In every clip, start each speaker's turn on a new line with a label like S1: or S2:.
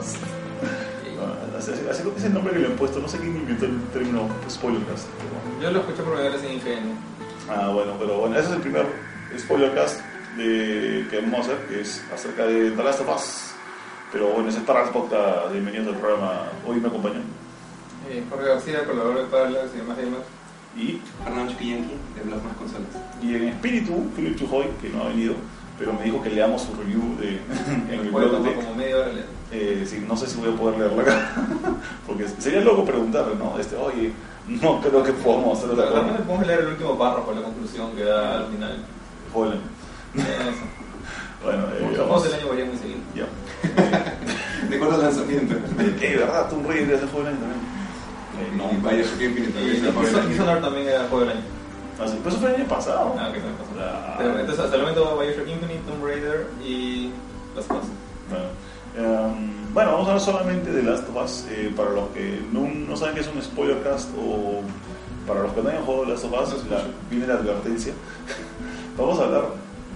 S1: Bueno, así, así es el nombre que le han puesto, no sé quién inventó el término spoilercast. pero-
S2: Yo lo escuché por primera vez en IGN.
S1: Ah, bueno, pero bueno, ese es el primer spoilercast de, que vamos a hacer, que es acerca de The Last of Us. Pero bueno, ese es para el podcast, bienvenidos al programa. Hoy me acompañan.
S2: Eh, Jorge García, colaborador de Parallax y demás gamers.
S1: Y,
S3: Fernando Chiquillanqui, de Blog Más Consolas.
S1: y en espíritu, Philip Chujoy, que no ha venido, pero me dijo que leamos su review de, en el blog de,
S2: como media hora.
S1: Eh, sí, no sé si voy a poder leerla acá. Porque sería loco preguntarle, ¿no? Este, oye, no creo que podamos hacer otra
S2: De repente
S1: cosa.
S2: podemos leer el último párrafo, la conclusión que da al final.
S1: Joder.
S2: Eh, Eso.
S1: Bueno, eh, vamos.
S2: del año varían muy seguido.
S1: Ya.
S3: ¿De cuándo lanzamiento?
S1: Eh, ¿verdad? Tomb Raider fue el año también. Eh,
S3: No,
S1: no,
S3: vaya, Bioshock Infinite.
S2: Y
S3: también el año.
S2: Dishonored también era juego del año.
S1: Ah, sí, pero eso fue el año pasado.
S2: Ah, que se pasó.
S1: Ah.
S2: Entonces, hasta el momento Bioshock Infinite, Tomb Raider y las cosas.
S1: Bueno, em, bueno, vamos a hablar solamente de Last of Us. eh, para los que no, no saben qué es un spoilercast o para los que no hayan jugado Last of Us, la- viene la advertencia. vamos a hablar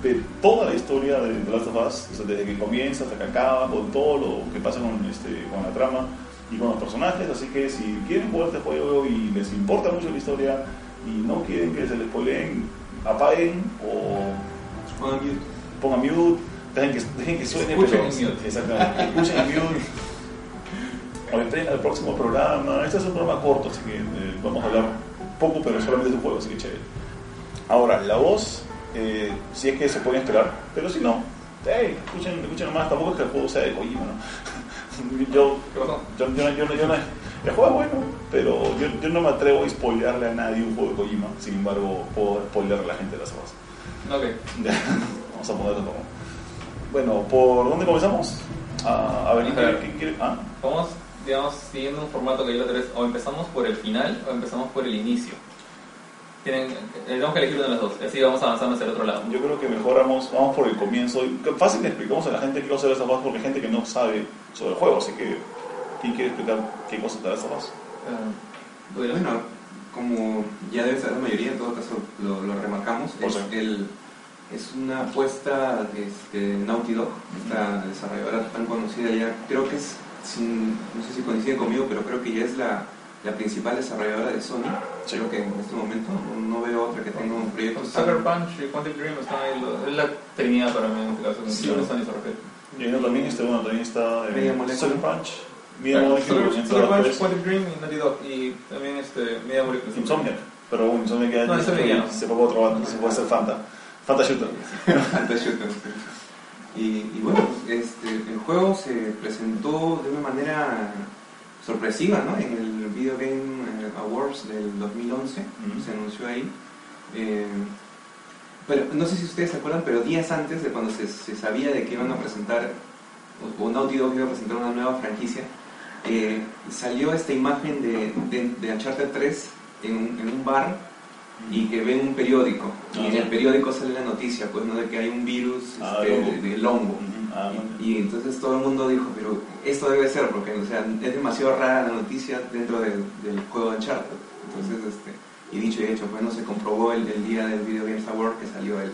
S1: de toda la historia de The Last of Us, o sea, desde que comienza hasta que acaba, con todo lo que pasa con, este, con la trama y con los personajes. Así que si quieren jugar este juego y les importa mucho la historia y no quieren que se les spoileen, apaguen o
S3: Mute.
S1: pongan mute, dejen que, dejen que suene.
S2: Escuchen
S1: pero-
S2: en mute.
S1: Exactamente, escuchen en mute. O esperen al próximo programa. Este es un programa corto, así que eh, vamos a hablar poco, pero solamente de un juego, así que chévere. Ahora, la voz, eh, si es que se puede esperar, pero si no, hey, escuchen, escuchen nomás, tampoco es que el juego sea de Kojima, ¿no? yo,
S2: ¿Qué pasó?
S1: yo, yo, yo, yo no- el juego es bueno, pero yo, yo no me atrevo a spoilearle a nadie un juego de Kojima, sin embargo, puedo spoilearle a la gente de las voces.
S2: Ok.
S1: Ya, Vamos a ponerlo como. Bueno, ¿por dónde comenzamos? Ah, a ver,
S2: A
S1: ¿quién
S2: ver.
S1: quiere- quién quiere? Ah,
S2: Vamos, digamos, siguiendo un formato que yo otra vez, o empezamos por el final o empezamos por el inicio. Tienen, eh, tenemos que elegir una de las dos, así vamos avanzando hacia el otro lado.
S1: yo creo que mejoramos, vamos por el comienzo. Que Fácil le explicamos a la gente qué cosa de estas cosas porque hay gente que no sabe sobre el juego, así que ¿quién quiere explicar qué cosa cosas?
S2: Eh, tú dirás.
S3: Bueno, como ya debe saber la mayoría, en todo caso lo, lo remarcamos, es, el, es una apuesta de este, Naughty Dog, esta desarrolladora tan conocida ya, creo que es, sin- no sé si coinciden conmigo, pero creo que ya es la, la principal desarrolladora de Sony.
S1: Sí.
S3: Creo que en este momento no, no veo otra que tenga un proyecto
S2: Sucker Punch y Quantic Dream están ahí, es la trinidad para mí en este caso,
S3: Sí.
S2: Sony se refiere.
S1: Y también, este, bueno, también está eh. Sucker Punch, Media Molecule,
S2: Quantic Dream y Naughty Dog y también este, Media Molecule.
S1: Insomniac. Pero bueno, Insomniac ya
S2: No, ya no.
S1: se fue otro bando, se fue a hacer Fanta. Fanta Shooter.
S3: Alta shooter. Y, y bueno, pues, este, el juego se presentó de una manera sorpresiva, ¿no? En el Video Game eh, Awards del 2011,
S1: Ujú.
S3: se anunció ahí. Eh, pero no sé si ustedes se acuerdan, pero días antes de cuando se, se sabía de que iban a presentar, o Naughty Dog iba a presentar una nueva franquicia, eh, salió esta imagen de, de, de Uncharted 3 en un, en un bar y que ven un periódico. Y en el periódico sale la noticia, pues, ¿no? De que hay un virus
S1: Ah,
S3: este, de- del hongo.
S1: Ah.
S3: Y, y entonces todo el mundo dijo, pero esto debe ser, porque o sea, es demasiado rara la noticia dentro del, del juego de Uncharted. Entonces, este, y dicho y hecho, bueno, se comprobó el, el día del Video Games Award que salió el,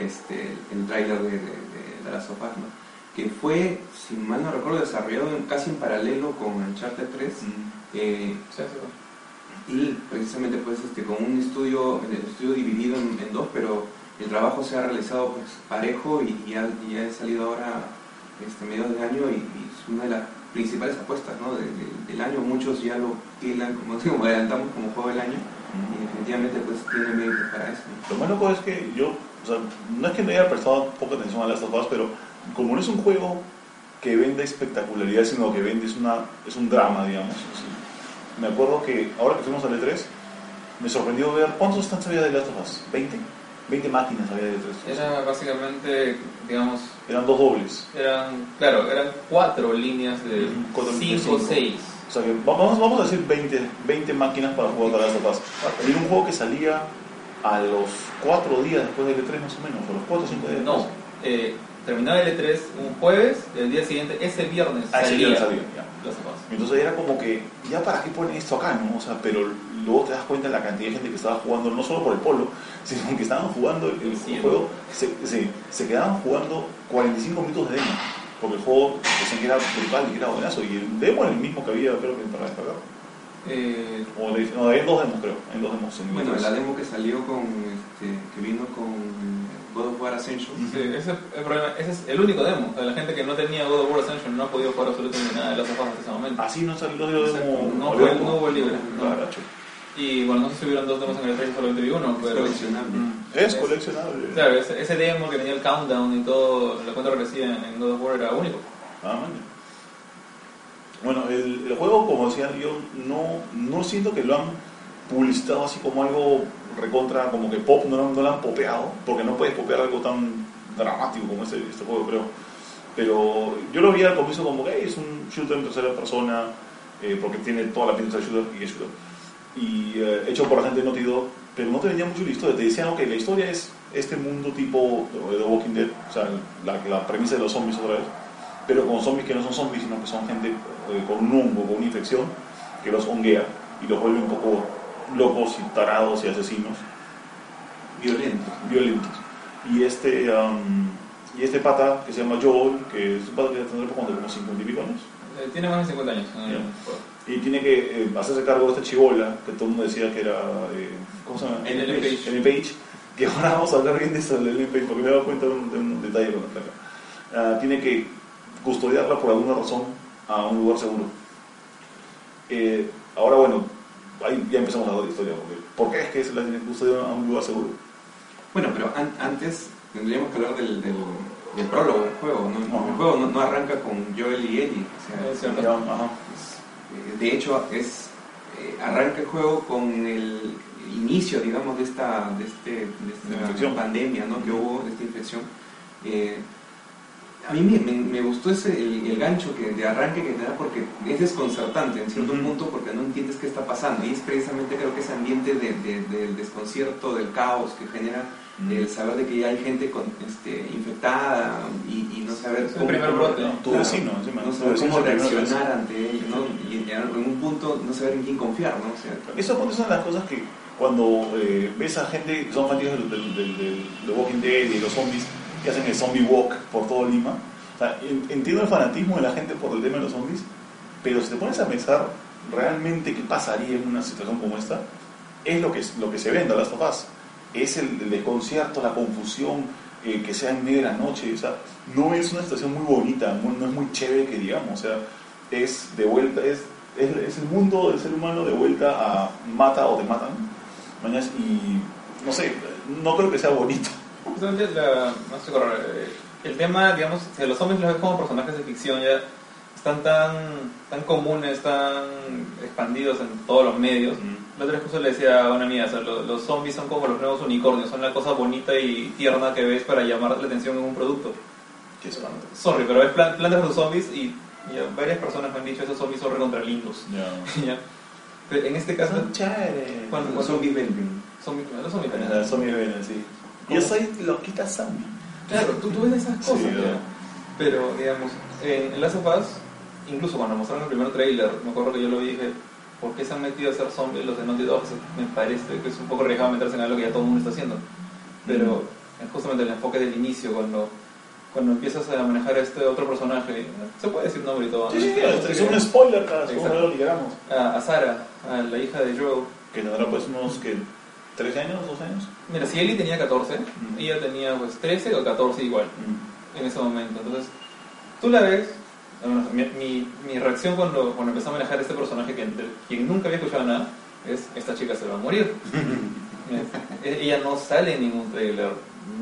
S3: este, el tráiler de, de, de Us, ¿no? Que fue, si mal no recuerdo, desarrollado en- casi en paralelo con Uncharted 3.
S1: Ujú.
S3: eh,
S2: Sí, sí.
S3: y precisamente pues este con un estudio el estudio dividido en, en dos pero el trabajo se ha realizado pues parejo y, y ha, y ha salido ahora este mediados de año y, y es una de las principales apuestas ¿no? de- de- del año muchos ya lo tildan como, como adelantamos como juego del año y definitivamente pues tiene mérito para eso ¿no?
S1: Lo más loco es que yo, o sea, no es que no haya prestado poca atención a las of Us, pero como no es un juego que vende espectacularidad, sino que vende es, una, es un drama, digamos. así. Me acuerdo que ahora que fuimos al E3, me sorprendió ver cuántos stands había de Last of Us. ¿20? 20 máquinas había de E3.
S2: Era básicamente, digamos,
S1: Eran dos dobles.
S2: eran, claro, eran cuatro líneas de
S1: Ujú, cuatro líneas de
S2: cinco o
S1: cinco.
S2: seis.
S1: O sea que vamos, vamos a decir 20, 20 máquinas para jugar Last of Us. Y era un juego que salía a los 4 días después del E3 más o menos, a los 4 o 5 días
S2: No, eh, terminaba el E3 un jueves, el día siguiente, ese viernes,
S1: Ah, ese viernes salía, ya. Entonces era como que, ya para qué ponen esto acá, ¿no? O sea, pero luego te das cuenta de la cantidad de gente que estaba jugando, no solo por el polo, sino que estaban jugando el, el
S2: Sí.
S1: juego, se, se, se quedaban jugando 45 minutos de demo, porque el juego decían que era brutal y que era buenazo, y el demo era el mismo que había, creo que para descargar.
S2: Eh,
S1: O de- no, hay dos demos, creo, hay dos demos. en
S3: Bueno, la demo que salió con, este, que vino con God of War Ascension.
S2: sí, ese, es el problema, ese es el único demo. La gente que no tenía God of War Ascension no ha podido jugar absolutamente nada de Last of Us hasta ese momento.
S1: Así no salió los demos.
S2: no fue-
S1: demo.
S2: no hubo libre. Y bueno, no sé si hubieron dos demos en el 3 solamente vi uno,
S3: Es
S2: pero...
S3: coleccionable.
S2: Mm.
S1: Es coleccionable.
S2: Claro, ese, ese demo que tenía el countdown y todo, la cuenta regresiva en, en God of War era único.
S1: Ah, man. Bueno, el, juego, como decía yo, no, no siento que lo han publicitado así como algo recontra, como que pop, no, lo- han popeado, porque no puedes popear algo tan dramático como este, este juego, creo. Pero yo lo vi al comienzo como que "Hey, es un shooter en tercera persona, eh, porque tiene toda la pinta de shooter y shooter. Y eh, hecho por la gente de Naughty Dog, pero no te vendía mucho la historia. Te decían, ok, la historia es este mundo tipo The Walking Dead, o sea, la, la premisa de los zombies otra vez pero con zombies que no son zombies, sino que son gente eh, con un hongo, con una infección, que los honguea y los vuelve un poco locos y tarados y asesinos,
S3: Violento.
S1: violentos. Y este, um, y este pata que se llama Joel, que es un pata que debe tener como, como 50 y pico años,
S2: Eh, tiene más de 50 años.
S1: Ya.
S2: juego.
S1: y tiene que eh, hacerse cargo de esta chibola, que todo el mundo decía que era, eh, ¿cómo se llama?
S2: Ellen Page.
S1: Ellen Page, que ahora vamos a hablar bien de de Ellen Page, porque me he dado cuenta de un, de un detalle con la placa. Ah, tiene que custodiarla por alguna razón a un lugar seguro. Eh, ahora, bueno, ahí ya empezamos a hablar de historia, porque ¿por qué es que se la custodiar a un lugar seguro?
S3: Bueno, pero an- antes tendríamos que hablar del, del, del prólogo del juego. ¿no?
S1: Ajá.
S3: El juego no, no arranca con Joel y Ellie. o sea,
S2: Es
S3: eh, de hecho, es eh, arranca el juego con el inicio, digamos, de esta, de este, de esta pandemia ¿no? que hubo, de esta infección. Eh, a mí me, me- me gustó ese, el, el gancho que, de arranque que te da porque es desconcertante en cierto punto porque no entiendes qué está pasando. Y es precisamente creo que ese ambiente de- de- del desconcierto, del caos que genera el saber de que ya hay gente con, este, infectada y, y no saber cómo reaccionar ante ello ¿no? y en, un punto no saber en quién confiar ¿no? O sea,
S1: Eso ponte son las cosas que cuando eh, ves a gente son fanáticos del- de Walking Dead y de los zombies que hacen el zombie walk por todo Lima, o sea, en- entiendo el fanatismo de la gente por el tema de los zombies, pero si te pones a pensar realmente qué pasaría en una situación como esta, es lo que, lo que se ve en The Last of Us. Es el, el desconcierto, la confusión, eh, que sea en medio de la noche, o sea, no es una situación muy bonita, no, no es muy chévere que digamos, o sea, es de vuelta, es, es, es el mundo del ser humano de vuelta a mata o te matan, y no sé, no creo que sea bonito.
S2: Justamente la, no correr, eh, el tema, digamos, si los zombies los ves como personajes de ficción ya están tan, tan comunes, tan expandidos en todos los medios. La otra vez justo le decía a una amiga, o sea, los, los zombies son como los nuevos unicornios, son la cosa bonita y tierna que ves para llamar la atención en un producto.
S1: Qué espanto.
S2: Sorry, pero ves plan- plantas a los zombies y, varias personas me han dicho esos zombies son recontra lindos. Pero en este caso,
S1: chéveres.
S3: los
S2: cuando
S3: zombies venden
S2: zombies, los zombies
S1: Yo soy loquita zombie.
S2: Claro, tú, tú ves esas cosas,
S1: Sí. ¿no?
S2: pero digamos, en, en Last of Us, incluso cuando mostraron el primer trailer, me acuerdo que yo lo vi y dije, ¿por qué se han metido a hacer zombies los de Naughty Dog? Me parece que es un poco arriesgado meterse en algo que ya todo el mundo está haciendo. Pero es justamente el enfoque del inicio, cuando, cuando empiezas a manejar a este otro personaje, se puede decir nombre y todo,
S1: Sí,
S2: ¿no?
S1: sí,
S2: Sí,
S1: es,
S2: así
S1: es
S2: que-
S1: un spoiler, cada vez
S2: Exacto.
S1: como lo queramos.
S2: a, a Sara, a la hija de Joe.
S1: Que tendrá pues unos que 13 años, 12 años.
S2: Mira, si Ellie tenía 14,
S1: Mm.
S2: ella tenía pues 13 o 14 igual. en ese momento. Entonces, tú la ves. Mi, mi, mi reacción cuando, cuando empecé a manejar este personaje, que, de quien nunca había escuchado nada, es: esta chica se va a morir. Ella no sale en ningún trailer,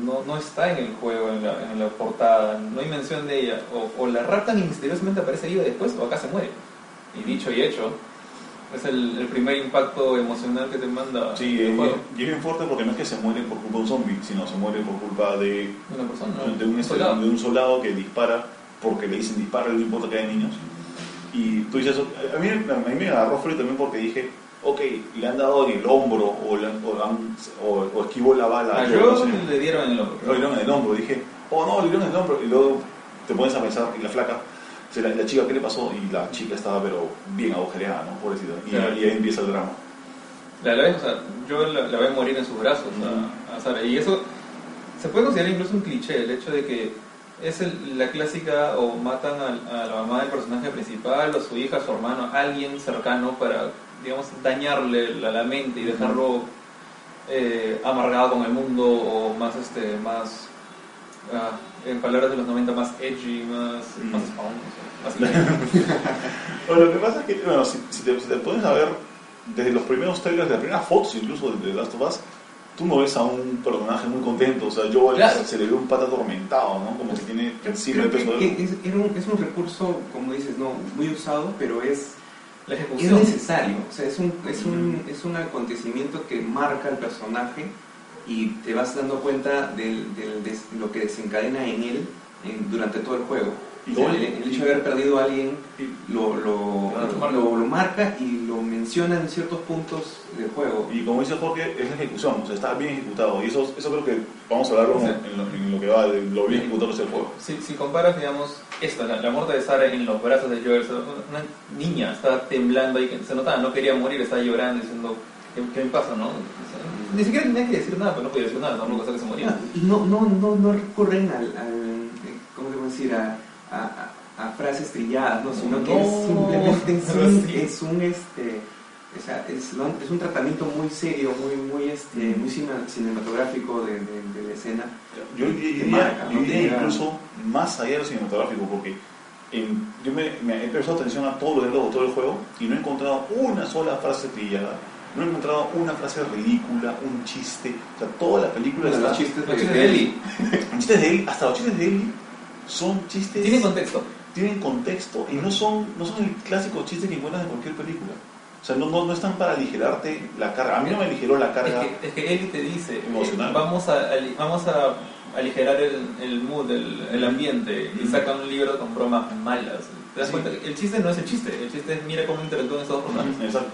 S2: no, no está en el juego, en la, en la portada, no hay mención de ella. O, o la raptan y misteriosamente aparece viva después, o acá se muere. Y dicho y hecho, es el, el primer impacto emocional que te manda
S1: Sí, y es bien fuerte porque no es que se muere por culpa de un zombie, sino se muere por culpa de,
S2: Una persona,
S1: de, un,
S2: soldado.
S1: de un soldado que dispara porque le dicen dispara, no importa que haya niños. Y tú dices, a mí, a mí me agarró frío también porque dije, ok, le han dado en el hombro o, han- o, han- o- o esquivó la bala.
S2: A
S1: yo no
S2: Joe
S1: sé.
S2: le dieron en el hombro.
S1: Lo dieron en el hombro. Dije, oh no, le dieron el nombre, y luego te pones a pensar, y la flaca, o sea, la, la chica, ¿qué le pasó? Y la chica estaba, pero bien agujereada, ¿no? Pobrecita. Y,
S2: Claro.
S1: y ahí empieza el drama.
S2: La, la ves, o sea, yo la, la a morir en sus brazos a, a Sara. Y eso se puede considerar incluso un cliché, el hecho de que es el- la clásica o matan a, a la mamá del personaje principal, o su hija, su hermano, alguien cercano para, digamos, dañarle la, la mente y dejarlo eh, amargado con el mundo o más, este, más, ah, en palabras de los 90, más edgy, más,
S1: Mm.
S2: más spawn, no sé, más
S1: Bueno, lo que pasa es que, bueno, si, si te, si te pones a ver desde los primeros trailers, de las primeras fotos incluso de The Last of Us, tú no ves a un personaje muy contento, o sea, Joel
S2: Claro.
S1: se le ve un pata atormentado, ¿no? Como que tiene encima el
S3: Creo
S1: peso
S3: que,
S1: de
S3: es, era un, es un recurso, como dices, no muy usado, pero es,
S2: la
S3: es
S2: ejecución.
S3: necesario. O sea, es un, es, un, es un acontecimiento que marca al personaje y te vas dando cuenta de lo que desencadena en él en- durante todo el juego.
S1: Y
S3: el, el hecho de haber perdido a alguien lo, lo, lo, lo marca y lo menciona en ciertos puntos del juego.
S1: Y como dice Jorge, es la ejecución, o sea, está bien ejecutado. Y eso, eso creo que vamos a hablarlo
S2: Sí.
S1: en, lo, en lo que va de lo bien ejecutado que es el juego.
S2: Si, si comparas, digamos, esto, la, la muerte de Sara en los brazos de Joel, una niña estaba temblando ahí, se notaba, no quería morir, estaba llorando, diciendo, ¿qué, qué me pasa, no? O sea, ni siquiera tenía que decir nada, pero no podía decir nada, tampoco hasta que se moría.
S3: Y no, no, no, no recurren al, al eh, ¿cómo le voy a decir? A, a, a- a frases trilladas, ¿no? sino que es simplemente es un,
S2: así.
S3: es un, este, o sea, es, un tratamiento muy serio, muy, muy, este, muy cine- cinematográfico de, de- de la escena.
S1: Yo diría,
S3: marca,
S1: yo diría incluso más allá de lo cinematográfico, porque en- yo me, me he prestado atención a todo lo de todo el juego y no he encontrado una sola frase trillada, no he encontrado una frase ridícula, un chiste. O sea, toda la película está.
S3: los chistes
S2: Los chistes de Ellie
S1: Los chistes de Ellie, hasta los chistes de Ellie son chistes.
S2: tienen contexto.
S1: tienen contexto y no son, no son el clásico chiste que encuentras en cualquier película. O sea, no, no, no están para aligerarte la carga. A mí no me aligeró la
S2: Es
S1: carga.
S2: que, es que Ellie te dice, eh,
S1: Emocional.
S2: vamos a, vamos a aligerar el, el mood, el, el ambiente, y
S1: Ujú.
S2: saca un libro con bromas malas. ¿Te das
S1: Sí.
S2: cuenta? El chiste no es el chiste, el chiste es mira cómo interactúan estos dos personajes.
S1: Exacto.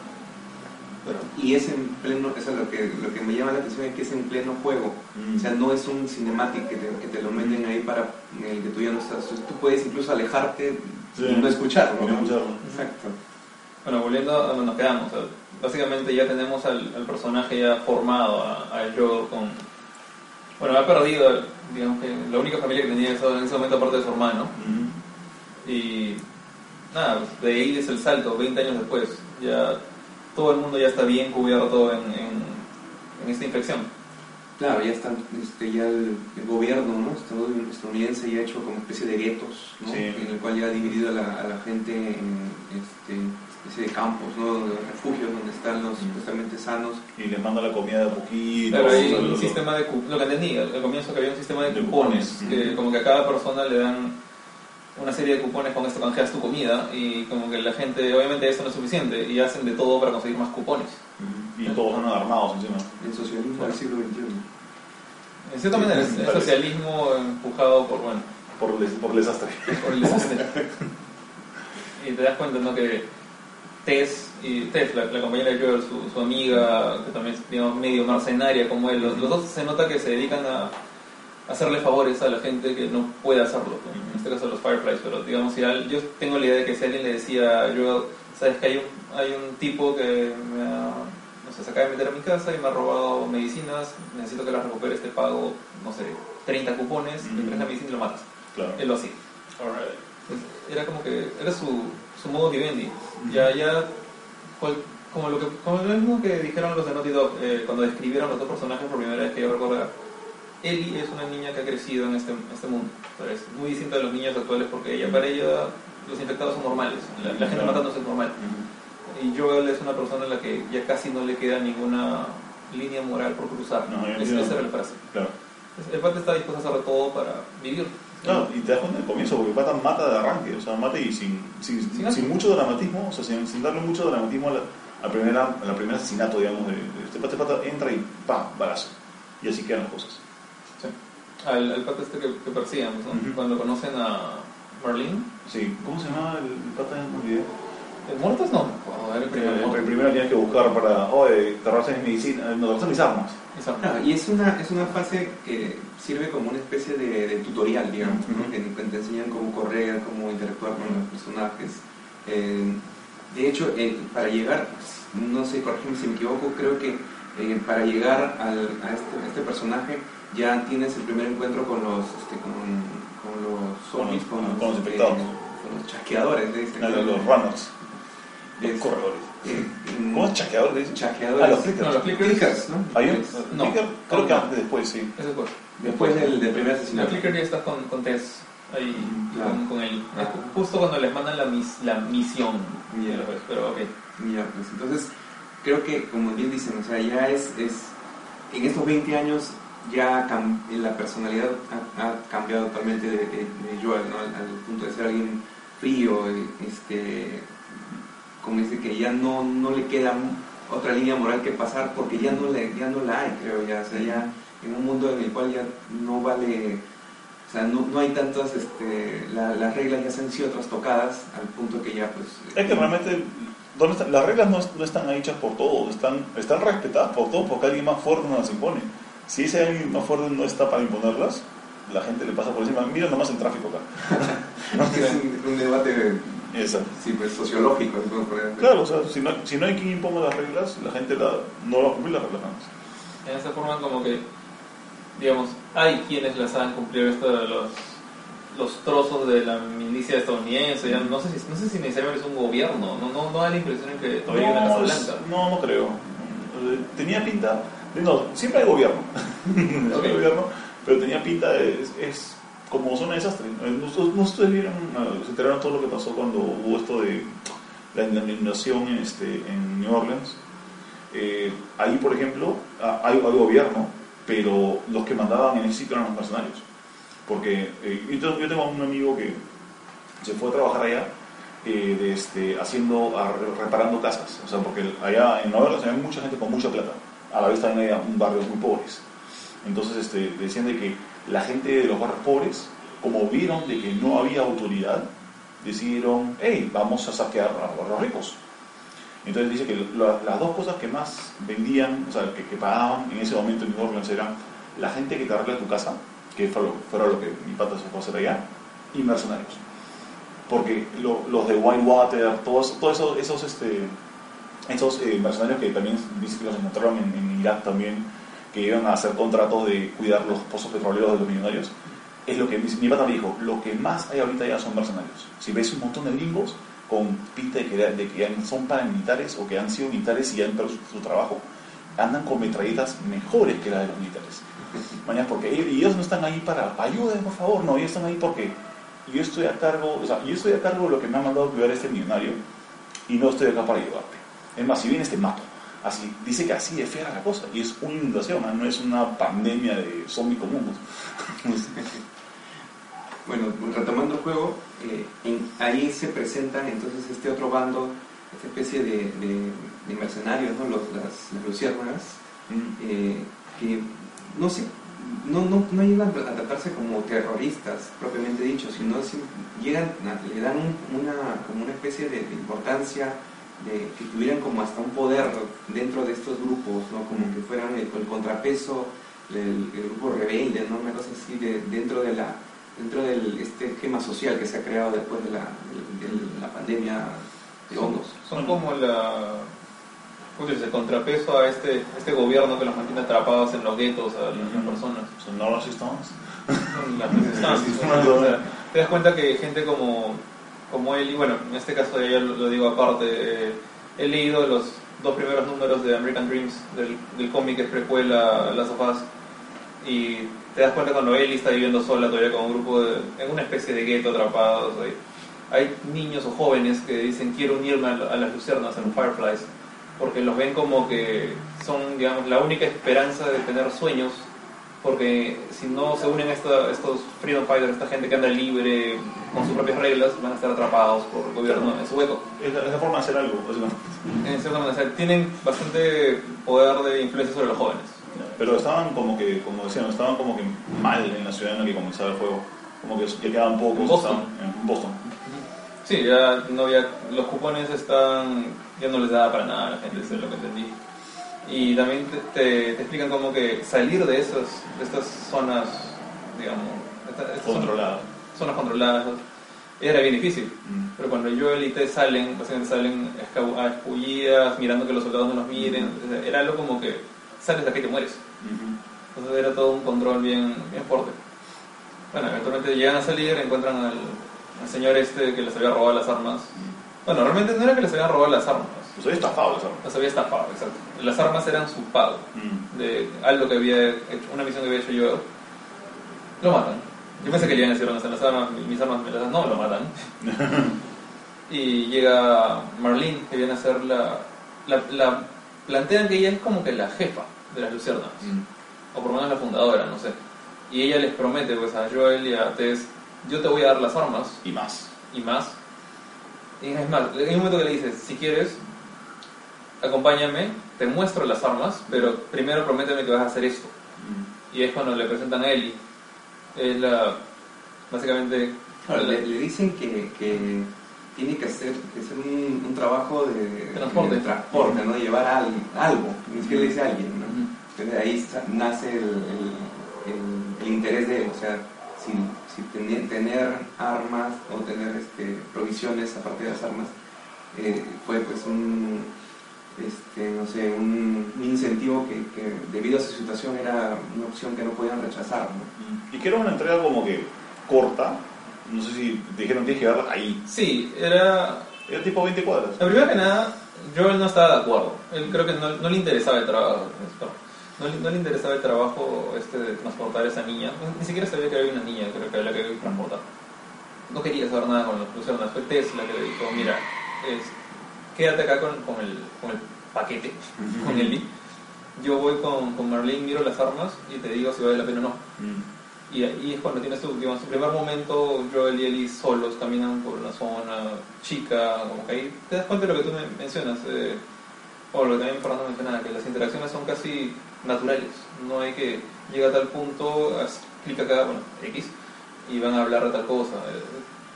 S3: Y es en pleno, eso es lo que, lo que me llama la atención es que es en pleno juego.
S1: Mm.
S3: O sea, no es un cinematic que te, que te lo meten ahí para el que tú ya no estás. Tú puedes incluso alejarte
S1: Sí.
S3: y no escucharlo.
S1: No
S3: ¿no?
S1: escucharlo.
S3: Exacto.
S2: Bueno, volviendo a donde nos quedamos, o sea, básicamente ya tenemos al, al personaje ya formado, a, a Joel con... Bueno, ha perdido, digamos que la única familia que tenía en ese, en ese momento aparte de su hermano,
S1: Mm.
S2: y nada, pues, de ahí es el salto, 20 años después, ya todo el mundo ya está bien cubierto en, en, en esta infección.
S3: Claro, ya están, este, ya el, el gobierno ¿no? Estadoun- estadounidense ya ha hecho como una especie de guetos, ¿no?
S1: Sí.
S3: en el cual ya ha dividido a la, a la gente en este, especie de campos, ¿no? de refugios donde están los supuestamente sanos.
S1: Y les manda la comida de a poquito.
S2: Pero hay un sistema de lo que entendí al al comienzo que había un sistema de
S1: De
S2: cupones,
S1: cupones,
S2: que como que a cada persona le dan una serie de cupones con esto canjeas tu comida y como que la gente, obviamente eso no es suficiente y hacen de todo para conseguir más cupones.
S1: Y todos son armados encima.
S3: El socialismo del siglo XXI.
S2: En cierta manera
S1: parece.
S2: socialismo empujado por, bueno,
S1: Por el, por el desastre.
S2: por el desastre. y te das cuenta, ¿no? Que Tess, y Tess la, la compañera de Joel, su, su amiga, que también es digamos, medio mercenaria como él, los, los dos se nota que se dedican a hacerle favores a la gente que no puede hacerlo, ¿no? en este caso los Fireflies, pero digamos, si al- yo tengo la idea de que si alguien le decía Joel, sabes que hay un, hay un tipo que me ha, no sé, se acaba de meter a mi casa y me ha robado medicinas, necesito que las recuperes, te pago, no sé, 30 cupones,
S1: Ujú.
S2: me traes la medicina y lo matas.
S1: Claro.
S2: Él lo hacía. Era como que, era su, su modo vivendi. Ya, ya, cual- como lo que, como lo mismo que dijeron los de Naughty Dog eh, cuando describieron los dos personajes por primera vez que yo recuerdo. Ellie es una niña que ha crecido en este, este mundo. pero Es muy distinta de los niños actuales porque ella, para ella, los infectados son normales. La, la gente matándose es normal. Y Joel es una persona a la que ya casi no le queda ninguna línea moral por cruzar.
S1: No,
S2: Es- esa era la frase.
S1: Claro.
S2: El pata está dispuesto a hacer todo para vivir.
S1: Claro, y te das cuenta al comienzo, porque el pata mata de arranque, o sea, mata y sin, sin,
S2: Sin
S1: sin, mucho dramatismo, o sea, sin, sin darle mucho dramatismo a la, a primera, a la primer asesinato, digamos, de, de este pata, este pata entra y ¡pam! balazo. Y así quedan las cosas.
S2: Al, al pata este que, que persigamos, ¿no?
S1: Ujú.
S2: Cuando conocen a Marlene.
S1: Sí, ¿cómo se llamaba el, el pata en el video?
S2: ¿El muertos no? Ver el
S1: Eh,
S2: muertos.
S1: el primero tienes que buscar para, oye, te robas mi medicina, no, te mis armas.
S3: Claro, y es una, es una fase que sirve como una especie de, de tutorial, digamos, ¿no?
S1: Ujú.
S3: que, que te enseñan cómo correr, cómo interactuar con los personajes. Eh, de hecho, eh, para llegar, no sé, corrígeme si me equivoco, creo que eh, para llegar al- a, este, a este personaje ya tienes el primer encuentro con los, este, con, con los zombies,
S1: Con
S3: con,
S1: los- con los
S3: este,
S1: infectados.
S3: con los chasqueadores, le dicen.
S1: A los, los runners,
S3: Es-
S1: los corredores.
S3: eh, mm,
S1: ¿Cómo es dicen?
S3: Chasqueadores.
S1: Ah, los clickers.
S2: No, los clickers.
S3: Clickers, ¿no?
S1: ¿Hay un?
S3: Es-
S2: No.
S1: Clicker, creo que antes, después, sí.
S2: Ese fue.
S3: Después del, del primer
S2: La
S3: asesinato.
S2: clicker ya está con, con Tess ahí
S3: Claro.
S2: con, con él.
S3: Ah.
S2: Justo cuando les mandan la, mis- la misión. Ves, Pero ok.
S3: Ya, pues entonces creo que, como bien dicen, o sea, ya es, es en estos 20 años ya cam- la personalidad ha, cambiado totalmente de, Joel, ¿no? Al, punto de ser alguien frío, eh, este, como dice que ya no, no le queda otra línea moral que pasar porque ya no, le, ya no la hay, creo ya, o sea, ya en un mundo en el cual ya no vale, o sea, no, no hay tantas, este, la- las reglas ya se han sido trastocadas al punto que ya pues...
S1: Es que realmente las reglas no, no están hechas por todos, están, están respetadas por todos porque alguien más fuerte no las impone. Si ese alguien más fuerte no está para imponerlas, la gente le pasa por encima. Mira nomás el tráfico acá.
S3: es un, un debate
S1: Esa.
S3: sí, pues, sociológico. ¿no?
S1: Claro, o sea, si no, si no hay quien imponga las reglas, la gente la, no va a cumplir las reglas. ¿no?
S2: En esa forma como que, digamos, hay quienes las saben cumplir esto de los, los trozos de la milicia estadounidense. ya no sé si no sé si necesariamente es un gobierno. No, no, no da la impresión en que todavía hay una Casa
S1: No,
S2: Blanca.
S1: no, no creo. Eh, Tenía pinta, de- no, siempre hay gobierno, siempre hay gobierno, pero tenía pinta, de- es, es como zona de desastre. ¿No, ustedes vieron, se enteraron todo lo que pasó cuando hubo esto de la inundación en, este, en New Orleans? Eh, ahí, por ejemplo, ah, hay, hay gobierno, pero los que mandaban en ese sitio eran los mercenarios. Porque eh, yo, tengo- yo tengo un amigo que se fue a trabajar allá eh, de este, haciendo, a- reparando casas. O sea, porque allá en Nueva Orleans hay mucha gente con mucha plata. A la vez también hay barrios muy pobres. Entonces este, decían de que la gente de los barrios pobres, como vieron de que no había autoridad, decidieron, hey, vamos a saquear a, los ricos. Entonces dice que la- las dos cosas que más vendían, o sea, que, que pagaban en ese momento en New Orleans eran la gente que te arregla tu casa, que fue lo, fuera lo que mi pata se fue a hacer allá, y mercenarios. Porque lo- los de Whitewater, todos, todos esos, esos, este, esos eh, mercenarios que también dice que encontraron en, en Irak también, que iban a hacer contratos de cuidar los pozos petroleros de los millonarios, es lo que mi, mi pata me dijo, lo que más hay ahorita ya son mercenarios. Si ves un montón de gringos con pinta de que, de que son paramilitares o que han sido militares y han perdido su, trabajo, andan con metralletas mejores que las de los militares. Mañana, porque ellos no están ahí para ayuden, por favor, no, ellos están ahí porque yo estoy a cargo, o sea, yo estoy a cargo de lo que me ha mandado cuidar este millonario y no estoy acá para ayudarte. Es más, si vienes te mato. Así, dice que así es fea la cosa y es una inundación, no es una pandemia de zombies comunes.
S3: Bueno, retomando el juego, eh, en- ahí se presentan entonces este otro bando, esta especie de, de- de mercenarios, ¿no? Los, las, las luciérnagas, eh, que no sé, no, no, no llegan a tratarse como terroristas propiamente dicho, sino si llegan, le dan un- una, como una especie de, de importancia, de que tuvieran como hasta un poder dentro de estos grupos, ¿no? como que fueran el, el contrapeso del el grupo rebelde, ¿no? una cosa así de, dentro de la dentro del este esquema social que se ha creado después de la, de, de la pandemia de hongos.
S2: Son como la. ¿Cómo se dice? contrapeso a este, este gobierno que los mantiene atrapados en los guetos a las personas.
S1: Son no
S2: las O sea, te das cuenta que gente como, como él, y bueno, en este caso ya lo, digo aparte, eh, he leído los dos primeros números de American Dreams, del, del cómic que es precuela Las Sofás, y te das cuenta cuando Ellie está viviendo sola todavía con un grupo de, en una especie de gueto atrapados. Hay, hay niños o jóvenes que dicen quiero unirme a, las lucernas, los Fireflies, porque los ven como que son, digamos, la única esperanza de tener sueños porque si no se unen esta- estos freedom fighters, esta gente que anda libre con sus propias reglas, van a estar atrapados por el gobierno en su hueco.
S1: Es la, es la forma de hacer algo, básicamente.
S2: En cierta manera, o sea, tienen bastante poder de influencia sobre los jóvenes.
S1: Pero estaban como que, como decían, estaban como que mal en la ciudad en la que comenzaba el juego. Como que ya quedaban pocos.
S2: En Boston.
S1: estaban en Boston.
S2: Sí, ya no había, los cupones están, ya no les daba para nada a la gente, eso es lo que entendí. Y también te, te- te explican como que salir de, esos, de estas zonas, digamos, esta- estas zonas- controladas, era bien difícil.
S1: Mm.
S2: Pero cuando Joel y Tess salen, básicamente salen a escupillas, mirando que los soldados no los miren, era algo como que sales de aquí y te mueres. Entonces era todo un control bien, bien fuerte. Bueno, eventualmente llegan a salir, encuentran al, al señor este que les había robado las armas. Bueno, realmente no era que les habían robado las armas,
S1: Pues había estafado las armas.
S2: había estafado, exacto. Las armas eran su pago
S1: Mm.
S2: de algo que había hecho, una misión que había hecho yo. Lo matan. Yo pensé que le iban a decir están las armas, mis armas me las dan, no, lo matan. y llega Marlene, que viene a ser la, la, la- Plantean que ella es como que la jefa de las luciérnagas
S1: Mm.
S2: o por lo menos la fundadora, no sé. Y ella les promete pues a Joel y a Tess, yo te voy a dar las armas
S1: Y más.
S2: y más. Y es más, hay un momento que le dices, si quieres, acompáñame, te muestro las armas, pero primero prométeme que vas a hacer esto.
S1: Mm.
S2: Y es cuando le presentan a Ellie. Es la, básicamente,
S3: Claro,
S2: la-
S3: le, le dicen que, que tiene que hacer, que hacer un, un trabajo de
S2: Transporte.
S3: de transporte, ¿no? Llevar al- algo, ni siquiera le dice a alguien, ¿no?
S2: Ujú.
S3: Entonces ahí nace el, el- el- el interés de él, o sea, si, si tener, tener armas o tener este, provisiones aparte de las armas, eh, fue pues un, este, no sé, un, un incentivo que, que debido a su situación era una opción que no podían rechazar, ¿no?
S1: Y que era una entrega como que corta. No sé si dijeron tienes que llegar ahí.
S2: sí, era...
S1: Era tipo 20 cuadras.
S2: La primera que nada, Joel no estaba de acuerdo. Él creo que no, no le interesaba el trabajo. No, le- no le interesaba el trabajo este de transportar a esa niña. Ni siquiera sabía que había una niña, creo que la había que transportar. No quería saber nada con los luciérnagas. Fue Tesla que le dijo, mira, es, quédate acá con, con el, con el paquete, con Ellie. Yo voy con, con Marlene, miro las armas y te digo si vale la pena o no.
S1: Mm.
S2: Y ahí es cuando tienes tu, digamos, tu primer momento, Joel y Ellie solos caminan por una zona chica, como que ahí te das cuenta de lo que tú me mencionas, eh, o lo que también Fernando mencionaba, que las interacciones son casi naturales, no hay que llegar a tal punto, haz clic acá, bueno, X, y van a hablar de tal cosa. Eh,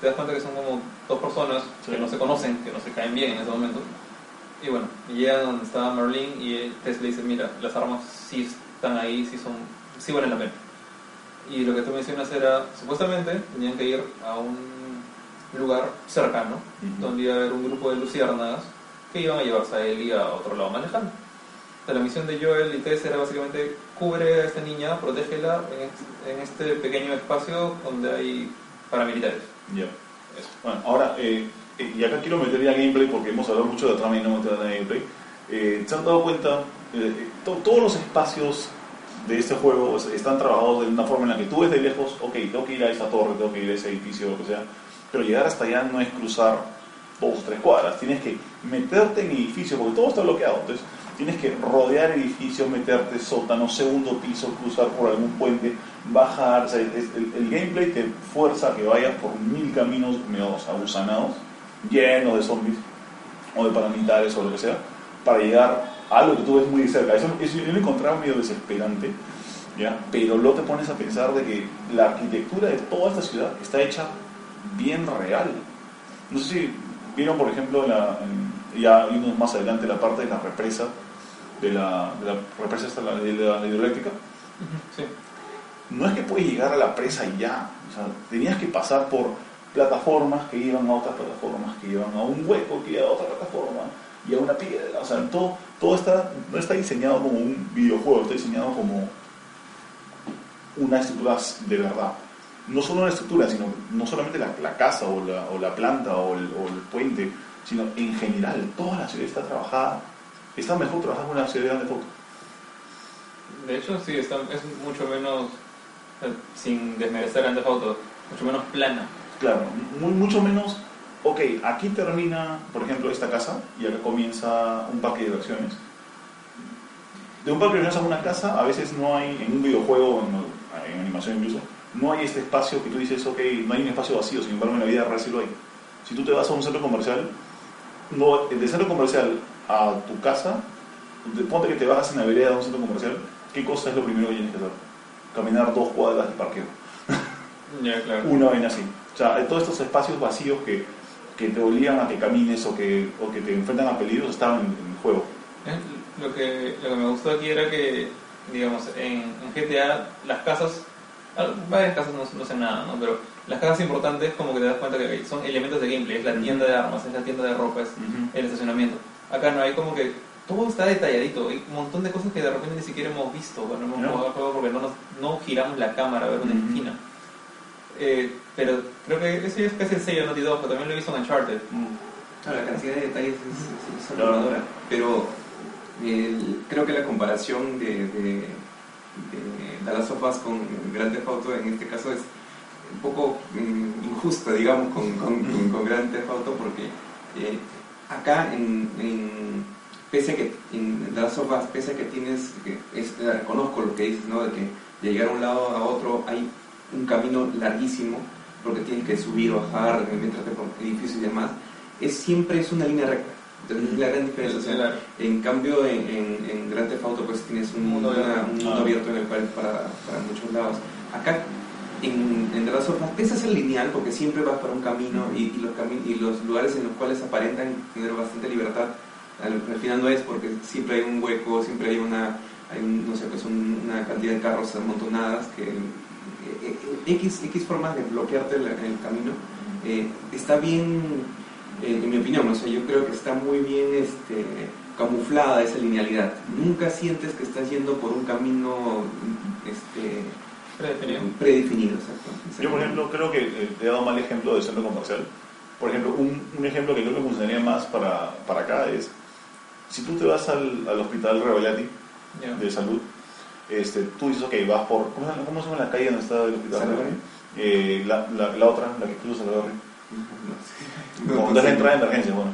S2: Te das cuenta que son como dos personas
S1: Sí.
S2: que no se conocen, que no se caen bien en ese momento. Y bueno, llegan donde estaba Marlene y Tess le dice, mira, las armas sí están ahí, sí, son, sí valen la pena. Y lo que tú mencionas era, supuestamente tenían que ir a un lugar cercano, donde iba a haber un grupo de luciérnagas que iban a llevarse a Ellie a otro lado manejando. Entonces, la misión de Joel y Tess era básicamente cubre a esta niña, protégela en este, en este pequeño espacio donde hay paramilitares.
S1: Ya. Eso. Bueno, ahora, eh, eh, y acá quiero meter ya gameplay porque hemos hablado mucho de la trama y no metido en gameplay. Eh, ¿Se han dado cuenta? Eh, eh, to- todos los espacios de este juego es- están trabajados de una forma en la que tú ves de lejos, ok, tengo que ir a esa torre, tengo que ir a ese edificio, lo que sea, pero llegar hasta allá no es cruzar dos, tres cuadras, tienes que meterte en edificios, porque todo está bloqueado, entonces tienes que rodear edificios, meterte sótano, segundo piso, cruzar por algún puente, bajar, o sea, es- el, el gameplay te fuerza a que vayas por mil caminos medio agusanados, llenos de zombies o de paramilitares o lo que sea, para llegar a algo que tú ves muy cerca. Eso, eso yo lo encontraba medio desesperante, ¿ya? pero luego te pones a pensar de que la arquitectura de toda esta ciudad está hecha bien real. No sé si vieron, por ejemplo, la, en- ya vimos más adelante la parte de la represa, de la, de la represa esta, la, de la hidroeléctrica.
S2: Sí.
S1: No es que puedes llegar a la presa y ya, o sea, tenías que pasar por plataformas que iban a otras plataformas, que iban a un hueco que iba a otra plataforma y a una piedra, o sea, todo, todo está, no está diseñado como un videojuego, está diseñado como una estructura de verdad. No solo una estructura, sino no solamente la, la casa o la, o la planta o el, o el puente, sino en general, toda la ciudad está trabajada, está mejor trabajada que una ciudad de foto.
S2: De hecho, sí, está, es mucho menos, eh, sin desmerecer Theft Auto, mucho menos plana.
S1: Claro, muy, mucho menos, ok, aquí termina, por ejemplo, esta casa y acá comienza un parque de diversiones. De un parque de diversiones a una casa, a veces no hay, en un videojuego, en, en animación incluso, no hay este espacio que tú dices, ok, no hay un espacio vacío, sin embargo en la vida real sí lo hay. Si tú te vas a un centro comercial, no, del centro comercial a tu casa, de- ponte que te bajas en la vereda de un centro comercial, ¿qué cosa es lo primero que tienes que hacer? Caminar dos cuadras de parqueo
S2: Ya, claro.
S1: una vaina así. O sea, hay todos estos espacios vacíos que, que te obligan a que camines o que, o que te enfrentan a peligros estaban en, en el juego.
S2: Lo que, lo que me gustó aquí era que, digamos, en, en GTA las casas, varias casas no, no sé nada, ¿no? Pero las casas importantes como que te das cuenta que son elementos de gameplay, es la tienda de armas, es la tienda de ropa, es el estacionamiento. Acá no hay como que todo está detalladito, hay un montón de cosas que de repente ni siquiera hemos visto cuando hemos
S1: No.
S2: jugado juego porque no, nos, no giramos la cámara a ver una esquina. Eh, pero creo que ese es casi el sello de Naughty Dog, pero también lo he visto en Uncharted.
S3: Claro, la cantidad de detalles es, es. Pero el- creo que la comparación de, de, de The Last of Us con Grand Theft Auto en este caso es un poco mm, injusta, digamos, con, con, con, con Grand Theft Auto porque eh, acá en, en- pese a que en of Us, pese a que tienes, que es, reconozco lo que dices, ¿no? De que de llegar a un lado a otro hay un camino larguísimo porque tienes que subir, bajar, entrarte por edificios y demás, es siempre es una línea recta. Entonces es la gran diferencia.
S2: Claro.
S3: en cambio, en, en, en Grand Theft Auto pues tienes un
S2: Mundo
S3: una- un mundo abierto en el cual para, para muchos lados. Acá en, en The Last lineal porque siempre vas para un camino y, los cami- y los lugares en los cuales aparentan tener bastante libertad al, al final no es porque siempre hay un hueco, siempre hay una hay un, no sé, pues un- una cantidad de carros amontonadas que eh, eh, X, X formas de bloquearte el, el camino eh, está bien eh, en mi opinión, o sea, yo creo que está muy bien este, camuflada esa linealidad. Nunca sientes que estás yendo por un camino este,
S2: Predefinido.
S3: predefinido. Exacto,
S1: Yo, por ejemplo, creo que eh, te he dado mal ejemplo de centro comercial. Por ejemplo, un, un ejemplo que creo que funcionaría más para, para acá es, si tú te vas al, al hospital Revelati
S2: Ya.
S1: de salud, este, tú dices, ok, vas por, ¿cómo, se- cómo se llama la calle donde está el hospital? Eh, la, la, la otra, la que cruza.
S3: No,
S1: Como
S3: no
S1: la
S3: sé.
S1: entrada de emergencia, bueno.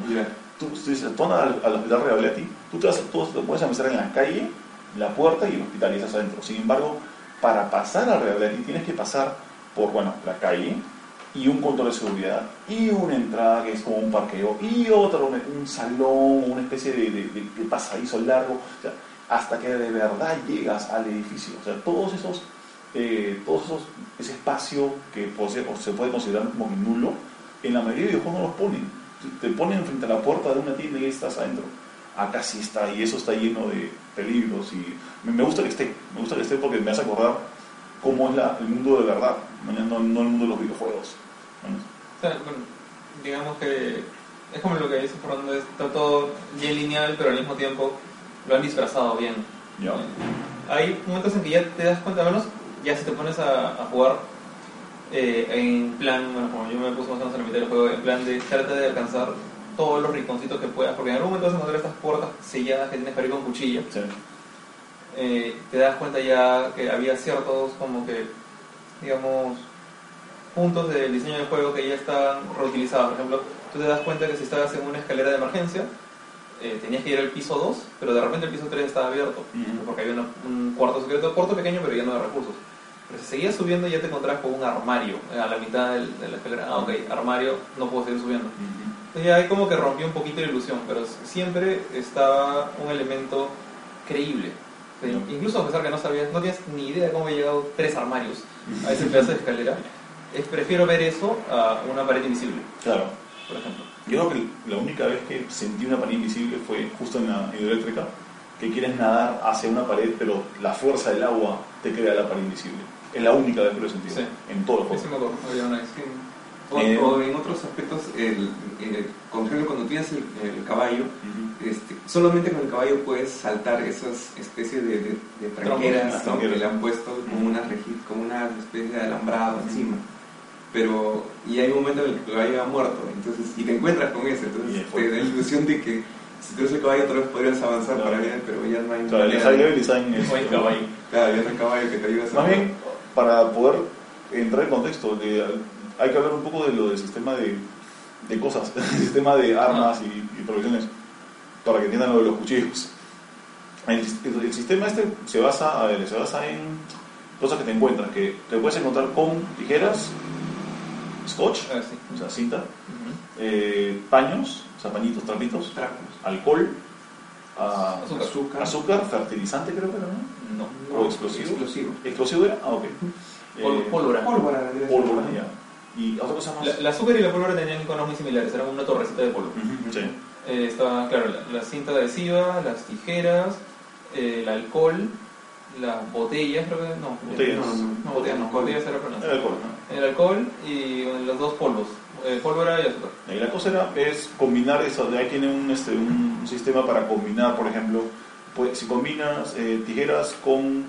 S1: Tú, tú dices, tú andas al, al hospital Revelati, tú te, vas, tú te puedes empezar en la calle, la puerta y el hospital y estás adentro. Sin embargo, para pasar al Revelati tienes que pasar por, bueno, la calle y un control de seguridad y una entrada que es como un parqueo y otro, un, salón, una especie de, de- pasadizo largo, hasta que de verdad llegas al edificio. O sea, todos esos, eh, todos esos, ese espacio que ser- o se puede considerar como nulo, en la mayoría de videojuegos no los ponen. Te ponen frente a la puerta de una tienda y estás adentro. Acá sí está, y eso está lleno de peligros. Y me, gusta que esté, me gusta que esté porque me hace acordar cómo es la- el mundo de verdad, no, no- el mundo de los videojuegos. Bueno,
S2: O sea, bueno, digamos que es como lo que dice Fernando, está todo bien lineal, pero al mismo tiempo lo han disfrazado bien.
S1: ya.
S2: Hay momentos en que ya te das cuenta, al menos ya si te pones a, a jugar eh, en plan, bueno, como yo me puse más o menos en la mitad del juego, en plan de trata de alcanzar todos los rinconcitos que puedas, porque en algún momento vas a encontrar estas puertas selladas que tienes que abrir con cuchilla.
S1: Sí.
S2: eh, te das cuenta ya que había ciertos como que digamos puntos del diseño del juego que ya estaban reutilizados por ejemplo tú te das cuenta que si estabas en una escalera de emergencia eh, tenías que ir al piso 2 pero de repente el piso 3 estaba abierto
S1: Ujú.
S2: porque había una- un cuarto secreto cuarto pequeño pero ya no de recursos pero si seguías subiendo ya te encontrabas con un armario eh, a la mitad del- de la escalera ah ok armario no puedo seguir subiendo
S1: Ujú.
S2: Entonces ahí como que rompió un poquito la ilusión, pero siempre estaba un elemento creíble. Incluso a pesar que no sabías, no tienes ni idea de cómo había llegado tres armarios a ese pedazo de escalera, es, prefiero ver eso a una pared invisible,
S1: Claro.
S2: por ejemplo.
S1: Yo creo que la única vez que sentí una pared invisible fue justo en la hidroeléctrica, que quieres nadar hacia una pared, pero la fuerza del agua te crea la pared invisible. Es la única vez que lo he sentido
S2: Sí.
S1: en todo el juego.
S2: sí me acuerdo, había una vez.
S3: Sí. O,
S1: Eh,
S3: o en otros aspectos, el, el- por ejemplo, cuando tienes el, el caballo,
S1: Ujú.
S3: este, solamente con el caballo puedes saltar esas especies de, de, de tranqueras ¿no? que le han puesto como una, como una especie de alambrado encima. Pero, y hay un momento en el que el caballo ha muerto, entonces, y te encuentras con ese, entonces te da la ilusión de que si tú eres el caballo, otra vez podrías avanzar
S1: Claro.
S3: para bien, pero ya no hay
S1: Claro, el design
S2: caballo.
S3: Claro, ya no hay caballo que te ayude a
S1: Más bien, para poder entrar en contexto, de- hay que hablar un poco de lo del sistema de, de cosas, el sistema de armas y, y provisiones, para que entiendan lo de los cuchillos. El, el- el sistema este se basa, a ver, se basa en cosas que te encuentras, que te puedes encontrar con tijeras, scotch,
S2: Ah, sí.
S1: o sea, cinta, eh, paños, o sea, pañitos, trapitos,
S3: Trapos.
S1: alcohol, ah,
S2: Azúcar.
S1: Fertilizante creo que era, ¿no?
S2: No.
S1: ¿O explosivo?
S3: Explosivo.
S1: ¿Explosivo era? Ah, ok. Eh,
S2: pólvora.
S3: Pólvora,
S1: pólvora, ya. Y otra cosa más.
S2: La, la azúcar y la pólvora tenían iconos muy similares, eran una torrecita de polvo.
S1: Ujú, sí.
S2: Eh, estaba, claro, la, la cinta adhesiva, las tijeras, eh, el alcohol, las botellas, creo que no.
S1: Botellas.
S2: No, no, no, botellas no,
S3: Alcohol.
S2: botellas era pronunciado.
S1: alcohol, ¿no?
S2: El alcohol y bueno, los dos polvos, eh, pólvora y azúcar.
S1: Y la cosa era, es combinar eso, de ahí tiene un, este, un sistema para combinar, por ejemplo, pues, si combinas eh, tijeras con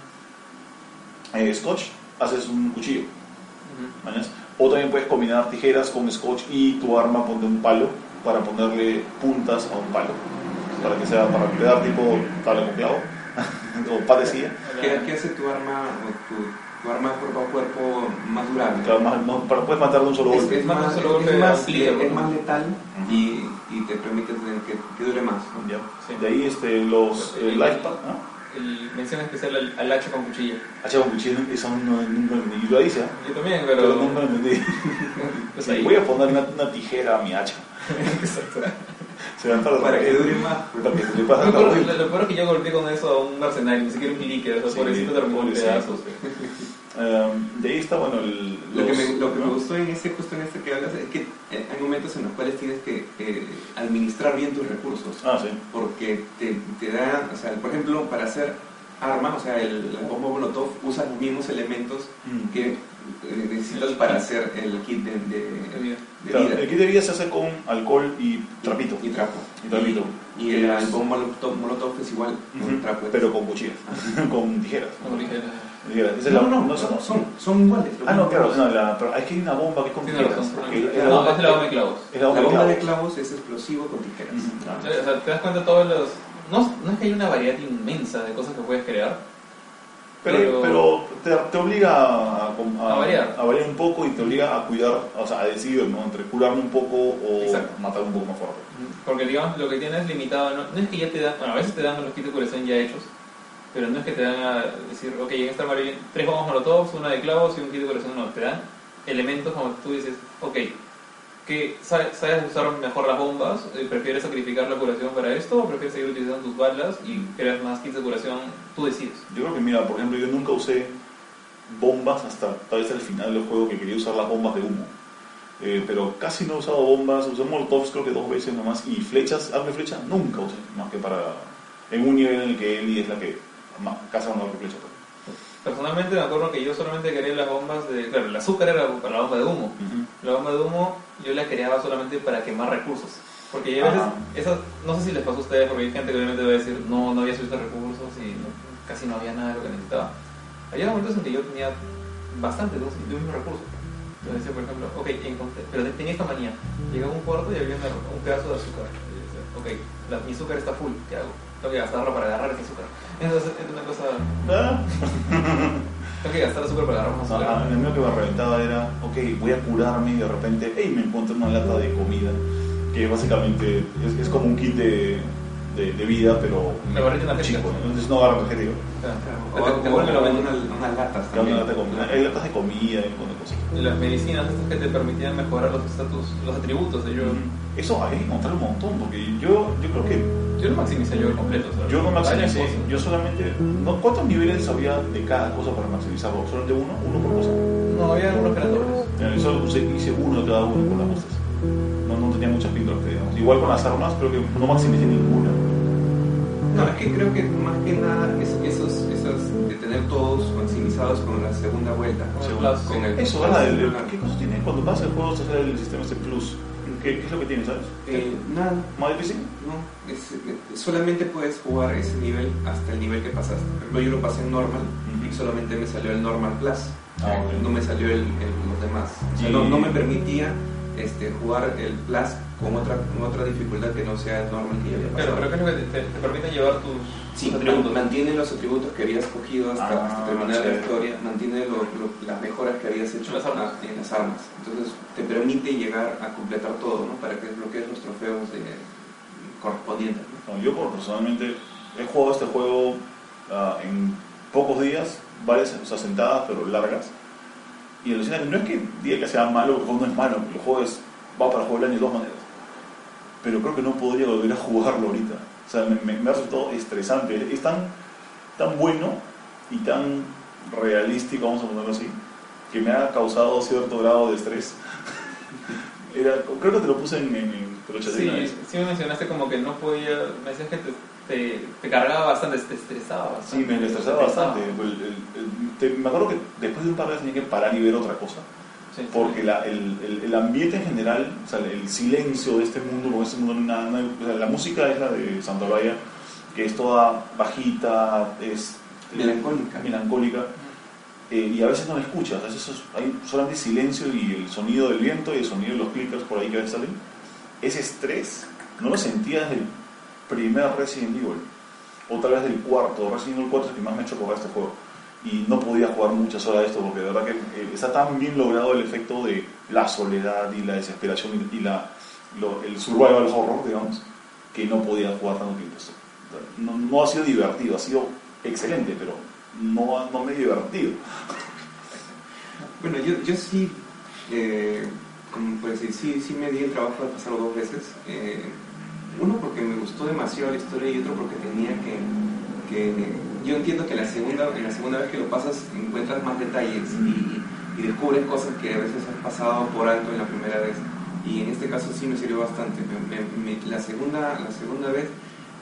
S1: eh, scotch, haces un cuchillo.
S2: Ujú.
S1: ¿mañas? O también puedes combinar tijeras con scotch y tu arma ponte un palo para ponerle puntas a un palo. Para que sea, para quedar tipo tabla con clavo o parecía.
S3: ¿Qué, qué hace tu arma, o tu, tu arma cuerpo a cuerpo más durable?
S1: Claro, más- no, para, puedes matar de un solo
S3: Es,
S1: golpe.
S3: es
S2: Más
S3: más,
S2: un solo golpe
S3: es más, es más letal y, y te permite tener que, que dure más. ¿no?
S1: Ya.
S2: Sí.
S1: De ahí este, los
S2: El-
S1: el life pack, ¿no?
S2: El mención especial al, al hacha con cuchilla.
S1: Hacha con cuchillo, eso no, nunca lo entendí. Y lo dice, ¿eh?
S2: Yo también,
S1: pero,
S2: pero.
S1: nunca lo entendí.
S2: pues ahí.
S1: voy a poner una, una tijera a mi hacha.
S2: Exacto.
S1: Se van para,
S3: Para que dure más.
S1: Para que le pase
S2: Lo peor, lo- es que yo golpeé con eso a un mercenario, ni siquiera un líquido, o sea,
S1: Sí,
S2: pobrecito terminó en pedazos.
S1: Um, de ahí está, bueno, el,
S3: Lo que, me, lo que me
S1: ¿no?
S3: gustó en este, justo en este que hablas, es que hay momentos en los cuales tienes que eh, administrar bien tus recursos.
S1: Ah, sí.
S3: Porque te, te da, o sea, por ejemplo, para hacer arma, o sea, el, la bomba molotov usa los mismos elementos
S1: Mm.
S3: que eh, necesitas para hacer el kit de, de,
S1: Claro,
S3: vida
S1: el kit de vida se hace con alcohol y trapito.
S3: y trapo.
S1: Y trapito.
S3: Y el, el bomba molotov, molotov es igual, con trapo.
S1: Pero con cuchillas, con tijeras.
S2: Dije,
S1: Tijeras.
S3: No,
S1: la-
S3: no, no,
S1: son-
S3: son, iguales.
S1: Ah, no, claro, no, la, pero aquí hay una bomba que es con
S2: Tiene
S1: tijeras.
S2: razón.
S1: porque la-
S2: No,
S1: bomba-
S2: es la bomba de clavos.
S1: es
S3: La bomba de
S1: clavos.
S3: clavos es explosivo con tijeras.
S1: Ah.
S2: O sea, te das cuenta de todos los... No, no es que hay una variedad inmensa de cosas que puedes crear.
S1: Pero,
S2: Pero-
S1: pero te, te obliga a, a-
S2: A variar.
S1: a variar un poco y te obliga a cuidar, o sea, a decidir, ¿no? Entre curarme un poco o
S2: Exacto.
S1: matar un poco más fuerte.
S2: Porque digamos, lo que tienes limitado, no, no es que ya te dan, bueno, a veces te dan los kits de curación ya hechos, pero no es que te dan a decir, ok, en esta armario tres bombas molotov, una de clavos y un kit de curación, no, te dan elementos como tú dices, ok, que sabes, usar mejor las bombas, Eh, prefieres sacrificar la curación para esto o prefieres seguir utilizando tus balas y crear más kits de curación, tú decides.
S1: Yo creo que, mira, por ejemplo, yo nunca usé bombas hasta tal vez al final del juego que quería usar las bombas de humo. Eh, pero casi no he usado bombas, usé molotovs creo que dos veces nomás y flechas, arma y flecha nunca usé, más que para en un nivel en el que Ellie es la que una arma y flecha. pues.
S2: Personalmente me acuerdo que yo solamente quería las bombas de, claro, el azúcar era para la bomba de humo, La bomba de humo yo la creaba solamente para quemar recursos. Porque ya a veces, esas, no sé si les pasó a ustedes, porque hay gente que obviamente va a decir, no, no había suficientes recursos y no- casi no había nada de lo que necesitaba. Había momentos en que yo tenía bastante de un, de un mismo recurso. Entonces decía, por ejemplo, ok, encontré, pero tenía esta manía. Llegaba a un cuarto y había una- un pedazo de azúcar. Y yo decía, ok, la- mi azúcar está full, ¿qué hago? Tengo que gastarla para agarrar ese azúcar. Entonces es una cosa...
S1: Ah,
S2: Tengo que gastar azúcar para agarrar más azúcar.
S1: Ajá, el mío que me reventaba era, ok, voy a curarme y de repente, hey, me encuentro una lata de comida, que básicamente es, es como un kit de, de, de vida, pero
S2: La barrita energética.
S1: chico, entonces no agarra energético.
S2: O
S3: O,
S2: te- te
S3: o-
S2: vuelve lo
S3: una- unas latas
S1: una
S3: también.
S1: lata de comida. Hay latas de comida y un montón de cosas.
S2: Y las medicinas estas que te permitían mejorar los estatus, los atributos de yo.
S1: Eso hay que encontrar un montón, porque yo, yo creo que
S2: Yo no maximicé yo completo, ¿sabes?
S1: yo no maximicé, yo solamente, no, ¿cuántos niveles había de cada cosa para maximizarlo? ¿Solamente uno? ¿Uno por cosa?
S2: No, había algunos.
S1: Ya, Yo solo hice uno de cada uno con las cosas. No, no tenía muchas píldoras, que digamos. Igual con las armas, creo que no maximicé ninguna.
S3: No, es que creo que más que nada es, esos, esos de tener todos maximizados con la segunda vuelta.
S2: Con el
S1: Según-
S2: plus,
S3: con el-
S1: Eso, ¿verdad? El- el- ¿Qué cosas tiene cuando pasas el juego? Se hace el sistema este plus. ¿Qué, qué es lo que tiene, sabes?
S3: Eh, nada,
S1: ¿Más difícil?
S3: no, es- solamente puedes jugar ese nivel hasta el nivel que pasaste. Por ejemplo, yo lo pasé en normal y solamente me salió el normal plus.
S1: Ah.
S3: No me salió el, el- los demás. O sea,
S1: Y-
S3: no, no me permitía este, jugar el plus con otra, con otra dificultad que no sea el normal que había
S2: Pero,
S3: pasado.
S2: pero ¿qué es lo que te, te permite llevar tus,
S3: Sí,
S2: atributos?
S3: mantiene los atributos que habías cogido hasta,
S1: Ah,
S3: hasta terminar la historia, mantiene lo- lo- las mejoras que habías hecho
S2: Las armas.
S3: en las armas. Entonces te permite llegar a completar todo, ¿no? Para que desbloquees los trofeos de- correspondientes. ¿no?
S1: No, yo por- personalmente he jugado este juego ah, en pocos días, varias o sea, sentadas, pero largas. Y alucina que no es que diga que sea malo, porque el juego no es malo, el juego es, va para jugar el año de dos maneras. Pero creo que no podría volver a jugarlo ahorita. O sea, me, me- me ha resultado estresante. Es tan, tan bueno y tan realístico, vamos a ponerlo así, que me ha causado cierto grado de estrés. Era, creo que te lo puse en, en, te lo
S2: Sí, sí me mencionaste como que no podía, me decías que te, te, te cargaba bastante, te estresaba
S1: Sí,
S2: bastante.
S1: me estresaba bastante. El- el- el- te- me acuerdo que después de un par de veces tenía que parar y ver otra cosa.
S2: Sí.
S1: Porque la- el, el- el ambiente en general, o sea, el silencio de este mundo, porque este mundo no hay nada, no hay- o sea, la música es la de Santabria, que es toda bajita, es
S3: Melancólica.
S1: melancólica, eh, y a veces no la escuchas, a veces es- hay solamente silencio y el sonido del viento y el sonido de los clickers por ahí que a veces salen. Ese estrés no lo sentía desde el primer Resident Evil, o tal vez del cuarto, Resident Evil 4 es el que más me ha hecho correr este juego. Y no podía jugar muchas horas de esto porque de verdad que eh, está tan bien logrado el efecto de la soledad y la desesperación y, la, lo- el survival horror, digamos, que no podía jugar tanto tiempo. No, no ha sido divertido, ha sido excelente, pero no, no me he divertido.
S3: Bueno, yo, yo sí, eh, como puedes decir, sí, sí me di el trabajo de pasarlo dos veces. Eh, uno porque me gustó demasiado la historia y otro porque tenía que, que yo entiendo que la segunda, en la segunda vez que lo pasas encuentras más detalles y, descubres cosas que a veces has pasado por alto en la primera vez. Y en este caso sí me sirvió bastante. La, segunda, la segunda vez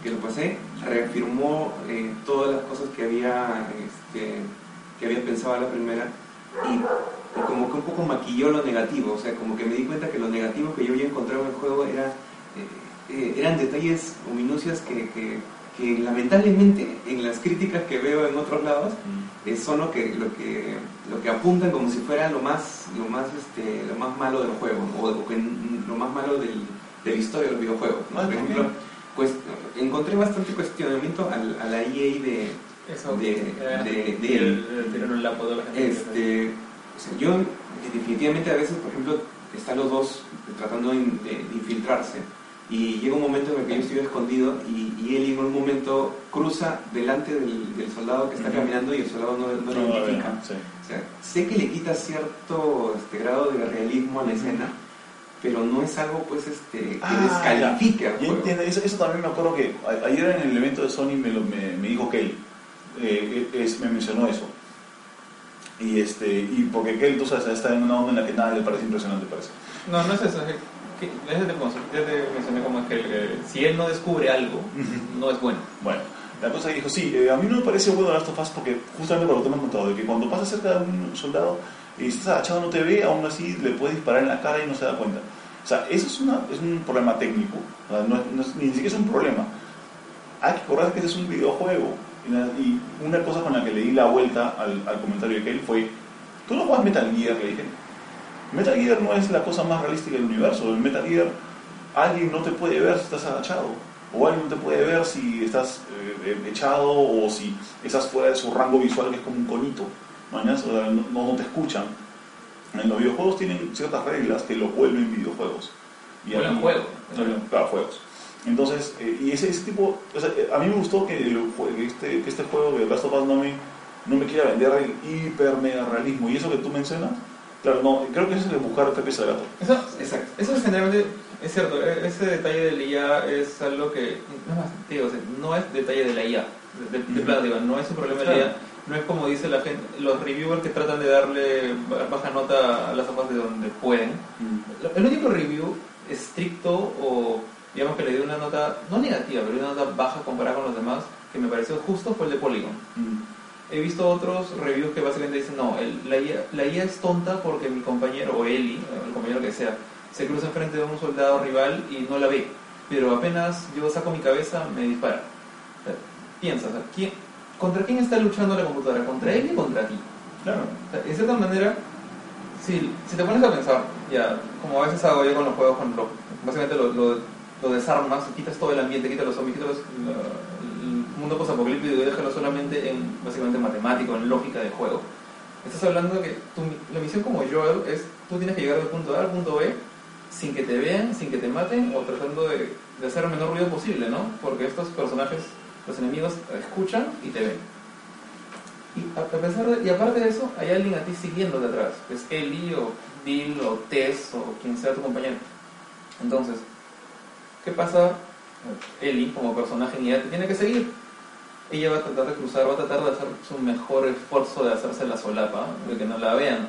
S3: que lo pasé reafirmó eh, todas las cosas que había, este, que había pensado la primera y, como que un poco maquilló lo negativo, o sea, como que me di cuenta que lo negativo que yo había encontrado en el juego era, eh, eh, eran detalles o minucias que- que lamentablemente en las críticas que veo en otros lados eh, son lo que, lo, que, lo que apuntan como si fuera lo más, lo más, este, lo más malo del juego, o, o que- lo más malo del- de la historia de los videojuegos. ¿no? Por ejemplo, pues, encontré bastante cuestionamiento al- a la EA de,
S2: Eso,
S3: de-
S2: la gente.
S3: este, o sea, yo definitivamente a veces, por ejemplo, están los dos tratando de infiltrarse y llega un momento en el que yo estoy escondido y, y él en un momento cruza delante del, del soldado que está caminando y el soldado no, no lo identifica.
S1: sí.
S3: O sea, sé que le quita cierto este, grado de realismo a la escena, pero no es algo pues este que
S1: Ah,
S3: descalifique al
S1: Yo entiendo, eso, eso también me acuerdo que a- ayer en el evento de Sony me, lo- me, me dijo Kelly, eh, es- me mencionó eso. Y este y porque Kelly, tú sabes, está en una onda en la que nada le parece impresionante, parece.
S2: No, no es eso. Es que, ya te, mencioné como que eh, si él no descubre algo, no es bueno.
S1: Bueno, la cosa que dijo, sí, eh, a mí no me parece bueno Last of Us porque justamente por lo que me han contado, de que cuando pasa cerca de un soldado y estás agachado no te ve, aún así le puedes disparar en la cara y no se da cuenta. O sea, eso es, una, es un problema técnico, o sea, no no ni siquiera es un problema. Hay que recordar que este es un videojuego. Y, una cosa con la que le di la vuelta al, al comentario de Kelly fue, tú no juegas Metal Gear, le dije. Metal Gear no es la cosa más realística del universo. En Metal Gear alguien no te puede ver si estás agachado. O alguien no te puede ver si estás eh, echado o si estás fuera de su rango visual que es como un conito. ¿mañas? O sea, no, no te escuchan. En los videojuegos tienen ciertas reglas que lo vuelven videojuegos. Y
S2: juego.
S1: Claro, juegos. Entonces, eh, y ese, ese tipo, o sea, eh, a mí me gustó que, el jue- que este, que este juego de Last of Us no me, no me quiera vender el hiper mega realismo. Y eso que tú mencionas, claro, no, creo que eso es de buscar tres piezas de gato.
S2: Eso,
S3: Exacto.
S2: eso es generalmente, es cierto, e- ese detalle de la IA es algo que, no, más, digo, o sea, no es detalle de la IA, de, de- de no es un problema de la
S1: Claro.
S2: IA, no es como dice la gente, los reviewers que tratan de darle ba- baja nota a las hojas de donde pueden. El único review estricto o digamos que le dio una nota, no negativa, pero una nota baja comparada con los demás, que me pareció justo fue el de Polygon. He visto otros reviews que básicamente dicen, no, el- la, IA, la IA es tonta porque mi compañero, o Eli, el compañero que sea, se cruza enfrente de un soldado rival y no la ve. Pero apenas yo saco mi cabeza, me dispara. O sea, piensa, o sea, ¿quién- ¿contra quién está luchando la computadora? ¿Contra él o contra ti?
S1: Claro.
S2: O sea, en cierta manera, si, si te pones a pensar, ya, como a veces hago yo con los juegos, cuando básicamente lo, lo, lo desarmas, quitas todo el ambiente, quitas los zombies, quitas los- la- mundo posapocalíptico déjalo solamente en básicamente matemático, en lógica de juego. Estás hablando de que tu, la misión como Joel es, tú tienes que llegar del punto A al punto B sin que te vean, sin que te maten o tratando de, de hacer el menor ruido posible, ¿no? Porque estos personajes, los enemigos, escuchan y te ven. Y, a pesar y aparte de eso, hay alguien a ti siguiéndote atrás. Es Ellie o Bill o Tess o quien sea tu compañero. Entonces, ¿qué pasa? Ellie, como personaje te tiene que seguir. Ella va a tratar de cruzar, va a tratar de hacer su mejor esfuerzo de hacerse la solapa, de que no la vean.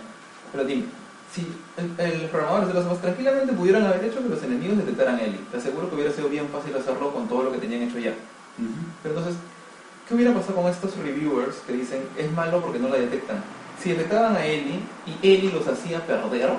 S2: Pero dime, si el, el- los programadores de las más tranquilamente pudieran haber hecho que los enemigos detectaran Ellie, te aseguro que hubiera sido bien fácil hacerlo con todo lo que tenían hecho ya. Pero entonces, ¿qué hubiera pasado con estos reviewers que dicen es malo porque no la detectan? Si detectaban a Ellie y Ellie los hacía perder,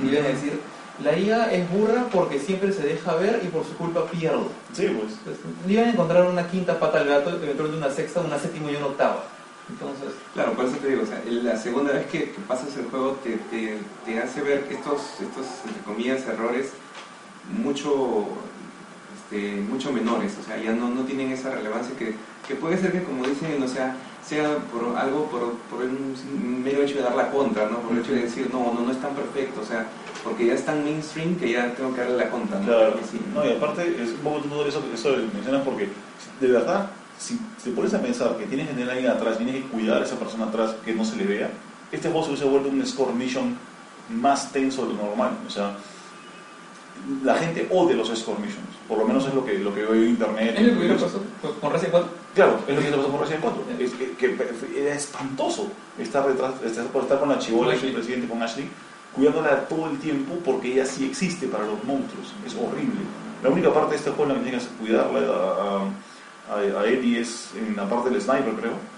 S2: iban a decir, la IA es burra porque siempre se deja ver y por su culpa pierde.
S1: Sí, pues.
S2: Entonces, iban a encontrar una quinta pata al gato, eventualmente una sexta, una séptima y una octava. Entonces,
S3: Claro, por eso te digo, o sea, la segunda vez que, que pasas el juego te, te, te hace ver estos, estos, entre comillas, errores mucho, este, mucho menores, o sea, ya no, no tienen esa relevancia que, que puede ser que, como dicen, o sea, sea por algo, por, por un mero hecho de dar la contra, ¿no? Por el hecho de decir, no, no, no es tan perfecto, o sea, porque ya es tan mainstream que ya tengo que darle la contra, ¿no?
S1: Claro.
S3: Y sí.
S1: No, y aparte es un poco todo eso, eso que mencionas porque de verdad, si te pones a pensar que tienes que tener a alguien atrás, tienes que cuidar a esa persona atrás que no se le vea, este juego se hubiese vuelto un score mission más tenso de lo normal. O sea, la gente odia los score missions, por lo menos es lo que, lo que veo en internet.
S2: es lo que hubiera pasado con Resident 4.
S1: Claro, es lo que te pasó por Resident 4. Es que, que era espantoso estar detrás, estar, con la chivola,
S2: Ashley.
S1: el presidente con Ashley, cuidándola todo el tiempo porque ella sí existe para los monstruos. Es horrible. La única parte de este juego en la que tienes que cuidarla a, a, a Ellie es en la parte del sniper, creo.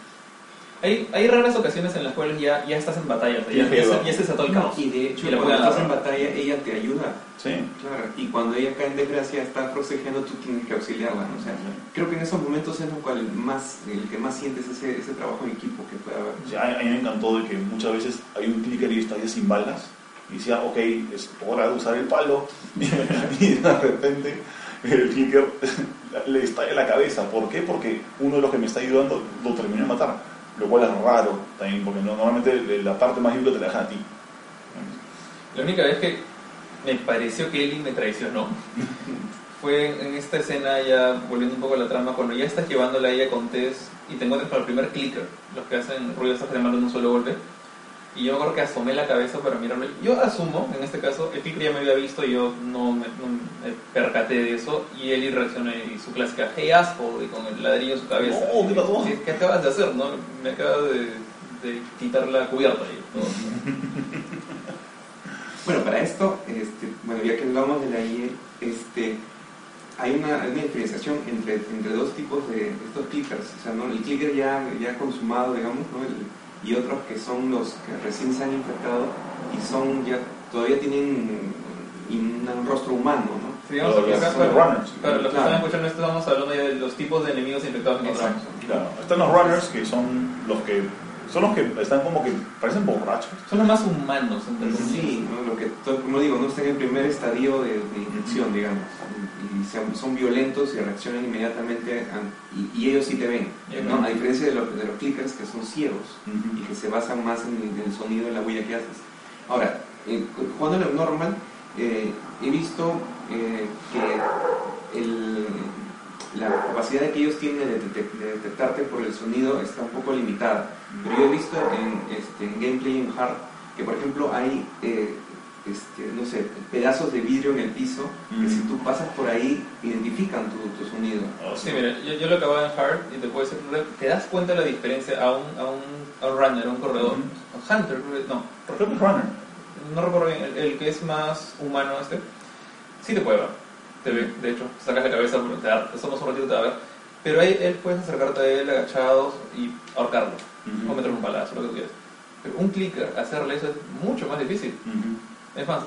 S2: Hay, hay raras ocasiones en las cuales ya, ya estás en batalla, o sea, ya, ya, se, ya se desató el caos.
S3: Y de hecho,
S2: Y la
S3: cuando estás en batalla, ella te ayuda.
S1: Sí.
S3: Claro, y cuando ella cae en desgracia, está forcejeando, tú tienes que auxiliarla, ¿no? O sea, creo que en esos momentos es lo cual más, el que más sientes ese, ese trabajo en equipo que puede haber.
S1: Sí, A a mí me encantó de que muchas veces hay un clicker y está ya sin balas y decía, ok, es hora de usar el palo y de repente el clicker le estalla la cabeza. ¿Por qué? Porque uno de los que me está ayudando lo terminó de matar, lo cual es raro también, porque no- normalmente la parte más dura te la dejan a ti.
S2: La única vez que me pareció que Ellie me traicionó fue en esta escena ya, volviendo un poco a la trama, cuando ya estás llevándola a ella con Tess y te encuentras con el primer clicker, los que hacen ruido hasta de un solo golpe. Y yo acuerdo que asomé la cabeza para mirarlo. Yo asumo, en este caso, el clicker ya me había visto y yo no me, no me percaté de eso. Y Ellie reaccionó y su clásica, hey asshole, y con el ladrillo en su cabeza.
S1: No, ¿qué pasó?
S2: ¿Qué, qué acabas de hacer? no? Me acabas de, de quitar la cubierta. Y todo.
S3: Bueno, para esto, este, bueno, ya que hablamos de la IE, este, hay una, hay una diferenciación entre, entre dos tipos de estos clickers. O sea, ¿no? el clicker ya, ya consumado, digamos, ¿no? El- y otros que son los que recién se han infectado y son ya todavía tienen un, un rostro humano, ¿no?
S2: Sí,
S1: Los-
S2: acá
S1: los
S2: para,
S1: runners.
S2: para los que
S3: Claro.
S2: están escuchando esto, estamos hablando ya de los tipos de enemigos infectados que encontramos.
S1: Claro. Están los runners, que son los que son los que están como que parecen borrachos.
S2: Son los más humanos, entre.
S3: Sí, ¿no? lo que, como digo, no están en el primer estadio de, de infección, digamos, y son violentos y reaccionan inmediatamente, a- y, y ellos sí te ven, ¿no? A diferencia de, los de los clickers que son ciegos y que se basan más en el, en el sonido de la huella que haces. Ahora, eh, jugando en el normal, eh, he visto eh, que el- la capacidad de que ellos tienen de, detec- de detectarte por el sonido está un poco limitada. Pero yo he visto en, este, en gameplay en hard que, por ejemplo, hay, eh, este, no sé, pedazos de vidrio en el piso que
S1: Mm.
S3: si tú pasas por ahí identifican tu, tu sonido.
S1: Ah,
S2: Sí, mira, yo, yo lo acababa en Hard y te puedes te das cuenta de la diferencia a un, a un, a un runner, a un corredor. A un hunter, no,
S1: que es runner.
S2: no recuerdo bien, el, el que es más humano este, sí te puede ver, te ve, de hecho, sacas la cabeza, te, da- te asomas un ratito te va a ver, pero ahí él puedes acercarte a él agachados y ahorcarlo,
S1: Ujú.
S2: o meterle un palazo, lo que tú quieras. Pero un clicker, hacerle eso es mucho más difícil. Es más,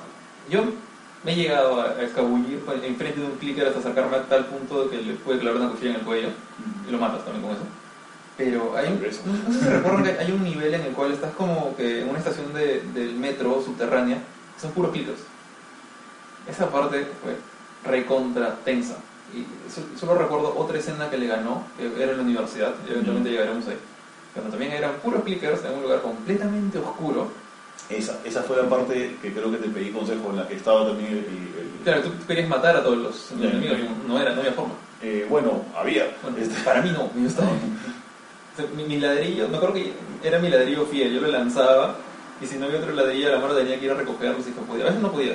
S2: yo me he llegado a, escabullir con- enfrente de un clicker hasta acercarme a tal punto que le puede clavar una cuchilla en el cuello y lo matas también con eso. Pero hay un, no recuerdan que hay un nivel en el cual estás como que en una estación de- del metro subterránea, que son puros clickers. Esa parte fue recontra tensa. Y so- solo recuerdo otra escena que le ganó, que era en la universidad, y eventualmente llegaremos ahí. Cuando también eran puros clickers en un lugar completamente oscuro.
S1: Esa, esa fue la parte que creo que te pedí consejo, en la que estaba también el... el-
S2: Claro, tú querías matar a todos los,
S1: Ya.
S2: enemigos, no, era, no había forma.
S1: eh, bueno, había.
S2: Bueno,
S1: Este,
S2: para mí no, yo estaba... Mi, mi ladrillo, me acuerdo que era mi ladrillo fiel, yo lo lanzaba y si no había otro ladrillo la mano tenía que ir a recogerlo si no podía. A veces no podía,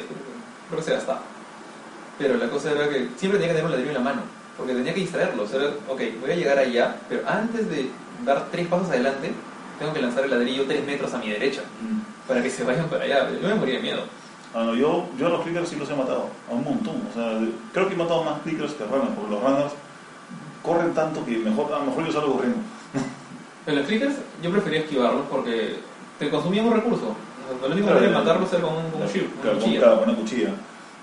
S2: creo, que- se gastaba. Pero la cosa era que siempre tenía que tener un ladrillo en la mano, porque tenía que distraerlo. O sea, era, ok, voy a llegar allá, pero antes de dar tres pasos adelante, tengo que lanzar el ladrillo 3 metros a mi derecha
S1: Mm.
S2: para que se vayan para allá. Yo me moría de miedo.
S1: Ah, no, yo, yo a los clickers sí los he matado, a un montón. O sea, creo que he matado más clickers que runners, porque los runners corren tanto que mejor, a lo mejor yo salgo corriendo.
S2: En los clickers yo prefería esquivarlos porque te consumían un recurso. O sea, lo único de
S1: el-
S2: matarlos era con un, con una
S1: Claro, con,
S2: cuchilla.
S1: claro, con una cuchilla.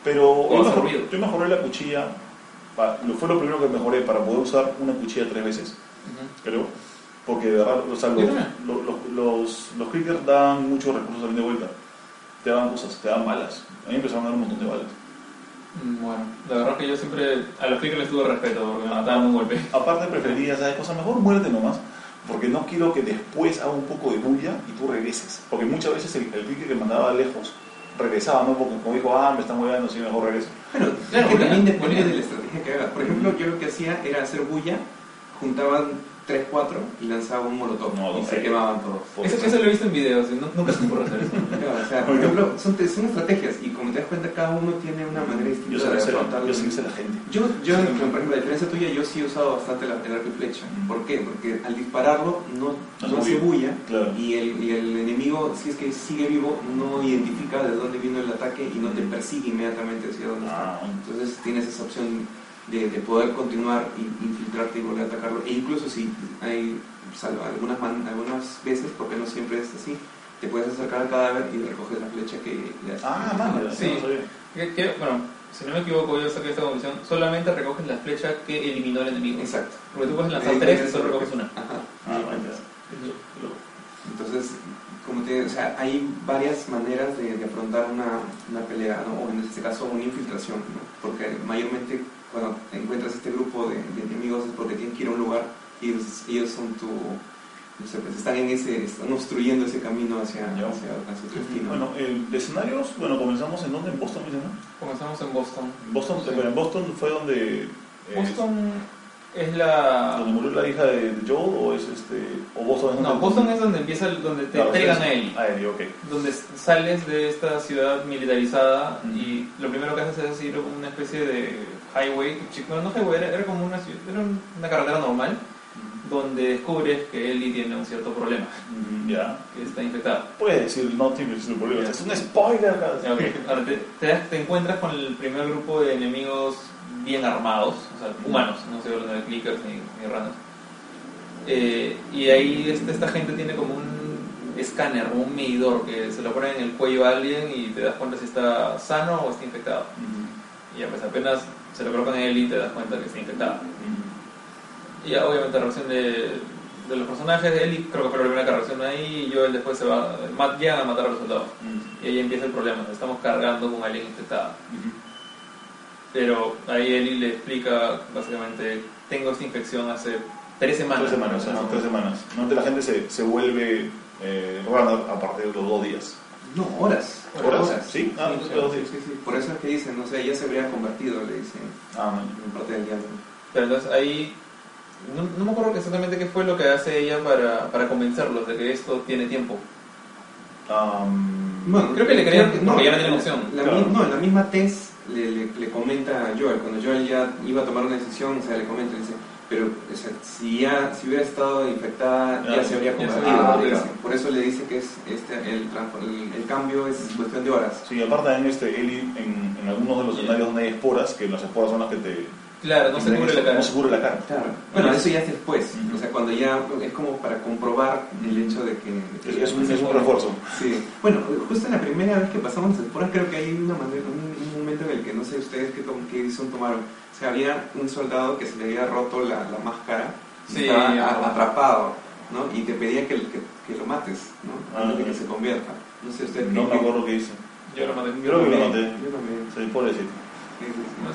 S1: Pero yo, mejor- mejoré la cuchilla, fue lo primero que mejoré para poder usar una cuchilla tres veces, creo. Porque de verdad, o sea, los, los, los, los, los clickers dan muchos recursos también de vuelta. Te dan cosas, te dan balas. A mí me empezaron a dar un montón de balas.
S2: Mm, Bueno, la verdad que yo siempre a los clickers les tuve respeto porque me mataban un golpe.
S1: Aparte preferiría, ¿sabes cosa? Mejor muérete nomás, porque no quiero que después haga un poco de bulla y tú regreses. Porque muchas veces el, el clicker que mandaba lejos regresaba, ¿no? Porque como dijo, ah, me están moviendo, sí, mejor regreso.
S3: Bueno,
S2: Claro,
S3: que
S2: porque-
S3: también depende de la estrategia que hagas. Por ejemplo, yo lo que hacía era hacer bulla, juntaban 3, 4 y lanzaba un molotov
S1: No,
S3: y
S1: no,
S3: se
S1: eh.
S3: quemaban todos.
S1: Por
S2: Eso,
S1: eso.
S2: lo he visto en videos no- nunca se ocurre hacer eso.
S3: Claro, o sea, por ejemplo, son, son estrategias y como te das cuenta, cada uno tiene una manera
S1: Yo
S3: distinta
S1: sé
S3: de afrontar
S1: yo sé la gente.
S3: Yo, yo por ejemplo, a diferencia tuya, yo sí he usado bastante la, el arco y flecha. ¿Por qué? Porque al dispararlo no,
S1: No
S3: hace bulla
S1: Claro.
S3: y el, y el enemigo, si es que sigue vivo, no identifica de dónde vino el ataque y no te persigue inmediatamente hacia dónde está.
S1: Ah,
S3: Entonces tienes esa opción de, de poder continuar y infiltrarte y volver a atacarlo. E incluso si hay salvo, algunas, man- algunas veces, porque no siempre es así, te puedes acercar al cadáver y recoges la flecha que le has
S1: ah man,
S2: Sí. Que- que, bueno, si no me equivoco, yo saqué esta conclusión, solamente recoges la flecha que eliminó el enemigo.
S3: Exacto.
S2: Porque tú puedes lanzar
S3: Ahí
S2: tres y solo recoges una.
S3: Ajá.
S1: Ah.
S3: Entonces, como te digo, o sea, hay varias maneras de, de afrontar una, una pelea, ¿no? o en este caso una infiltración, ¿no? porque mayormente cuando encuentras este grupo de, de enemigos es porque tienen que ir a un lugar y ellos, ellos son tu, no sé, pues están en ese, están obstruyendo ese camino hacia, hacia, hacia tu destino.
S1: Bueno, el de escenarios, bueno, comenzamos en donde, en Boston, ¿no?
S2: Comenzamos en Boston.
S1: En Boston,
S2: Sí.
S1: pero en Boston fue donde... eh,
S2: Boston es la...
S1: ¿Donde murió la hija de Joel o es este... o Boston es
S2: No,
S1: donde-
S2: Boston es donde empieza, el- donde te
S1: Claro,
S2: entregan a Ellie.
S1: A Ellie, ok.
S2: donde sales de esta ciudad militarizada y lo primero que haces es ir a una especie de highway, no, no highway, era, era como una, era una carretera normal, donde descubres que Ellie tiene un cierto problema,
S1: Ya.
S2: que está infectada.
S1: Puedes decir, no tienes el problema. Es un spoiler.
S2: Ahora te, te te encuentras con el primer grupo de enemigos bien armados, o sea, humanos, no estoy hablando de clickers ni, ni ranas. Eh, y ahí este- esta gente tiene como un escáner, un medidor que se lo ponen en el cuello a alguien y te das cuenta si está sano o está infectado. Y ya pues apenas se lo colocan en él y te das cuenta que está infectada.
S1: mm.
S2: Y ya obviamente la reacción de, de los personajes, Ellie creo que fue la primera que reacciona ahí y Joel después se va, llegan a matar a los soldados.
S1: Mm,
S2: Y ahí empieza el problema, estamos cargando con alguien infectada.
S1: mm.
S2: Pero ahí Ellie le explica básicamente, tengo esta infección hace tres semanas.
S1: Tres semanas, ajá, tres semanas. Normalmente la gente se, se vuelve eh, runner a partir de los dos días.
S3: No, horas.
S1: ¿Horas? ¿Sí? Ah,
S3: sí,
S1: dos días.
S3: sí, sí. Por eso es que dicen, no sé, ya se habría convertido, le dicen
S1: Ah, man.
S3: en parte del diálogo.
S2: Pero entonces ahí, no, no me acuerdo exactamente qué fue lo que hace ella para, para convencerlos de que esto tiene tiempo.
S1: Um,
S3: Bueno,
S2: Creo que le creían porque ya no
S3: la-
S2: tienen opción.
S3: La,
S1: Claro.
S3: mi- no, en la misma test le, le, le comenta a Joel, cuando Joel ya iba a tomar una decisión, o sea, le comenta, le dice, pero o sea, si ya si hubiera estado infectada, ya,
S1: Ya,
S3: se habría dice.
S1: convertido.
S3: Por eso le dice que es este, el, el, el cambio es cuestión de horas.
S1: Sí, aparte en este Eli, en, en algunos de los escenarios donde hay esporas, que las esporas son las que te...
S2: Claro, no se cubre la cara.
S1: No se cubre la cara.
S3: Claro. Bueno, eso ya es después. O sea, cuando ya es como para comprobar el hecho de que. de que
S1: Es, un, es un refuerzo.
S3: Sí. Bueno, justo en la primera vez que pasamos las esporas, creo que hay una manera, un momento en el que no sé ustedes qué, tom- qué decisión tomaron. O sea, había un soldado que se le había roto la, la máscara y
S2: Sí,
S3: estaba atrapado, ¿no? Y te pedía que, que, que lo mates, ¿no?
S1: Ah,
S3: Antes de que se convierta. No sé ustedes
S1: No
S3: qué-
S1: me acuerdo qué hice.
S2: Yo lo maté.
S1: Creo que lo maté.
S3: Yo también.
S1: Sí, pobrecito.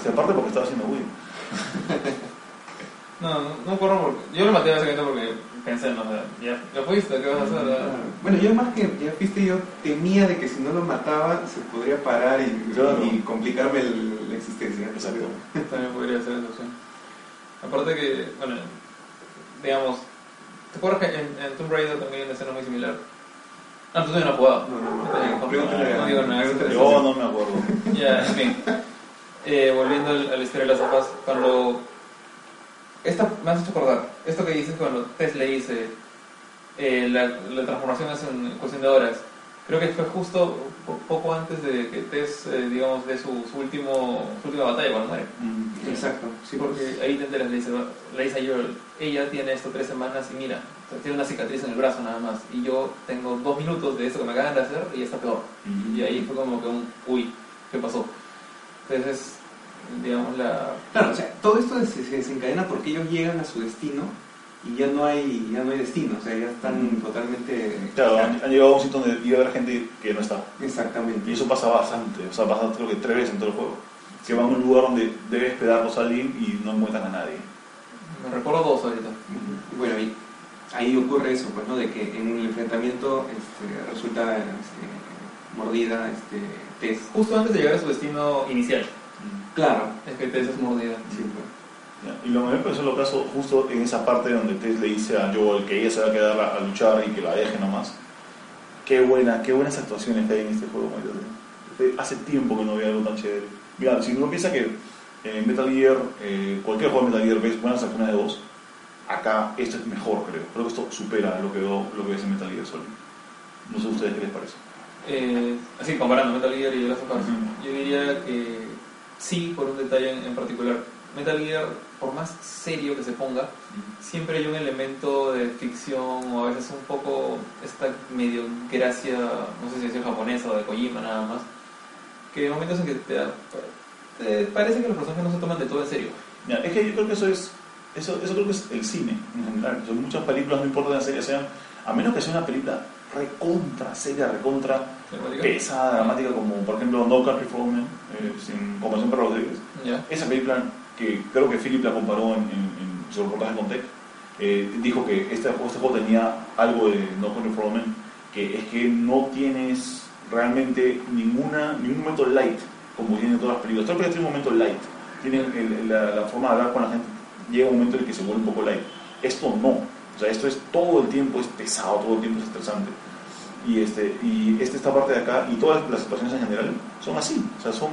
S3: Sí,
S1: aparte porque estaba haciendo Wii.
S2: No, no, no me acuerdo porque. Yo lo maté básicamente porque pensé, no, ya, ya fuiste, ¿qué vas a hacer?
S3: Claro. Bueno, yo más que ya viste, yo temía de que si no lo mataba se podría parar y,
S1: Claro.
S3: y complicarme el- la existencia.
S1: Exacto.
S2: También podría ser esa opción. Aparte que, bueno, digamos, ¿te acuerdas que en, en Tomb Raider también hay una escena muy similar? Ah, tú no has jugado.
S3: No, no, no.
S2: No digo nada.
S1: Yo no me acuerdo.
S2: Ya, en fin. Eh, volviendo al, a la historia de las sofás, cuando... Esta, me has hecho acordar, esto que dices cuando Tess le dice, eh, la, la transformación es en cuestión de horas. Creo que fue justo po- poco antes de que Tess, eh, digamos, de su, su último, su última batalla cuando muere.
S1: Mm.
S3: Exacto.
S2: Sí, porque ahí te enteras, le dice, le dice a Joel, ella tiene esto tres semanas y mira, o sea, tiene una cicatriz en el brazo nada más. Y yo tengo dos minutos de esto que me acaban de hacer y ya está peor. Y ahí fue como que un, uy, ¿qué pasó? Entonces, digamos, la...
S3: Claro, o sea, todo esto se, se desencadena porque ellos llegan a su destino y ya no hay, ya no hay destino, o sea, ya están totalmente...
S1: Claro, han, han llegado a un sitio donde iba a haber gente que no está.
S3: Exactamente.
S1: Y eso pasa bastante, o sea, pasa creo que tres veces en todo el juego. Que van a un lugar donde debe esperarlos a alguien y no encuentran a nadie.
S2: Me recuerdo dos ahorita.
S3: Bueno, y ahí ocurre eso, pues, ¿no? De que en un enfrentamiento este, resulta este, mordida este, Tess.
S2: Justo antes de llegar a su destino inicial,
S3: Claro.
S2: es que Tess es mordida.
S3: Sí, pues.
S1: Y lo que me pareció lo caso justo en esa parte donde Tess le dice a Joel que ella se va a quedar a, a luchar y que la deje nomás. Qué buena, qué buenas actuaciones que hay en este juego, God. Hace tiempo que no había algo tan chévere. Mira, si uno piensa que en Metal Gear, eh, cualquier juego de Metal Gear ves buenas actuaciones de voz, acá esto es mejor, creo. Creo que esto supera lo que, veo, lo que ves en Metal Gear Solid. No sé a ustedes qué les parece.
S2: Eh, así, comparando Metal Gear y Last of Us, yo diría que sí, por un detalle en, en particular. Metal Gear, por más serio que se ponga, siempre hay un elemento de ficción o a veces un poco esta medio gracia, no sé si es japonesa o de Kojima nada más, que hay momentos en que te, da- te parece que los personajes no se toman de todo en serio.
S1: Es que yo creo que eso es eso, eso creo que es el cine en general. Son muchas películas, no importa la serie sean, a menos que sea una película recontra seria, recontra
S2: ¿Dramática?
S1: pesada, dramática, como por ejemplo No Country for Old Men, eh, sin comparación para Rodríguez.
S2: ¿Ya?
S1: Esa película que creo que Philip la comparó en, en, en su reportaje con Tech, eh, dijo que este, este juego tenía algo de No Country for Old Men, que es que no tienes realmente ninguna, ningún momento light, como tienen todas las películas. Todas las películas tienen un momento light, tienen el- la, la forma de hablar con la gente, llega un momento en el que se vuelve un poco light. Esto no, o sea, esto es todo el tiempo es pesado, todo el tiempo es estresante. Y, este, y este, esta parte de acá, y todas las situaciones en general, son así, o sea, son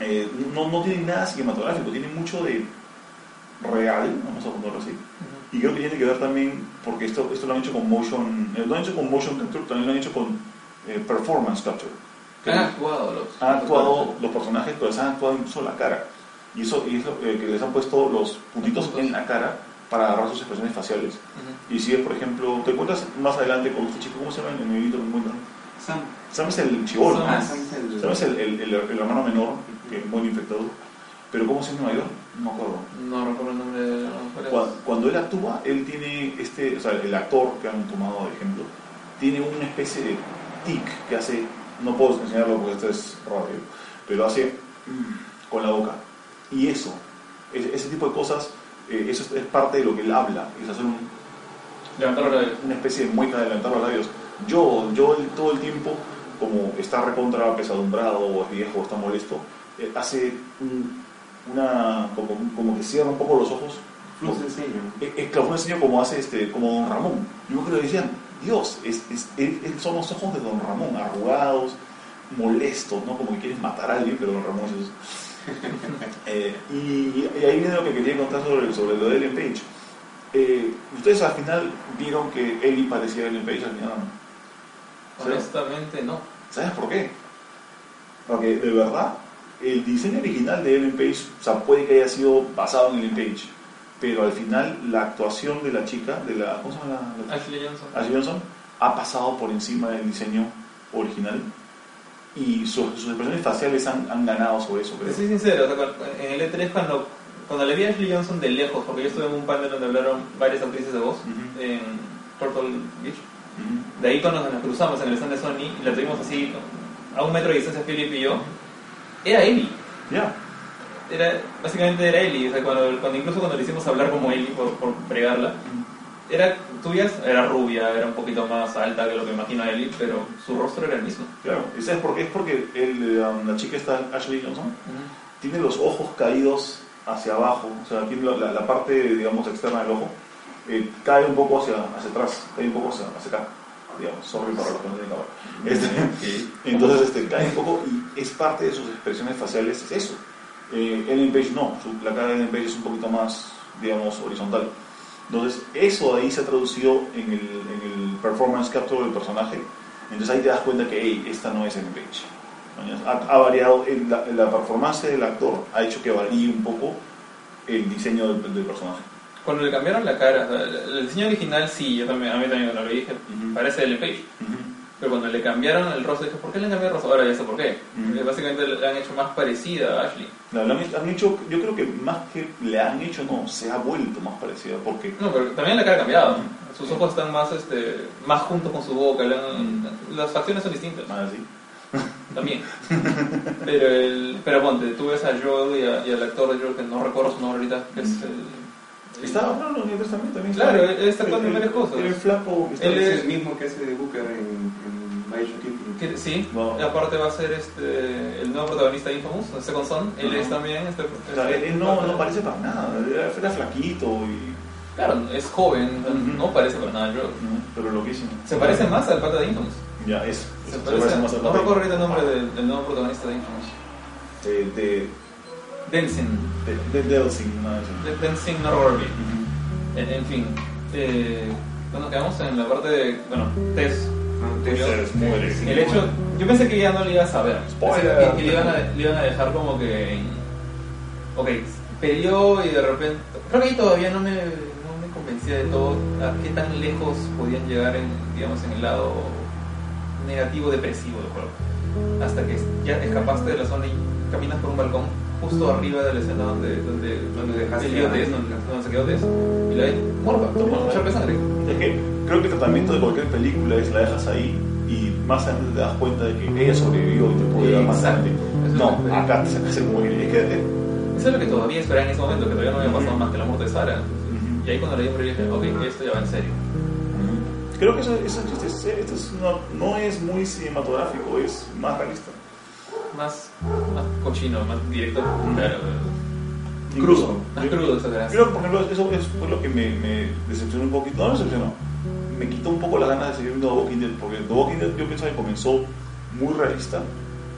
S1: eh, no, no tienen nada cinematográfico, tienen mucho de real, vamos a ponerlo así. Y creo que tiene que ver también, porque esto, esto lo han hecho con motion, eh, lo han hecho con motion capture, también lo han hecho con eh, performance capture. Que
S2: Han actuado los...
S1: han actuado los personajes, pero les han actuado incluso la cara. Y eso y es lo eh, que les han puesto los puntitos en la cara para agarrar sus expresiones faciales.
S2: Ujú.
S1: Y si es, por ejemplo, te encuentras más adelante con este chico, ¿cómo se llama en el videito que encuentran?
S3: Sam.
S1: Sam es el chivolo,
S2: Sam.
S3: Ah,
S1: ¿no?
S3: Sam es el...
S1: Sam es el, el, el- el hermano menor, que muere infectado. Pero ¿cómo se llama mayor? No me acuerdo.
S2: No recuerdo el nombre de... ¿cuál es?
S1: Cuando, cuando él actúa, él tiene este, o sea, el actor que han tomado de ejemplo, tiene una especie de tic que hace, no puedo enseñarlo porque esto es radio, pero hace mm, con la boca. Y eso, ese, ese tipo de cosas, eh, eso es, parte de lo que él habla, es hacer un, una especie de mueca de levantar los labios. Yo, yo todo el tiempo, como está recontra pesadumbrado, o es viejo, o está molesto, eh, hace un- una, como, como que cierra un poco los ojos.
S3: Flux de sello.
S1: Es es que un enseñó como hace este, como Don Ramón. Yo creo que decían, Dios, es, es- es- es- son los ojos de Don Ramón, arrugados, molestos, ¿no? Como que quieres matar a alguien, pero Don Ramón es eso. Eh, y, y ahí viene lo que quería contar sobre, sobre lo de Ellen Page. Eh, Ustedes al final vieron que Ellie parecía a Ellen Page al final. ¿no?
S2: Honestamente, no.
S1: ¿Sabes por qué? Porque de verdad, el diseño original de Ellen Page, o sea, puede que haya sido basado en Ellen Page, pero al final la actuación de la chica, de la, ¿cómo se llama la, la-
S2: Ashley Johnson.
S1: Ashley Johnson, ha pasado por encima del diseño original y sus, sus expresiones faciales han, han ganado sobre eso, creo.
S2: soy sincero, o sea, cuando- en el E3 cuando, cuando le vi a Ashley Johnson de lejos, porque yo estuve en un panel donde hablaron varias actrices de voz en Turtle Beach, de ahí cuando nos cruzamos en el stand de Sony y la tuvimos así a un metro de distancia Philip y yo, era Ellie.
S1: Ya,
S2: Era, básicamente era Ellie, o sea, cuando, cuando- incluso cuando le hicimos hablar como Ellie por, por fregarla, era, veías, era rubia, era un poquito más alta que lo que imagina Ellie, pero su rostro era el mismo.
S1: claro. ¿Y sabes por qué? Es porque el, um, la chica está, Ashley Johnson, tiene los ojos caídos hacia abajo, o sea, aquí la, la- la parte, digamos, externa del ojo eh, cae un poco hacia, hacia atrás, cae un poco hacia, hacia acá, digamos, sorry para los que no tienen cámara. Este, entonces este, cae un poco y es parte de sus expresiones faciales, es eso. Eh, Ellen Page no, su- la cara de Ellen Page es un poquito más, digamos, horizontal. Entonces, eso ahí se ha traducido en el, en el performance capture del personaje. Entonces ahí te das cuenta que, hey, esta no es Ellen Page. ¿no? Ha, ha variado, el- la, la performance del actor ha hecho que varíe un poco el diseño del, del personaje.
S2: Cuando le cambiaron la cara, el el diseño original sí, yo también, a mí también lo dije,
S1: Ujú.
S2: parece Ellen Page. Pero cuando le cambiaron el rostro, dije, ¿por qué le han cambiado el rostro? Ahora ya sé por qué.
S1: Ujú.
S2: Porque Básicamente le han hecho más parecida a Ashley.
S1: No, le han, han hecho, yo creo que más que le han hecho, no, se ha vuelto más parecida. Porque
S2: No, pero también la cara ha cambiado. Sus ojos están más, este, más juntos con su boca. le han- Las facciones son distintas.
S1: más así.
S2: También. Pero, el, pero ponte, tú ves a Joel y, a- y al actor de Joel, que no recuerdo su nombre ahorita, que es el...
S1: Está, no, no, Nieves también, también
S2: Claro,
S1: está.
S2: él está actuando en
S1: El-
S2: varias cosas.
S1: El flaco. está-
S2: Él
S3: Es
S2: es-
S3: el mismo que hace de Booker en, en Bioshock
S2: sí,
S1: Wow.
S2: y aparte va a ser este, el nuevo protagonista de Infamous, el Second Son. Él es también... Este,
S1: O sea, él, no, no parece para nada. Era, era flaquito y.
S2: Claro, es joven, no parece para nada
S1: no, pero loquísimo.
S2: Se parece más al pata de Infamous.
S1: Ya, eso.
S2: Se
S1: Se
S2: parece,
S1: más a
S2: no recuerdo ahorita el nombre del, del nuevo protagonista de Infamous.
S1: De. de.
S2: Denzin.
S1: de. de Delsing, nada de eso.
S2: De- Denzin Norworthy. En, en fin, eh, bueno, quedamos en la parte de, bueno, Tess.
S3: Te-
S1: Tess muere.
S3: sí,
S2: El hecho, yo pensé que ya no le iba a saber.
S1: Spoiler.
S2: Que, que le, iban a, le iban a dejar como que en, ok, peleó y de repente, creo que ahí todavía no me, no me convencía de todo a qué tan lejos podían llegar en, digamos, en el lado negativo depresivo del juego. Hasta que ya escapaste de la zona y caminas por un balcón justo arriba de la escena donde, donde,
S3: Donde dejaste
S2: Tess, donde, donde se quedó Tess, y la ves muerta, toma, de sangre.
S1: Es que creo que el tratamiento de cualquier película es la dejas ahí y más adelante te das cuenta de que ella sobrevivió y te puede dar más adelante. No, acá te sacas el muere. Es que.
S2: Eso es lo que todavía esperaba en ese momento, que todavía no había pasado más que la muerte de Sara. Y ahí cuando leí el dije, ok, esto ya va en serio.
S1: Creo que eso, eso, no, no es muy cinematográfico, es más realista.
S2: Más, más cochino, más directo. Claro,
S1: Incluso.
S2: más crudo, eso.
S1: Creo que, por ejemplo, eso, eso fue lo que me, me decepcionó un poquito. No me decepcionó. Me quitó un poco las ganas de seguir viendo The Walking Dead, porque The Walking Dead yo pienso que comenzó muy realista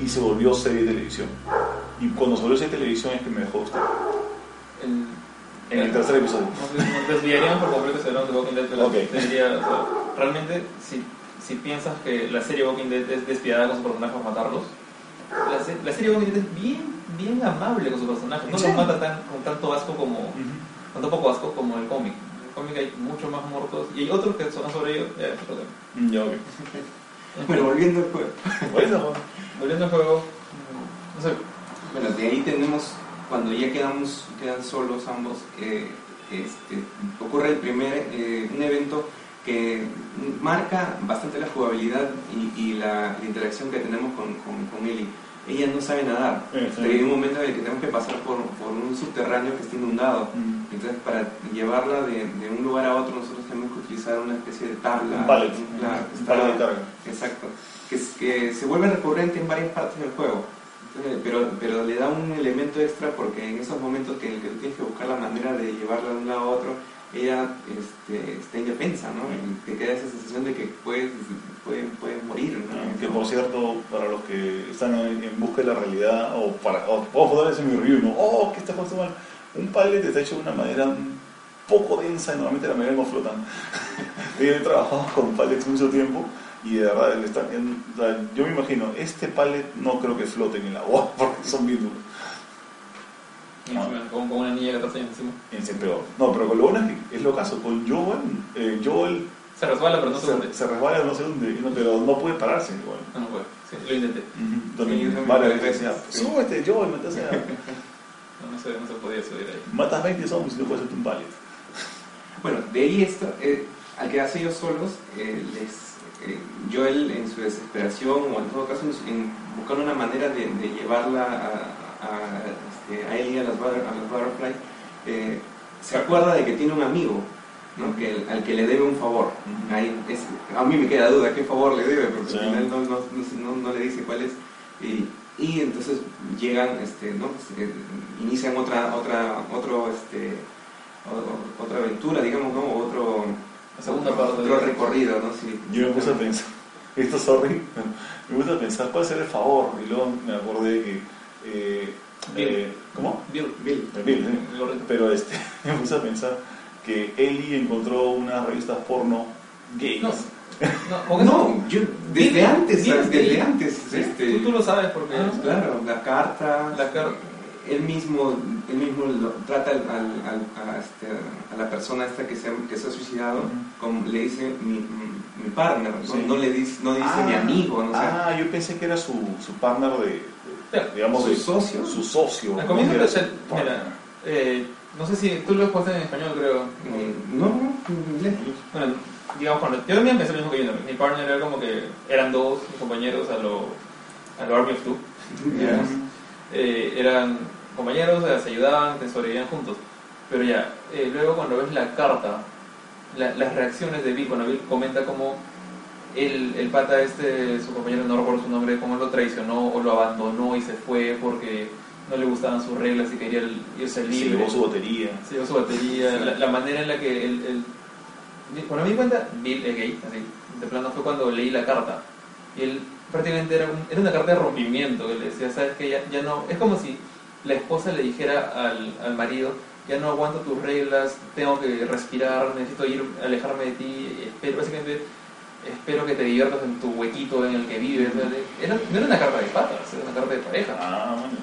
S1: y se volvió serie de televisión. Y cuando se volvió serie de televisión es que me dejó gustar.
S2: El-
S1: En el tercer episodio.
S2: Nos, desviaríamos por completo si hablamos de Walking Dead, pero
S1: Ok.
S2: tendría, o sea, realmente, si, si piensas que la serie Walking Dead es despiadada con sus personajes matarlos, la, se- la serie Walking Dead es bien, bien amable con sus personajes. No
S1: Sí.
S2: los mata tan, con tanto asco como, con tan poco asco como el cómic. En el cómic hay mucho más muertos y hay otros que son sobrevivido. Ya, otro tema.
S1: Mm, Ya, ok.
S3: Bueno, volviendo al juego.
S1: Bueno,
S2: Volviendo al juego, no sé,
S3: Bueno, de ahí tenemos, cuando ya quedamos, quedan solos ambos, eh, este, ocurre el primer, eh, un evento que marca bastante la jugabilidad y, y la, la interacción que tenemos con, con, con Ellie. Ella no sabe nadar,
S1: sí.
S3: pero hay un momento en el que tenemos que pasar por, por un subterráneo que está inundado.
S1: Mm.
S3: Entonces, para llevarla de, de un lugar a otro, nosotros tenemos que utilizar una especie de tabla.
S1: Un pallet. Un pallet de carga.
S3: Exacto. Que, que se vuelve recurrente en varias partes del juego. Entonces, pero, pero le da un elemento extra porque en esos momentos que en el que tú tienes que buscar la manera de llevarla de un lado a otro, ella este, está indefensa, ¿no? Y te queda esa sensación de que puedes, puedes, puedes morir, ¿no?
S1: Ah, Que por cierto, para los que están en, busca de la realidad, o para, o eso en mi review, ¿no? Oh, que está puesto mal. Un pallet está hecho de una manera un poco densa y normalmente la mayoría no flotan. y he trabajado con pallets mucho tiempo y de verdad, le están en- o sea, yo me imagino, este pallet no creo que flote en el agua porque son bien duros.
S2: encima, con, con una niña 14 años encima.
S1: El peor. No, pero con lo bueno es que es lo caso. Con Joel, eh, Joel
S2: Se resbala, pero no se hunde.
S1: se, se resbala, no sé dónde, y no- pero no puede pararse igual.
S2: No, no puede. Sí, lo intenté.
S1: Varias veces
S3: hice.
S1: decía, súbete Joel, matas a...
S2: No, no, se, no se podía subir ahí.
S1: Matas 20 zombies y no puedes hacerte un pallet.
S3: Bueno, de ahí esto, eh, al quedarse ellos solos, eh, les, eh, Joel en su desesperación, o en todo caso en, buscar una manera de, de llevarla a, a, este, a él y a las, a las Butterfly, eh, se acuerda de que tiene un amigo ¿no? que, al que le debe un favor.
S1: Ujú.
S3: Ahí es- a mí me queda duda qué favor le debe, porque
S1: Sí.
S3: al final no, no, no- no- no le dice cuál es. Y, y entonces llegan, este, ¿no? Pues, eh, inician otra, otra, otro, este, o- otra aventura, digamos, ¿no? Otro,
S2: La segunda
S3: otro,
S2: parte
S3: otro recorrido, ¿no? Sí.
S1: Yo me puse a pensar, esto sorry, me puse a pensar cuál será el favor y luego me acordé que... Eh,
S2: Bill.
S1: eh, ¿Cómo?
S2: Bill.
S3: Bill.
S1: Bill, sí. Pero este, me puse a pensar que Ellie encontró unas revistas porno gays.
S2: No, no,
S3: yo desde antes, desde antes, este,
S2: tú, tú lo sabes porque...
S3: ah, claro, la carta,
S2: La car-
S3: él mismo, él mismo lo- trata al, al- al- a, este, a la persona esta que se, ha- que se ha suicidado, como le dice mi, mi- mi partner, ¿no?
S1: Sí.
S3: No le dice, no dice
S1: Ah,
S3: mi amigo, no sé.
S1: Ah, yo pensé que era su, su partner de, de- digamos,
S3: ¿Su
S1: de
S3: socio?
S1: Su socio.
S2: Eh, no sé si tú lo has puesto en español, creo.
S3: Eh, no, no, en inglés.
S2: Bueno, digamos, cuando yo también empecé lo mismo que Junior. Mi partner era como que eran dos compañeros a lo, a lo Army of Two.
S3: Ya.
S2: Eh, eran compañeros, eh, se ayudaban, se sobrevivían juntos. Pero ya, eh, luego cuando ves la carta, la- las reacciones de Bill, cuando Bill comenta cómo el, el pata este, su compañero, no recuerdo su nombre, cómo lo traicionó o lo abandonó y se fue porque no le gustaban sus reglas y quería el- irse
S1: Se
S2: libre.
S1: llevó su batería.
S2: Se llevó su batería,
S3: Sí.
S2: la, la manera en la que él, él- Cuando me di cuenta, Bill es gay, así, de plano fue cuando leí la carta. Y él prácticamente era, un- era una carta de rompimiento, que le decía, sabes que ya, ya no... Es como si la esposa le dijera al, al marido, ya no aguanto tus reglas, tengo que respirar, necesito ir, alejarme de ti, espero, básicamente espero que te diviertas en tu huequito en el que vives. Era, no era una carta de patas, era una carta de pareja.
S1: Ah, bueno.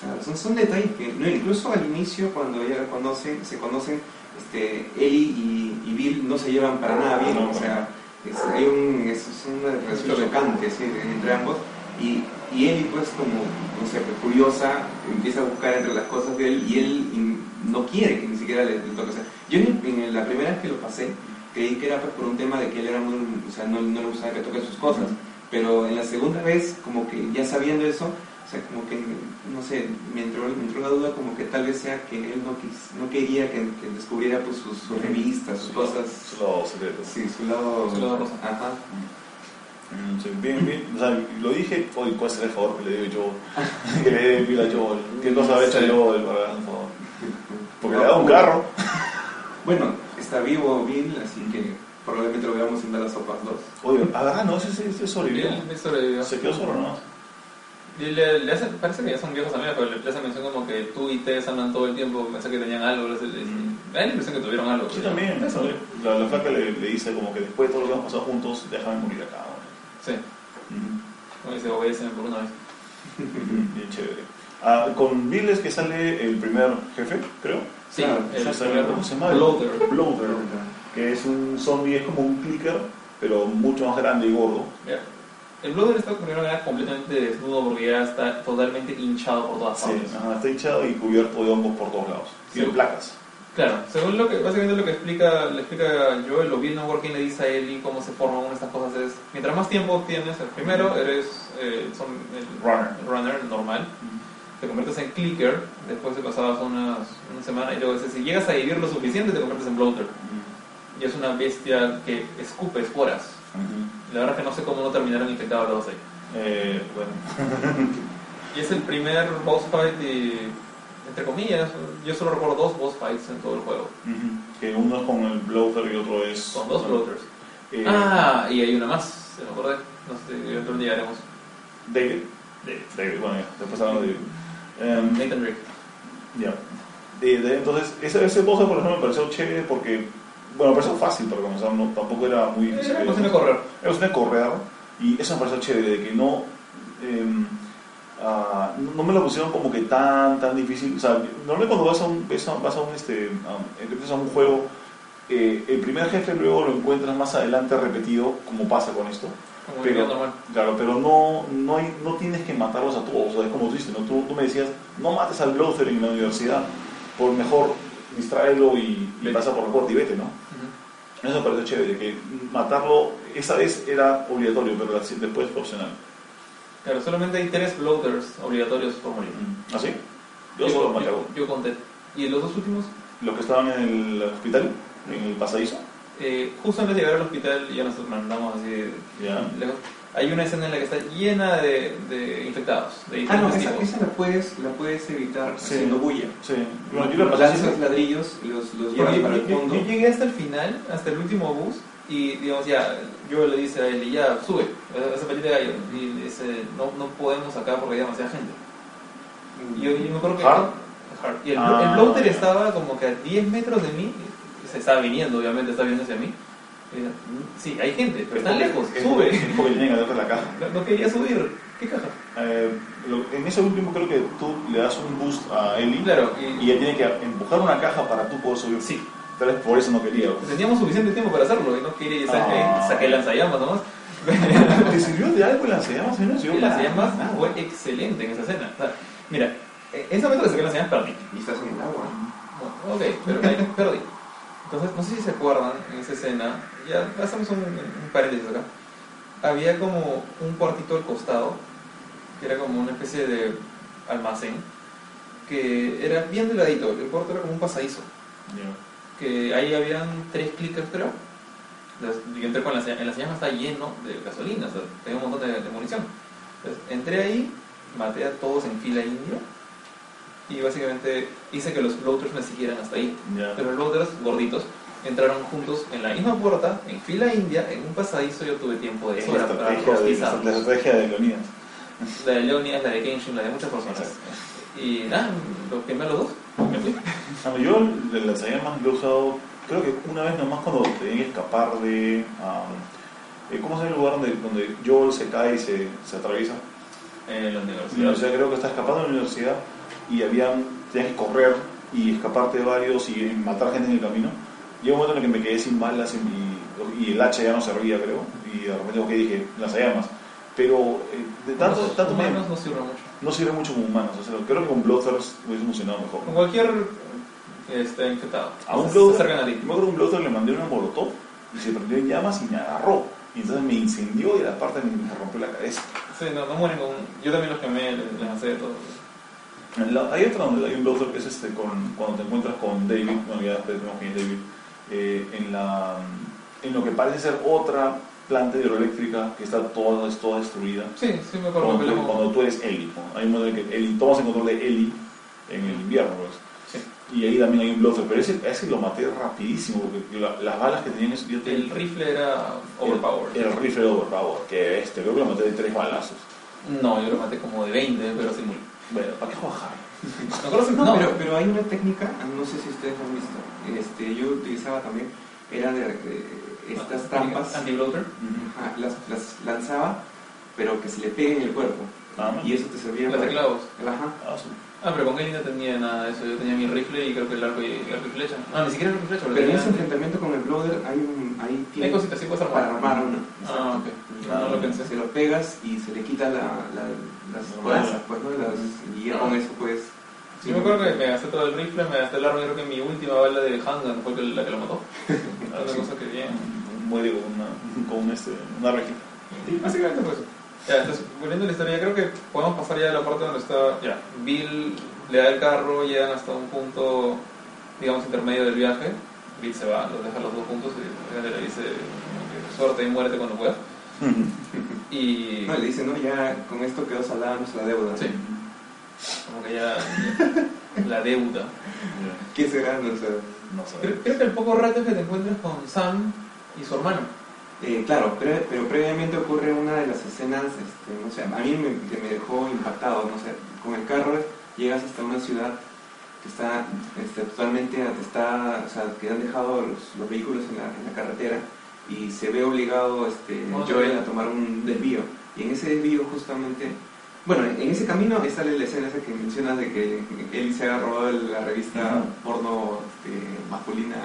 S3: Claro, son, son detalles que, no, incluso al inicio, cuando ya conocen, se conocen, este, Ellie y, y Bill no se llevan para nada bien,
S1: No,
S3: o sea, es, hay un, es, es una relación chocante ¿sí? entre ambos, y, y Ellie pues como, no sé, pues, curiosa, empieza a buscar entre las cosas de él, y él no quiere que ni siquiera le, le toque, o sea, yo en, en la primera vez que lo pasé, creí que era pues por un tema de que él era muy, o sea, no, no le gustaba que toque sus cosas, pero en la segunda vez, como que ya sabiendo eso, o sea, como que, no sé, me entró, me entró la duda como que tal vez sea que él no, quis- no quería que, que descubriera pues sus, sus revistas, sus cosas,
S1: Su lado secreto.
S3: sí, su lado...
S2: Su lado rosa.
S3: Ajá.
S1: Mm, sí, bien, bien. O sea, lo dije, hoy cuál será el favor que le doy yo, que le dé pila a Joel. ¿Qué cosa ha hecho
S2: Sí.
S1: Joel para un favor? Porque le da un carro.
S3: Bueno, está vivo Bill, así que probablemente lo veamos en Dallas Sopas 2.
S1: Oye, ah, no, ese, ese, sobrevivió.
S2: Bill sobrevivió.
S1: Se quedó solo nomás.
S2: Y le, le hace, parece que ya son viejos amigos, pero le, hace mención como que tú y Tess andan todo el tiempo, pensé que tenían algo, le, le- le- me da la impresión que tuvieron algo.
S1: Sí, también.
S2: Eso,
S1: ¿no? La, la flaca le, le dice como que después de todo lo que hemos pasado juntos, déjame morir acá.
S2: Sí, como dice, obedeceme por una vez.
S1: Bien chévere. Ah, con Bill es que sale el primer jefe, creo.
S2: Sí,
S3: Claro,
S2: el
S1: Ya ¿Cómo se llama?
S2: Bloater.
S1: Bloater. Que es un zombie, es como un clicker, pero mucho más grande y gordo.
S2: El Bloater está primero era completamente desnudo porque ya está totalmente hinchado por todas
S1: Sí,
S2: partes.
S1: ajá, está hinchado y cubierto de hongos por todos lados. Tiene
S2: Sí.
S1: placas.
S2: Claro, según lo que, básicamente lo que explica, le explica Joel, lo bien Working le dice a Ellie cómo se forman una de estas cosas es, mientras más tiempo tienes, el primero eres eh, son el
S1: Runner.
S2: el runner normal, te conviertes en clicker, después de pasadas unas, una semana y luego dice, si llegas a vivir lo suficiente te conviertes en bloater. Y es una bestia que escupe esporas. La verdad es que no sé cómo no terminaron infectados los dos ahí.
S1: Eh, bueno,
S2: Y es el primer boss fight y, entre comillas, yo solo recuerdo dos boss fights en todo el juego.
S1: que uno es con el bloater y otro es.
S2: Son dos bloaters.
S1: eh,
S2: Ah, y hay una más, se me acordé. No sé, creo que llegaremos.
S1: David. David, David, bueno, ya, después hablamos de David. Em,
S2: Nathan Drake.
S1: Ya. De- entonces, ese, ese boss, por ejemplo, me pareció chévere porque, bueno, me pareció fácil para comenzar, no, tampoco era muy difícil.
S2: Era cuestión de correr.
S1: Era cuestión de correr, y eso me pareció chévere, de que no, em, ah, no me lo pusieron como que tan, tan difícil. O sea, normalmente cuando vas a un, ves a- vas a un, este, empiezas a un juego, eh, el primer jefe luego lo encuentras más adelante repetido, como pasa con esto.
S2: Como
S1: Pero-. Claro, pero no, no, hay, no tienes que matarlos a todos. O sea, es como tú dices, ¿no? tú, tú me decías, no mates al Bloather en la universidad, por mejor distráelo y, y pasa por la puerta y vete, ¿no?
S2: Ujú.
S1: Eso me pareció chévere, que matarlo esa vez era obligatorio, pero después fue opcional.
S2: Claro, solamente hay tres bloaters obligatorios por morir.
S1: ¿Así? Yo solo maté a uno.
S2: yo, yo conté. Y los dos últimos,
S1: Los que estaban en el hospital, en el pasadizo,
S2: eh, justo antes de llegar al hospital, ya nos mandamos así
S1: ya.
S2: lejos. Hay una escena en la que está llena de, de infectados, de
S3: Ah, no, esa, esa la, puedes, la puedes evitar
S1: Sí.
S3: haciendo bulla.
S1: Sí. Bueno, yo la pasé
S3: Lanzas
S1: así.
S3: ladrillos, los, los llevas
S2: yo,
S3: para el
S2: yo-
S3: fondo.
S2: yo llegué hasta el final, hasta el último bus, y digamos ya, yo le dice a él, ya, sube, esa pelita de gallo, y le dice, no, no podemos acá porque hay demasiada gente. Y yo, yo me acuerdo que...
S1: ¿Hard?
S2: Hard. Y el,
S1: Ah.
S2: el bloater estaba como que a 10 metros de mí, se estaba viniendo, obviamente, estaba viendo hacia mí. "Mm, sí, hay gente, pero están lejos,
S1: Es
S2: sube.
S1: porque- es porque tienen que la caja.
S2: No, no quería subir. ¿Qué caja?
S1: Eh, lo- en ese último creo que tú le das un boost a Ellie
S2: Claro,
S1: y
S2: y,
S1: ella tiene que empujar una caja para tú poder subir.
S2: sí,
S1: Tal vez por eso no quería.
S2: teníamos suficiente tiempo para hacerlo y no quería, ¿sabes qué?
S1: Ah.
S2: Saqué el lanzallamas nomás.
S1: ¿Te sirvió de algo el lanzallamas? No sirvió
S2: El lanzallamas
S1: nada.
S2: fue excelente en esa escena. O sea, mira, en ese momento que saqué el lanzallamas perdí.
S3: Y estás en el agua.
S2: Bueno, ok, pero ahí perdí. Entonces, no sé si se acuerdan en esa escena, ya hacemos un, un paréntesis acá. Había como un cuartito al costado, que era como una especie de almacén, que era bien delgadito, el cuarto era como un pasadizo,
S1: Ya.
S2: Que ahí habían tres clickers, creo. Yo entré con la en la llama está lleno de gasolina, o sea, tenía un montón de, de munición. Entonces, entré ahí, maté a todos en fila india y básicamente hice que los floaters me siguieran hasta ahí. Pero los otros gorditos entraron juntos en la misma puerta, en fila india, en un pasadizo. Yo tuve tiempo de
S1: Es
S2: sobra
S1: la
S2: para rostizarlos.
S1: la estrategia de Leonidas.
S2: La de Leonia, la de Kenshin, la de muchas personas. Y nada, lo quemé a los dos.
S1: Yo el lanzallamas lo he usado, creo que una vez nomás cuando tenía que escapar de. eh, ¿Cómo se llama el lugar donde, donde Joel se cae y se, se atraviesa?
S2: En la
S1: la
S2: universidad.
S1: universidad creo que está escapando de la universidad y habían, tenías que correr y escaparte de varios y matar gente en el camino. Llegó un momento en el que me quedé sin balas y, y el hacha ya no servía, creo. Y de repente que dije, lanzallamas. Pero eh, de tanto, tanto me-
S2: humanos no sirven mucho.
S1: No sirve mucho como humanos. O sea, creo que con Bloodthirst hubiese funcionado mejor.
S2: Con cualquier este, infectado.
S1: A un Bloodthirst, yo me acuerdo que un Bloodthirst le mandé una molotov y se prendió en llamas y me agarró. Y entonces me incendió y la parte me, me rompió la cabeza.
S2: Sí, no, no mueren con... Yo también los quemé, les, les lancé de todo.
S1: La- hay otra donde hay un Bloodthirst que es este, con, cuando te encuentras con David, bueno ya quién es David, eh, en, la, en lo que parece ser otra planta hidroeléctrica que está toda, toda destruida.
S2: Sí, sí me acuerdo.
S1: Cuando, tú-
S2: peleamos.
S1: cuando tú eres ¿no? hay un momento en que tomas el control de Ellie en el invierno, pues.
S2: Sí.
S1: Y ahí también hay un Bloodthirst, pero ese, ese lo maté rapidísimo porque la- las balas que tenían yo te-
S2: El rifle era overpowered.
S1: El, el rifle overpower, que este, creo que lo maté de tres balazos.
S2: No, yo lo maté como de 20, pero sí murió.
S1: Bueno, ¿para qué bajar?
S3: No, pero, pero hay una técnica, no sé si ustedes lo han visto, este, yo utilizaba también, era de, de estas trampas,
S2: Anti-bloater.
S3: ajá, las, las lanzaba, pero que se le peguen en el cuerpo.
S1: Ah,
S3: Y eso te servía para...
S2: clavos.
S3: Ajá.
S1: Ah, sí.
S2: Ah, pero con él no tenía nada de eso. Yo tenía mi rifle y creo que el arco y, arco y flecha. Ah, ni siquiera el arco y flecha.
S3: Pero en ese enfrentamiento con el Bloader hay un... Hay,
S2: Hay
S3: tiene-
S2: cositas, sí puedes
S3: para
S2: armar.
S3: armar una.
S2: Ah, ok. No, no lo pensé.
S3: Se lo pegas y se le quita la, la- las balas, pues, ¿no? Las- y ya con eso puedes...
S2: Sí, me acuerdo que me gasté todo el rifle, me gasté el arma. Creo que mi última bala de handgun fue la que lo mató.
S1: Ah,
S2: Una cosa que bien.
S1: Muere con una, con un, este, una rejita.
S2: Sí, básicamente fue eso. Ya, entonces, volviendo a la historia, creo que podemos pasar ya a la parte donde está
S1: Ya.
S2: Bill, le da el carro, llegan hasta un punto, digamos, intermedio del viaje. Bill se va, los deja los dos juntos y le dice, que suerte y muérete cuando puedas. Y
S3: No, le dicen, no, ya con esto quedó salada nuestra deuda.
S2: Sí. como que ya, la deuda.
S3: ¿Qué será? No sé.
S1: No sé.
S2: Creo, creo que el poco rato que te encuentras con Sam y su hermano.
S3: Eh, claro, pre- pero previamente ocurre una de las escenas, este, no sé, a mí me, que me dejó impactado, no sé, con el carro llegas hasta una ciudad que está este, totalmente atestada, o sea, que han dejado los, los vehículos en la, en la carretera y se ve obligado este, Joel a tomar un desvío. Y en ese desvío justamente, bueno, en ese camino está la escena esa que mencionas de que él se ha robado la revista porno este, masculina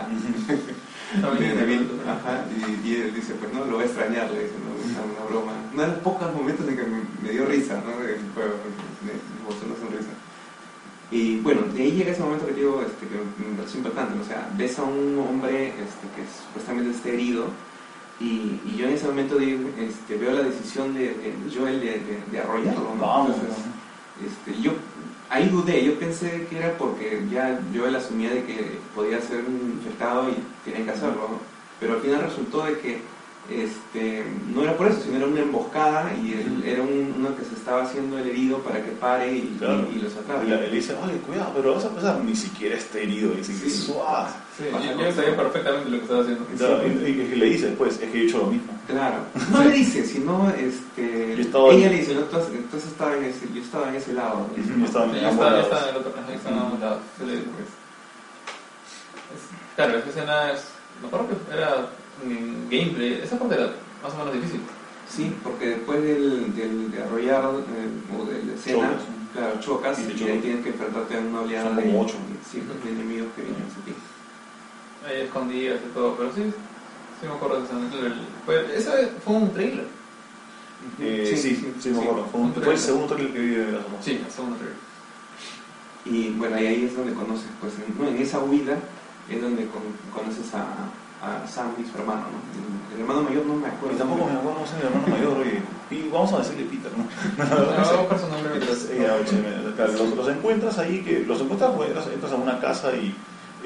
S3: de ajá, y, y él dice, pues no, lo voy a extrañar, le dice, ¿no? una, una broma. Uno de los pocos momentos en que me, me dio risa, ¿no? El juego, me, mostró una sonrisa. Y bueno, de ahí llega ese momento que digo, este, que me pareció impactante, ¿no? o sea, ves a un hombre este, que supuestamente está herido, y, y yo en ese momento digo, este, veo la decisión de, de Joel de, de, de arrollarlo, ¿no?
S1: Vamos.
S3: Entonces, este, yo ahí dudé, yo pensé que era porque ya yo él asumía de que podía ser un y tenía que hacerlo, pero al final resultó de que este, no era por eso, sino era una emboscada y él, era un, uno que se estaba haciendo el herido para que pare y,
S1: Claro.
S3: y- y los atrape.
S1: Y él dice, oye, cuidado, pero vas a pensar, ni siquiera está herido. Y dice,
S3: Sí.
S1: suave.
S2: Sí, yo, yo sabía perfectamente lo que estaba haciendo.
S1: Claro, y, y- y le dice después, es que he hecho lo mismo.
S3: Claro, no le dice, sino este,
S1: Yo estaba-
S3: ella le dice, no, tú has- entonces estestaba en ese, yo estaba en ese lado.
S1: Yo estaba en
S2: el otro, en ambos lados. Le- pues, es- Claro, esa escena es. Me acuerdo que era gameplay. Esa parte era más o menos difícil.
S3: Sí, porque después del, del de arrollar eh, o de la escena,
S1: Chocas.
S3: claro, chocas y
S1: chocas.
S3: ahí tienes que enfrentarte a una oleada
S1: Son
S3: de,
S1: como ocho.
S3: sí, de enemigos que vienen hacia ti.
S2: Ahí escondidas y todo, pero sí, sí me acuerdo de. El- fue- Ese fue un trailer.
S1: Eh,
S3: Sí,
S1: sí, sí, me acuerdo. Fue, un-
S2: Un
S1: fue el segundo trailer que vi de dos.
S2: Sí, el segundo trailer.
S3: Y bueno, y ahí es donde conoces, pues en, no, en esa huida es donde con- conoces a, a Sam y su hermano, ¿no? El, el hermano mayor no me acuerdo.
S1: Y tampoco me acuerdo, no sé, mi hermano mayor, oye. Y vamos a decirle Peter, ¿no? Me- claro, los, los encuentras ahí, que los encuentras, pues, entras, entras a una casa y.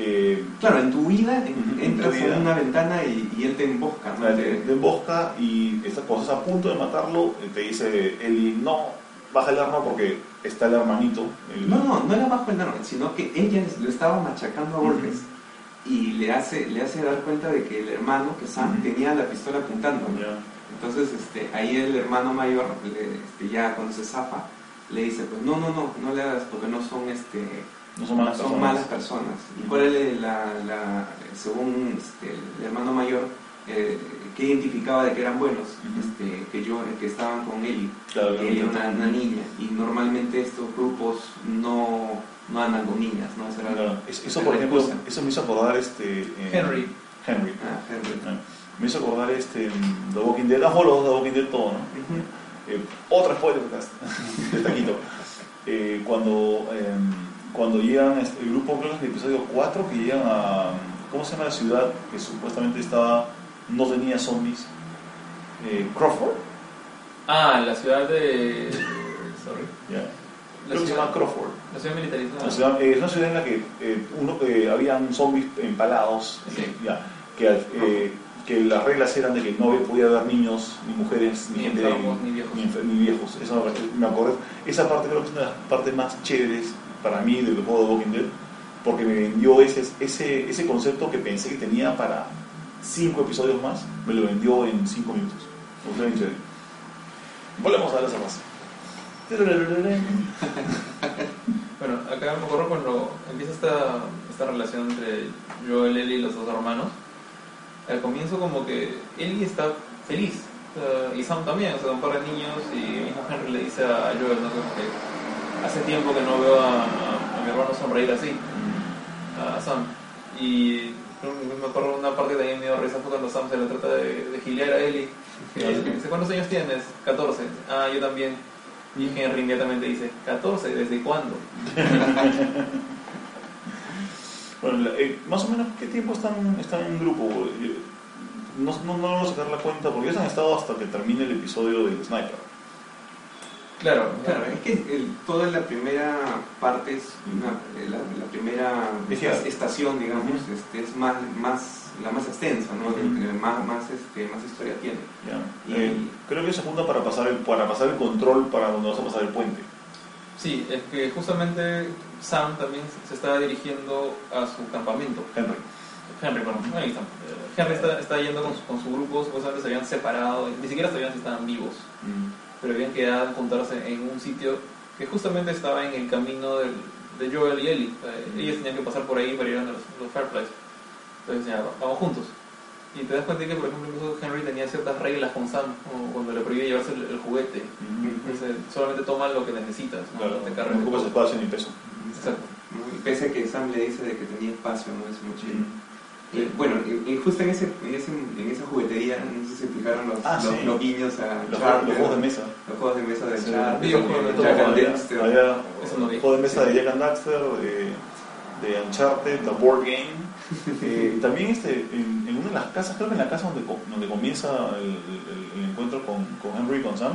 S1: Eh,
S3: Claro, en tu huida en-
S1: en
S3: entras a una ventana y, y él te embosca, ¿no?
S1: te, embosca y estás, cuando estás a punto de matarlo, eh, te dice Eli, no, baja el arma porque está el hermanito. el-
S3: No, no, no era bajo el arma, sino que ella lo estaba machacando a golpes y le hace, le hace dar cuenta de que el hermano, que Sam,
S1: Ujú.
S3: tenía la pistola apuntando. Entonces, este, ahí el hermano mayor, le- este, ya cuando se zafa, le dice, pues no, no, no, no le hagas porque no son, este,
S1: No son malas
S3: son
S1: personas.
S3: malas personas. ¿Y cuál es la, la- según este, el hermano mayor, eh, que identificaba de que eran buenos? Este, que yo, que estaban con Eli,
S1: Claro,
S3: que era una, una niña, y normalmente estos grupos no, no andan con niñas, ¿no? Era
S1: Claro. Eso, por ejemplo,
S3: cosa.
S1: eso me hizo acordar este. eh,
S2: Henry.
S1: Henry.
S3: Ah, Henry.
S1: Ah, Me hizo acordar este. The Walking Dead. Ah, los The Walking Dead todo, ¿no? Eh, otra spoiler de taquito. Eh, cuando, eh, cuando llegan, este, el grupo, creo que es el episodio 4, que llegan a. ¿Cómo se llama la ciudad que supuestamente estaba. no tenía zombies? Eh, Crawford.
S2: Ah, la ciudad de. Sorry.
S1: Ya.
S2: La
S1: Creo que se llama Crawford.
S2: la ciudad militarizada.
S1: La ciudad- eh, es una ciudad en la que eh, uno, eh, habían zombies empalados,
S2: Sí.
S1: ya, que, eh, que las reglas eran de que no podía haber niños, ni mujeres, ni,
S2: Ni
S1: gente
S2: enfermos, ni viejos.
S1: Ni, ni viejos. Eso me acuerdo. Esa parte creo que es una de las partes más chéveres para mí del juego de Walking Dead, porque me vendió ese, ese, ese concepto que pensé que tenía para cinco episodios más, me lo vendió en cinco minutos. Bien chévere. Volvemos a la más.
S2: Bueno, acá me acuerdo cuando empieza esta, esta relación entre Joel, Ellie y los dos hermanos. Al comienzo como que Ellie está feliz y Sam también, o sea, un par de niños y el mismo Henry le dice a Joel, ¿no? Hace tiempo que no veo a, mi hermano sonreír así, a Sam. Y me acuerdo una parte que también me dio risa fue cuando Sam se le trata de, de a Ellie. Que dice, ¿cuántos años tienes? 14. Ah, yo también. Y Henry inmediatamente dice, ¿14? ¿Desde cuándo?
S1: Bueno, eh, más o menos, ¿qué tiempo están, están en grupo? No, no, no logro sacar la cuenta porque ellos han estado hasta que termine el episodio del Sniper.
S2: Claro,
S3: Claro, es que el- toda la primera parte es una, la, la primera estación, digamos, este, es más, más, la más extensa, ¿no? Más, más, este, más historia tiene.
S1: Eh, creo que se junta para pasar, el, para pasar el control para donde vas a pasar el puente.
S2: Sí, es que justamente Sam también se está dirigiendo a su campamento.
S1: Henry.
S2: Henry, bueno, ahí está. Eh, Henry está, está yendo con su, con su grupo, supuestamente se habían separado, ni siquiera sabían si estaban vivos, pero habían quedado en juntarse en un sitio que justamente estaba en el camino del- de Joel y Ellie. Eh, ellos tenían que pasar por ahí para ir a los, los Fireflies. Entonces ya, vamos juntos. Y te das cuenta que, por ejemplo, incluso Henry tenía ciertas reglas con Sam, como cuando le prohibía llevarse el, el juguete. Entonces, solamente toma lo que necesitas, no,
S1: Claro,
S2: no te
S1: no
S2: cargues de
S1: ocupas espacio ni peso.
S2: Exacto.
S3: ¿no? Y pese a que Sam le dice de que tenía espacio, ¿no? Es muy chido.
S1: Mm.
S3: Y, bueno, y, y justo en, ese, en, ese, en esa juguetería, no sé si fijaron los,
S1: Ah,
S3: los,
S1: sí.
S3: los guiños a
S1: Los,
S3: Charter,
S1: los juegos de mesa.
S3: los juegos de mesa de
S1: Sí,
S2: de.
S3: Jack and Dexter.
S1: había
S2: Eso no vi.
S1: juego de mesa de Jack and Daxter, de, de Uncharted, The Board Game. Eh, también este, en, en una de las casas, creo que en la casa donde, co- donde comienza el, el- el encuentro con, con Henry y con Sam,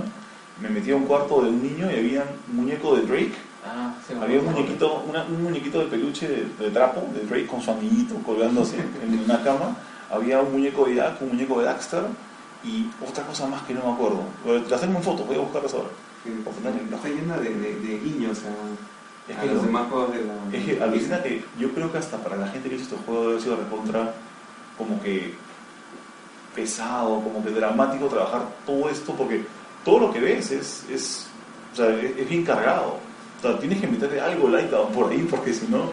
S1: me metí a un cuarto de un niño y había un muñeco de Drake.
S2: Ah, sí,
S1: Había un muñequito, una- un muñequito de peluche de, de trapo, de Drake con su amiguito colgándose en una cama. Había un muñeco de Jack, un muñeco de Daxter y otra cosa más que no me acuerdo. A hacerme fotos, voy a buscarlas ahora.
S3: Sí, está llena de, de, de guiños a,
S1: Es
S3: a
S1: que
S3: los demás juegos de la...
S1: Es que alucina que yo creo que hasta para la gente que hizo este juego debe sido recontra como que pesado, como que dramático trabajar todo esto porque todo lo que ves es, es, o sea, es, es bien cargado. O sea, tienes que meterle algo like por ahí porque si no,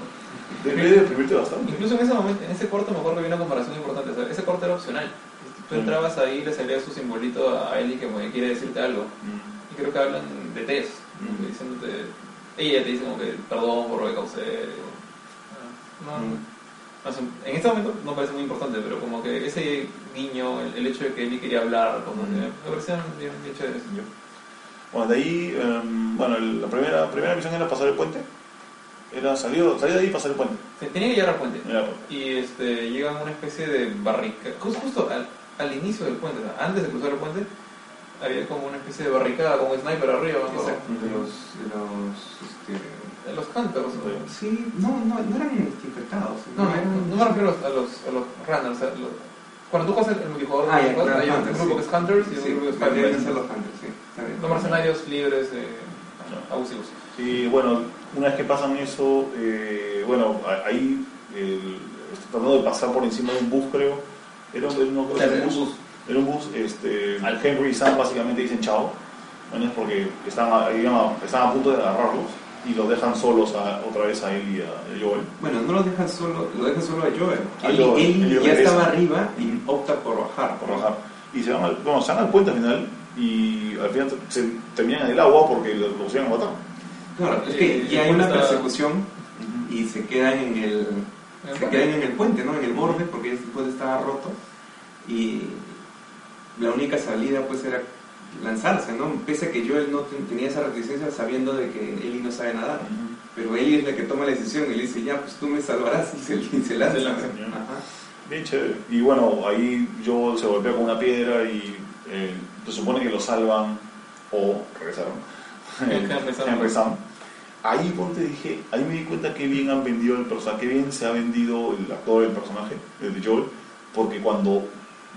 S1: Debe de deprimirte bastante.
S2: Incluso en ese momento, en ese corto me acuerdo que había una comparación importante. o sea, ese corto era opcional. Tú
S1: Mm.
S2: entrabas ahí y le salía su simbolito a Ellie que quiere decirte algo.
S1: Mm.
S2: Y creo que hablan de Tess, ¿no?
S1: Mm.
S2: diciéndote. Ella te dice como que perdón por lo que causé. No,
S3: Mm.
S2: no sé, en este momento no parece muy importante, pero como que ese guiño, el, el hecho de que Ellie quería hablar, como que
S1: Mm.
S2: me parecían bien, bien chéveres.
S1: Yo. Bueno, de ahí, em, bueno, el- la primera, primera misión era pasar el puente. Era salir, salir de ahí y pasar el puente.
S2: Se tenía que llegar al puente.
S1: Era-
S2: Y este, llegan a una especie de barricada, justo, justo al, al inicio del puente, o sea, antes de cruzar el puente, había como una especie de barricada, como un sniper arriba.
S3: Exacto, de los, de los, este,
S2: De Los hunters, ¿no?
S3: sí, no, no, no eran infectados.
S2: No, no, no me refiero a los, a los runners. o sea, los- cuando tú juegas el, el multijugador,
S3: Ah,
S2: hay un grupo
S3: sí.
S2: que es Hunters y un grupo que es
S3: hunters, sí.
S2: Los mercenarios libres, eh, abusivos.
S1: Y bueno, una vez que pasan eso, eh, bueno, ahí el- estoy tratando de pasar por encima de un bus, creo. Era, un- no creo era un bus. Era un bus, este, al Henry y Sam básicamente dicen chao, ¿no? Es porque estaban, a- a, estaban a punto de agarrarlos y los dejan solos a- otra vez a él y a, a Joel.
S3: Bueno, no lo dejan solo, lo dejan solo a Joel.
S1: A
S3: Él,
S1: Joel,
S3: él
S1: él
S3: ya
S1: regresa.
S3: estaba arriba y opta por bajar.
S1: por bajar. Y se van al, bueno, se van al puente al final y al final se terminan en el agua porque los, iban a matar.
S3: Claro, es
S2: Eh,
S3: que ya hay una persecución y se quedan en el,
S2: el
S3: se
S2: puente.
S3: quedan en el puente, ¿no? En el borde porque el puente estaba roto y la única salida pues era lanzarse, ¿no? Pese a que Joel no ten- tenía esa reticencia sabiendo de que Ellie no sabe nadar. Pero Ellie es la que toma la decisión y le dice, ya, pues tú me salvarás y se, y se lanza.
S2: Se lanza,
S1: ya.
S3: Ajá.
S1: Bien chévere. Y bueno, ahí Joel se golpea con una piedra y eh, se supone que lo salvan o regresaron.
S2: El Henry Sam.
S1: Ahí ponte dije, ahí me di cuenta que bien han vendido el personaje, que bien se ha vendido el actor del personaje, el de Joel, porque cuando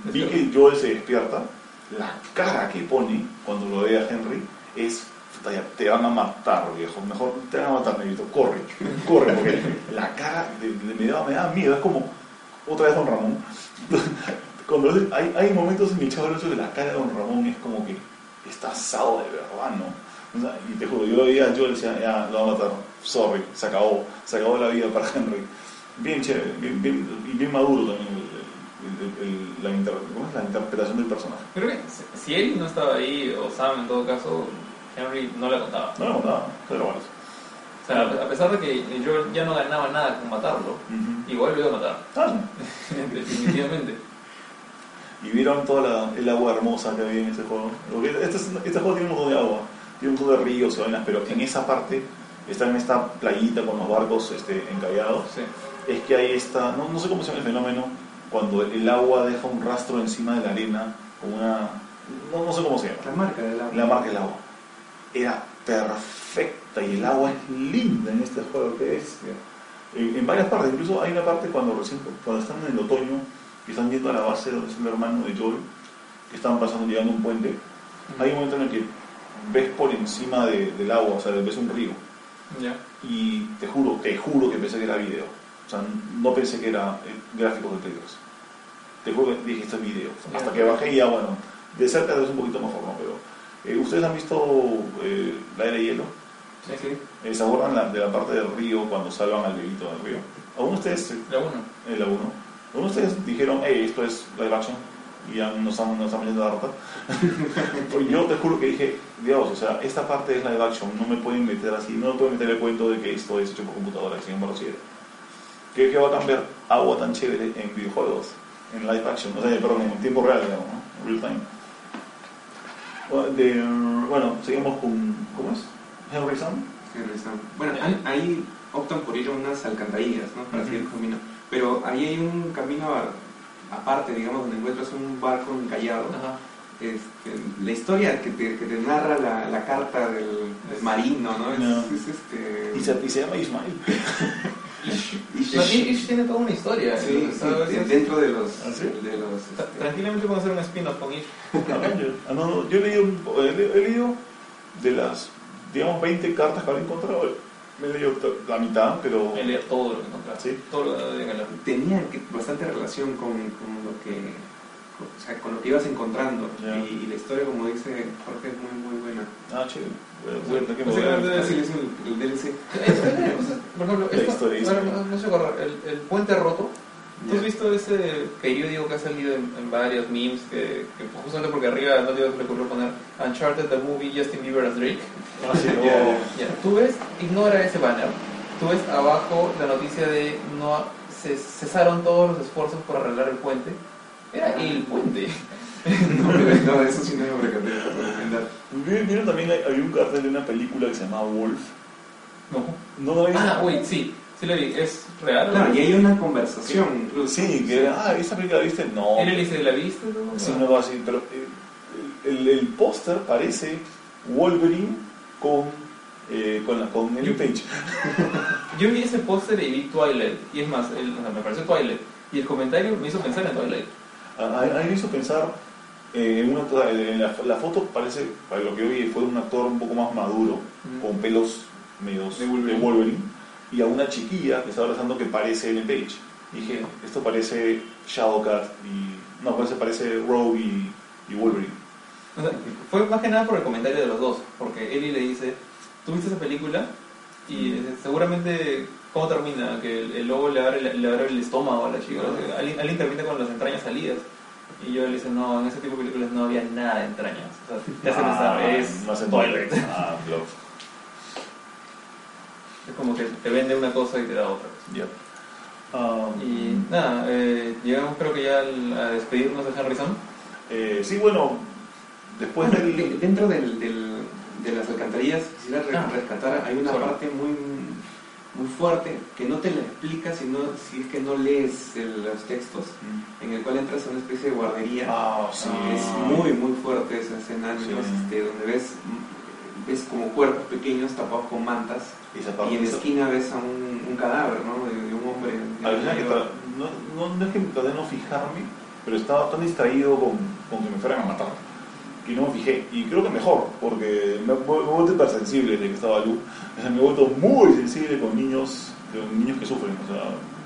S1: vi que Joel se despierta, la cara que pone cuando lo ve a Henry es "Puta, ya, te van a matar, viejo, mejor te van a matar, negrito, corre, corre, porque la cara de- de- me, da, me da miedo, es como otra vez Don Ramón. Cuando hay, hay momentos en mi chavo que la cara de Don Ramón es como que está asado de verdad, ¿no? O sea, y te juro, yo lo veía, yo decía, ya, lo va a matar, sorry, se acabó, se acabó la vida para Henry. Bien chévere, bien, bien, y bien maduro también el- el- el- la, inter- ¿cómo es? la interpretación del personaje.
S2: Creo que si- Ellie no estaba ahí, o Sam en todo caso, Henry no le contaba.
S1: No, no, nada, pero bueno.
S2: O sea, a pesar de que yo ya no ganaba nada con matarlo, igual lo iba a matar.
S1: Ah,
S2: Definitivamente.
S1: Y vieron toda la, el agua hermosa que había en este juego. Porque este, es- este juego tiene un montón de agua, tiene un montón de ríos y vainas, pero en esa parte, está en esta playita con los barcos este, encallados,
S2: Sí.
S1: es que hay esta, no, no sé cómo se llama el fenómeno, cuando el agua deja un rastro encima de la arena, como una, no, no sé cómo se llama,
S3: La marca del agua.
S1: la marca del agua. Era perfecta y el agua es linda en este juego, que es en, en varias partes, incluso hay una parte cuando recién, cuando están en el otoño, que están yendo a la base donde está el hermano de Joel, que están pasando, llegando a un puente, hay un momento en el que ves por encima de- del agua, o sea, ves un río,
S2: Ya.
S1: y te juro, te juro que pensé que era video, o sea, no pensé que era eh, gráficos de 2. Te juro que dije, esto es video, hasta que bajé y ya, bueno, de cerca es un poquito mejor, ¿no? Pero, eh, ¿ustedes han visto eh, la era de hielo?
S2: Sí, sí.
S1: Eh, ¿Se acuerdan la- de la parte del río cuando salvan al bebito del río? ¿Alguno de ustedes eh,
S2: La 1.
S1: en la 1. Uno de ustedes dijeron, hey, esto es live action y ya nos estamos, nos la rata. Pues yo te juro que dije, Dios, o sea, esta parte es live action, no me pueden meter así, no me pueden meter el cuento de que esto es hecho por computadora, sin embargo, sí era. ¿Qué, qué va a cambiar agua tan chévere en videojuegos, en live action, o sea, perdón, en tiempo real, digamos, ¿no? real time? Bueno, de- bueno, seguimos con, ¿cómo es? Henry Sam.
S3: Henry Sam. Bueno, ahí, optan por ir a unas alcantarillas, ¿no? Para
S1: Ujú.
S3: seguir el camino. Pero ahí hay un camino a- aparte, digamos, donde encuentras un barco encallado.
S2: Ajá.
S3: Este, la historia que te, que te narra la, la carta del, del marino, ¿no? Es,
S1: No.
S3: es, este...
S1: Y se, y se llama Ismael.
S3: Ish-
S2: No,
S3: Ish-
S2: Ish tiene toda una historia.
S3: Sí,
S2: entonces,
S3: sí, dentro de los...
S1: ¿Ah, sí?
S3: de los este,
S2: Tranquilamente podemos hacer un spin-off con Ish.
S1: Ah, no, no, yo he leído, he leído de las, digamos, 20 cartas que había encontrado, me he leído t- la mitad, pero...
S2: He leído todo lo que encontraste.
S1: Sí.
S2: Todo lo que había
S3: tenía que- bastante relación con, con lo que o sea, con lo que ibas encontrando.
S1: Ya.
S3: Y, y la historia, como dice Jorge, es muy, muy buena.
S1: Ah, voy a tener que me voy a-
S3: Así es el, el DLC.
S2: Por ejemplo, esto- no, no el, el puente roto. ¿Tú has visto ese periódico que ha salido en, en varios memes que, que justamente porque arriba no te le ocurrió poner Uncharted the movie Justin Bieber as Drake?
S1: Ah, sí, no.
S3: ya.
S2: Ya, tú ves, ignora ese banner. Tú ves abajo la noticia de no se cesaron todos los esfuerzos por arreglar el puente. Era el puente.
S3: No, no, eso sí no me percaté para recomendar.
S1: ¿Vieron vieron también hay- había un cartel de una película que se llamaba Wolf?
S2: No.
S1: ¿No lo viste?
S2: Ah, wait, sí, sí vi. ¿Es real?
S3: Claro, y hay una conversación incluso.
S1: Sí, que era, ah, ¿esa película la viste? No.
S2: Él le dice, ¿la viste? No,
S1: Sí, no así, pero eh, el, el, el póster parece Wolverine con, eh, con, la, con Ellen Page.
S2: Yo vi ese póster y vi Twilight. Y es más, el- o sea, me pareció Twilight. Y el comentario me hizo pensar en Twilight.
S1: A, a- a mí me hizo pensar eh, en, una, en la, la foto parece, para lo que yo vi, fue un actor un poco más maduro,
S2: Ujú.
S1: con pelos medios
S3: De
S1: de
S3: Wolverine.
S1: Y a una chiquilla que estaba abrazando que parece Ellen Page. Dije, esto parece Shadowcat y... No, parece, parece Rogue y, y Wolverine.
S2: O sea, fue más que nada por el comentario de los dos. Porque Ellie le dice, ¿tú viste esa película? Y eh, seguramente, ¿cómo termina? Que el, el lobo le abre, le abre el estómago a la chica. O sea, alguien, alguien termina con las entrañas salidas. Y yo le dice, no, en ese tipo de películas no había nada de entrañas. O sea, te hace pensar, es
S1: en
S2: Twilight.
S1: Ah.
S2: Es como que te vende una cosa y te da otra.
S1: Ah,
S2: Y nada, eh, llegamos creo que ya al- a despedirnos de Harrison.
S1: eh, sí, bueno, después
S3: Bueno,
S1: del...
S3: de- dentro del, del- de las alcantarillas, quisiera
S2: Ah.
S3: rescatar, hay una
S2: Solo.
S3: parte muy, muy fuerte que no te la explica si, no, si es que no lees el- los textos, en el cual entras a una especie de guardería.
S1: Ah, sí.
S3: Es muy, muy fuerte esa escena,
S1: Sí.
S3: este, donde ves, ves como cuerpos pequeños tapados con mantas
S1: Y
S3: y en la esquina ves a un, un cadáver, ¿no? De, de un hombre. de-
S1: Al final que no, no, no es que traté de no fijarme, pero estaba tan distraído con, con que me fueran a matar que no me fijé. Y creo que mejor, porque me, me he vuelto hipersensible desde que estaba Lu. O sea, me he vuelto muy sensible con niños, con niños que sufren. O sea,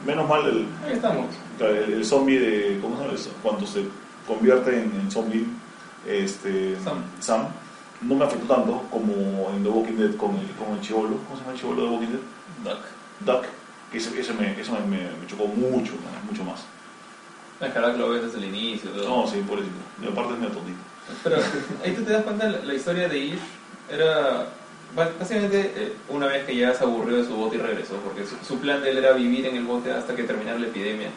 S1: menos mal el,
S2: Ahí estamos.
S1: El, el zombie de. ¿Cómo se llama eso? Cuando se convierte en, en zombie, este,
S2: Sam.
S1: No me afectó tanto como en The Walking Dead con el, con el chivolo. ¿Cómo se llama el chivolo de The Walking Dead?
S2: Duck.
S1: Duck. Que eso, me, eso me, me- me chocó mucho, mucho más.
S2: Es que ahora que lo ves desde el inicio. todo.
S1: No, sí, pobrecito. Y aparte es medio tontito.
S2: Pero ahí tú te das cuenta, la, la historia de Ish era básicamente eh, una vez que ya se aburrió de su bote y regresó, porque su, su plan de él era vivir en el bote hasta que terminara la epidemia.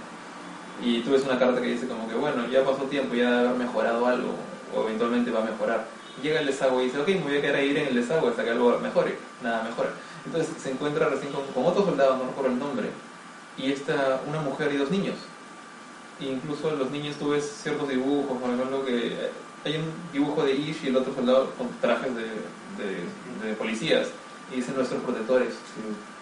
S2: Y tú ves una carta que dice como que, bueno, ya pasó tiempo, ya debe haber mejorado algo, o eventualmente va a mejorar. Llega el desagüe y dice, ok, me voy a quedar a ir en el desagüe hasta que algo mejore. Nada mejora. Entonces se encuentra recién con, con otro soldado, no recuerdo el nombre, y está una mujer y dos niños. E incluso los niños tú ciertos dibujos, por ejemplo, que eh, hay un dibujo de Ish y el otro soldado con trajes de policías, y dicen nuestros protectores.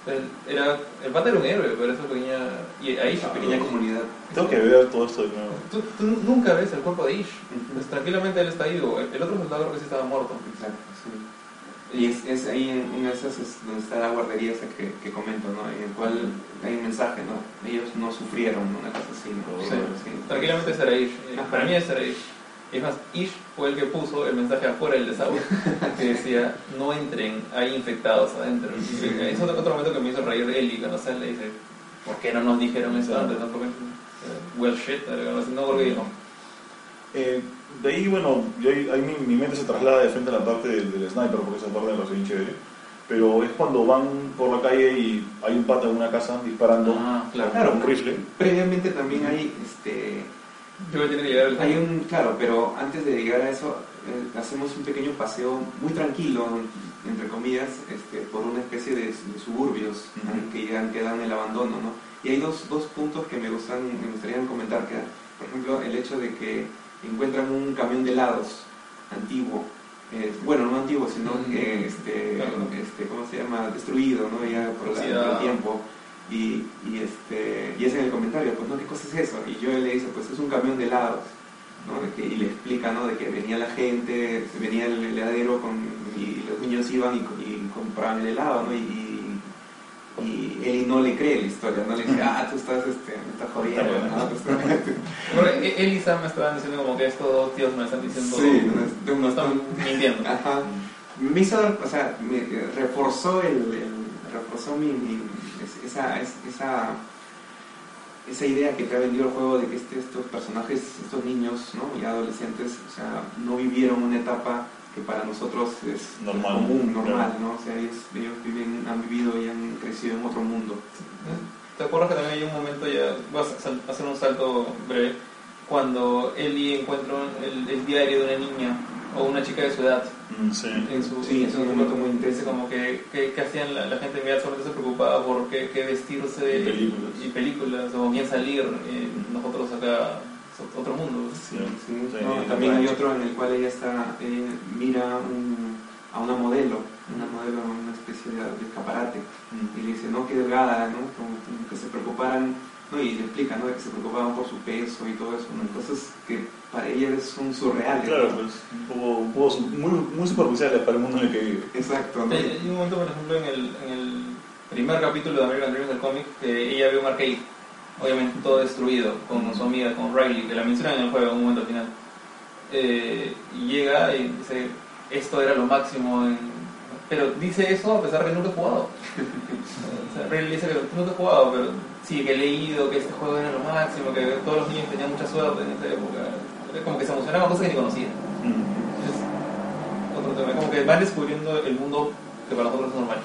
S2: El, era, el pata era un héroe, pero esa pequeña... Y a Ish,
S3: Esa pequeña comunidad.
S1: Tengo que ver todo esto de nuevo.
S2: Tú, tú nunca ves el cuerpo de Ish. Pues tranquilamente él está vivo. El, el otro soldado creo que sí estaba muerto.
S3: Exacto, sí. Y es, es ahí en una de esas es donde está la guardería esa que, que comento, ¿no? En el cual hay un mensaje, ¿no? Ellos no sufrieron, ¿no? Una cosa así, ¿no?
S2: Sí.
S3: Sí.
S2: Tranquilamente Ish.
S3: Ajá.
S2: Para mí ese era Ish. Es más, Ish fue el que puso el mensaje afuera del desagüe que decía, no entren, hay infectados adentro. Y es otro, otro momento que me hizo reír de Eli cuando sale y dice, ¿por qué no nos dijeron eso antes? ¿No? Porque, well shit, no, porque dijo.
S1: Eh, de ahí, bueno, yo ahí, ahí mi, mi mente se traslada de frente a la parte del, del sniper, porque esa parte me parece bien chévere. Pero es cuando van por la calle y hay un pata en una casa disparando
S2: Ah, claro.
S1: con un rifle.
S3: Previamente también hay, este,
S2: Yo tiene que llegar el
S3: hay un, claro, pero antes de llegar a eso, eh, hacemos un pequeño paseo muy tranquilo, entre comillas, este, por una especie de, de suburbios ¿no?
S1: Ujú.
S3: que ya quedan en el abandono, ¿no? Y hay dos, dos puntos que me gustan, me gustaría comentar, que, por ejemplo, el hecho de que encuentran un camión de helados antiguo, eh, bueno, no antiguo, sino que, este,
S2: Claro.
S3: este, ¿cómo se llama? Destruido, ¿no? Ya por, la-
S2: Sí,
S3: por el tiempo. Y, y, este, y es en el comentario, pues, ¿no? ¿Qué cosa es eso? Y yo le dice, pues es un camión de helados. ¿no? De que- y le explica ¿no? de que venía la gente, venía el heladero con, y los niños iban y, y compraban el helado, ¿no? Y, y y Eli no le cree la historia, no le dice, ah, tú estás, este, me estás jodiendo, ¿no?
S2: Porque E- él y Sam me estaban diciendo como que estos dos tíos me están diciendo.
S3: Sí, no
S2: no están mintiendo.
S3: Ajá. Me hizo, o sea, me eh, reforzó el, el- reforzó mi, esa, es- esa, esa idea que te ha vendido el juego de que este- estos personajes, estos niños, ¿no? Y adolescentes, o sea, no vivieron una etapa que para nosotros es
S1: Normal,
S3: común, normal,
S1: claro.
S3: ¿no? O sea, ellos, ellos viven, han vivido y han crecido en otro mundo.
S2: ¿Te acuerdas que también hay un momento ya, voy a hacer un salto breve, cuando Ellie encuentra el, el diario de una niña o una chica de su edad
S1: sí.
S2: en su,
S3: Sí,
S2: en
S3: es
S2: su
S3: momento muy intenso.
S2: como que, que, que hacían la, la gente inmediatamente se preocupaba por qué, qué vestirse
S1: Y películas.
S2: y películas, o quién salir, eh, nosotros acá otro mundo.
S1: Sí.
S3: Sí,
S1: Sí,
S3: no,
S1: y
S3: también hay otro en el cual ella está, eh, mira un- a una modelo, una modelo en una especie de, de escaparate, y
S1: Mm.
S3: le dice, no, qué delgada, ¿no? Como, como que se preocuparan, ¿no? Y le explica, ¿no? De que se preocupaban por su peso y todo eso, ¿no? Cosas que para ella son surreales.
S1: Claro,
S3: ¿no?
S1: pues, un poco, un poco su- muy, muy superficiales para el mundo en el que vive.
S3: Exacto, ¿no?
S2: Hay, hay un momento, por ejemplo, en el, en el primer capítulo de American Dreams del cómic, que ella ve un arcade, obviamente todo destruido, con su amiga, con Riley, que la mencionan en el juego en un momento al final. Eh, y llega y dice, esto era lo máximo, en- pero dice eso a pesar de que nunca he jugado. O sea, Riley dice que nunca he jugado, pero sí, que he leído que este juego era lo máximo, que todos los niños tenían mucha suerte en esa época. Era Como que se emocionaban cosas que ni conocían.
S1: Mm.
S2: Es otro tema, como que van descubriendo el mundo que para nosotros es normal.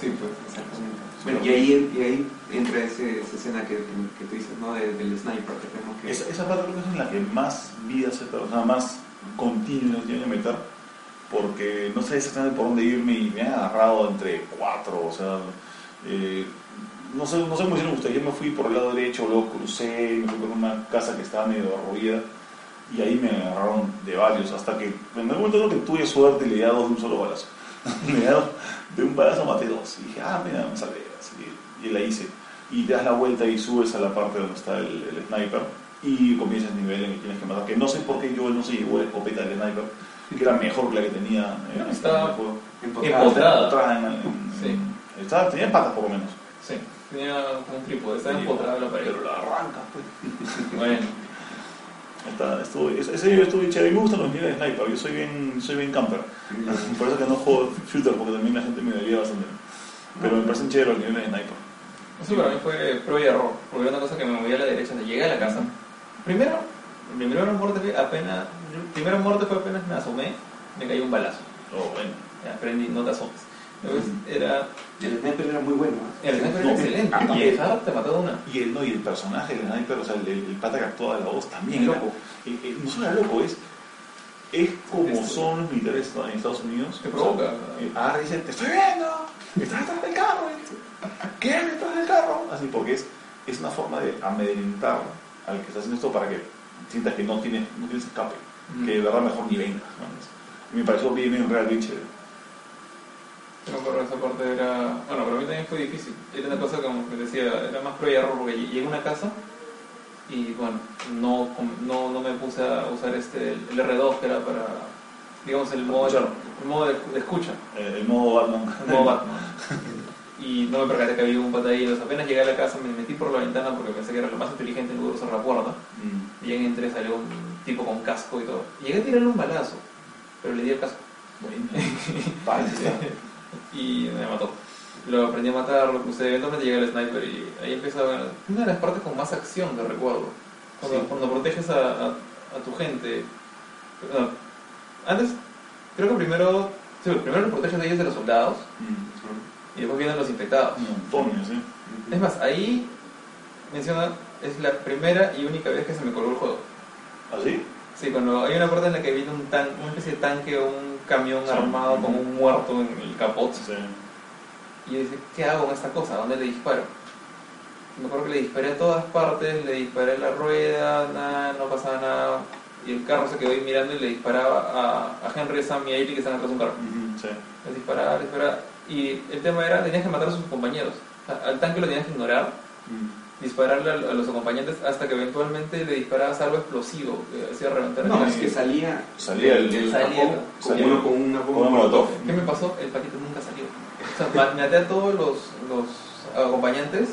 S3: Sí, pues, exactamente. Bueno, y ahí, y ahí entra ese, esa escena que, que tú dices, ¿no? De- del sniper que tenemos que...
S1: Esa, esa parte creo que es en la que más vida se o sea, más continuos tiene que meter, porque no sé exactamente por dónde irme y me han agarrado entre cuatro, o sea, eh, no sé, no sé cómo hicieron ustedes, yo me fui por el lado derecho, luego crucé, me fui por una casa que estaba medio arruida y ahí me agarraron de varios, hasta que en algún momento creo que tuve suerte y le di a dos de un solo balazo. dos- de un balazo maté dos y dije, ah, mira, me salvé, así, y la hice. Y te das la vuelta y subes a la parte donde está el, el sniper y comienzas el nivel en el que tienes que matar. Que no sé por qué yo no se llevó la escopeta del sniper, que era mejor que la que tenía en, en
S2: Estaba
S1: el juego.
S3: empotrada.
S2: empotrada.
S1: Empotrada en- en-
S2: Sí.
S1: estaba- tenía patas por lo menos.
S2: Sí, tenía como un trípode, estaba
S1: Sí,
S2: empotrada en la pared.
S1: Pero la arrancas, pues.
S2: Bueno,
S1: Está, estuvo, ese yo estuve chévere. A mí me gustan los niveles de sniper. Yo soy bien, soy bien camper. Por eso que no juego shooter, porque también la gente me daría bastante. Pero me parecen chéveres los niveles de sniper.
S2: eso para mí fue prueba y error, porque era una cosa que me movía a la derecha, o llegué a la casa. Primero, mi primera muerte fue apenas, mi primera muerte fue apenas me asomé, me cayó un balazo.
S1: Oh, bueno.
S2: Ya, aprendí, no te asomes. Era,
S3: El sniper era muy bueno. ¿eh?
S2: el sniper era
S1: No,
S2: excelente,
S1: ah,
S2: y el te una.
S1: El, no, y el personaje del sniper, o sea, el, el, el pata que actúa de la voz también. Era-
S2: loco.
S1: eh, eh, no solo era loco, es, es como
S2: Esto.
S1: son los militares en Estados Unidos.
S2: Te provoca.
S1: eh, agarra y dice, te estoy viendo, estás detrás del carro. ¿Qué? ¿Detrás del carro? Así, porque es, es una forma de amedrentar al que está haciendo esto para que sientas que no tienes, no tienes escape,
S2: Mm.
S1: que de verdad mejor ni vengas. ¿no? Me pareció bien, bien real, bien chévere.
S2: Yo me acuerdo esa parte era. Bueno, para mí también fue difícil. Era una cosa como que decía, era más prueba y error porque llegué a una casa y bueno, no, no, no me puse a usar este, el R2 que era para, digamos, el modo, el modo de, de escucha,
S1: Eh, el modo Batman.
S2: el modo Batman. Y no me percaté que había un patadillo. Apenas llegué a la casa me metí por la ventana porque pensé que era lo más inteligente en lugar de usar la puerta.
S1: Mm.
S2: Y ahí entré, salió un tipo con casco y todo. Llegué a tirarle un balazo, pero le di el casco.
S1: Bueno.
S2: y me mató. Lo aprendí a matar, lo puse, eventualmente llegué al sniper y ahí empieza una de las partes con más acción que recuerdo. Cuando,
S3: Sí.
S2: cuando proteges a, a, a tu gente. antes, creo que primero, sí, primero lo proteges de ellos de los soldados
S1: Mm.
S2: y después vienen los infectados.
S1: Montones, ¿sí?
S2: Es más, ahí menciona, es la primera y única vez que se me colgó el juego.
S1: ¿Así?
S2: Sí, cuando hay una parte en la que viene un tan, una especie de tanque o un camión
S1: Sí.
S2: armado con un muerto en el capot.
S1: Sí.
S2: Y yo dije, ¿qué hago con esta cosa? ¿A dónde le disparo? Me acuerdo que le disparé a todas partes, le disparé a la rueda, nada, no pasaba nada. Y el carro se quedó ahí mirando y le disparaba a, a Henry, Sam y a Ellie que están atrás de un carro.
S1: Sí.
S2: Les disparaba, les disparaba. Y el tema era, tenías que matar a sus compañeros. O sea, al tanque lo tenías que ignorar, dispararle a, a los acompañantes hasta que eventualmente le disparabas algo explosivo que hacía reventar el
S3: No, es que salía,
S1: Salía el-
S3: del
S2: salía-
S1: salía-
S3: uno con una bomba
S1: una molotov.
S2: ¿Qué me pasó? El patito nunca salió. O sea, ma- maté a todos los, los acompañantes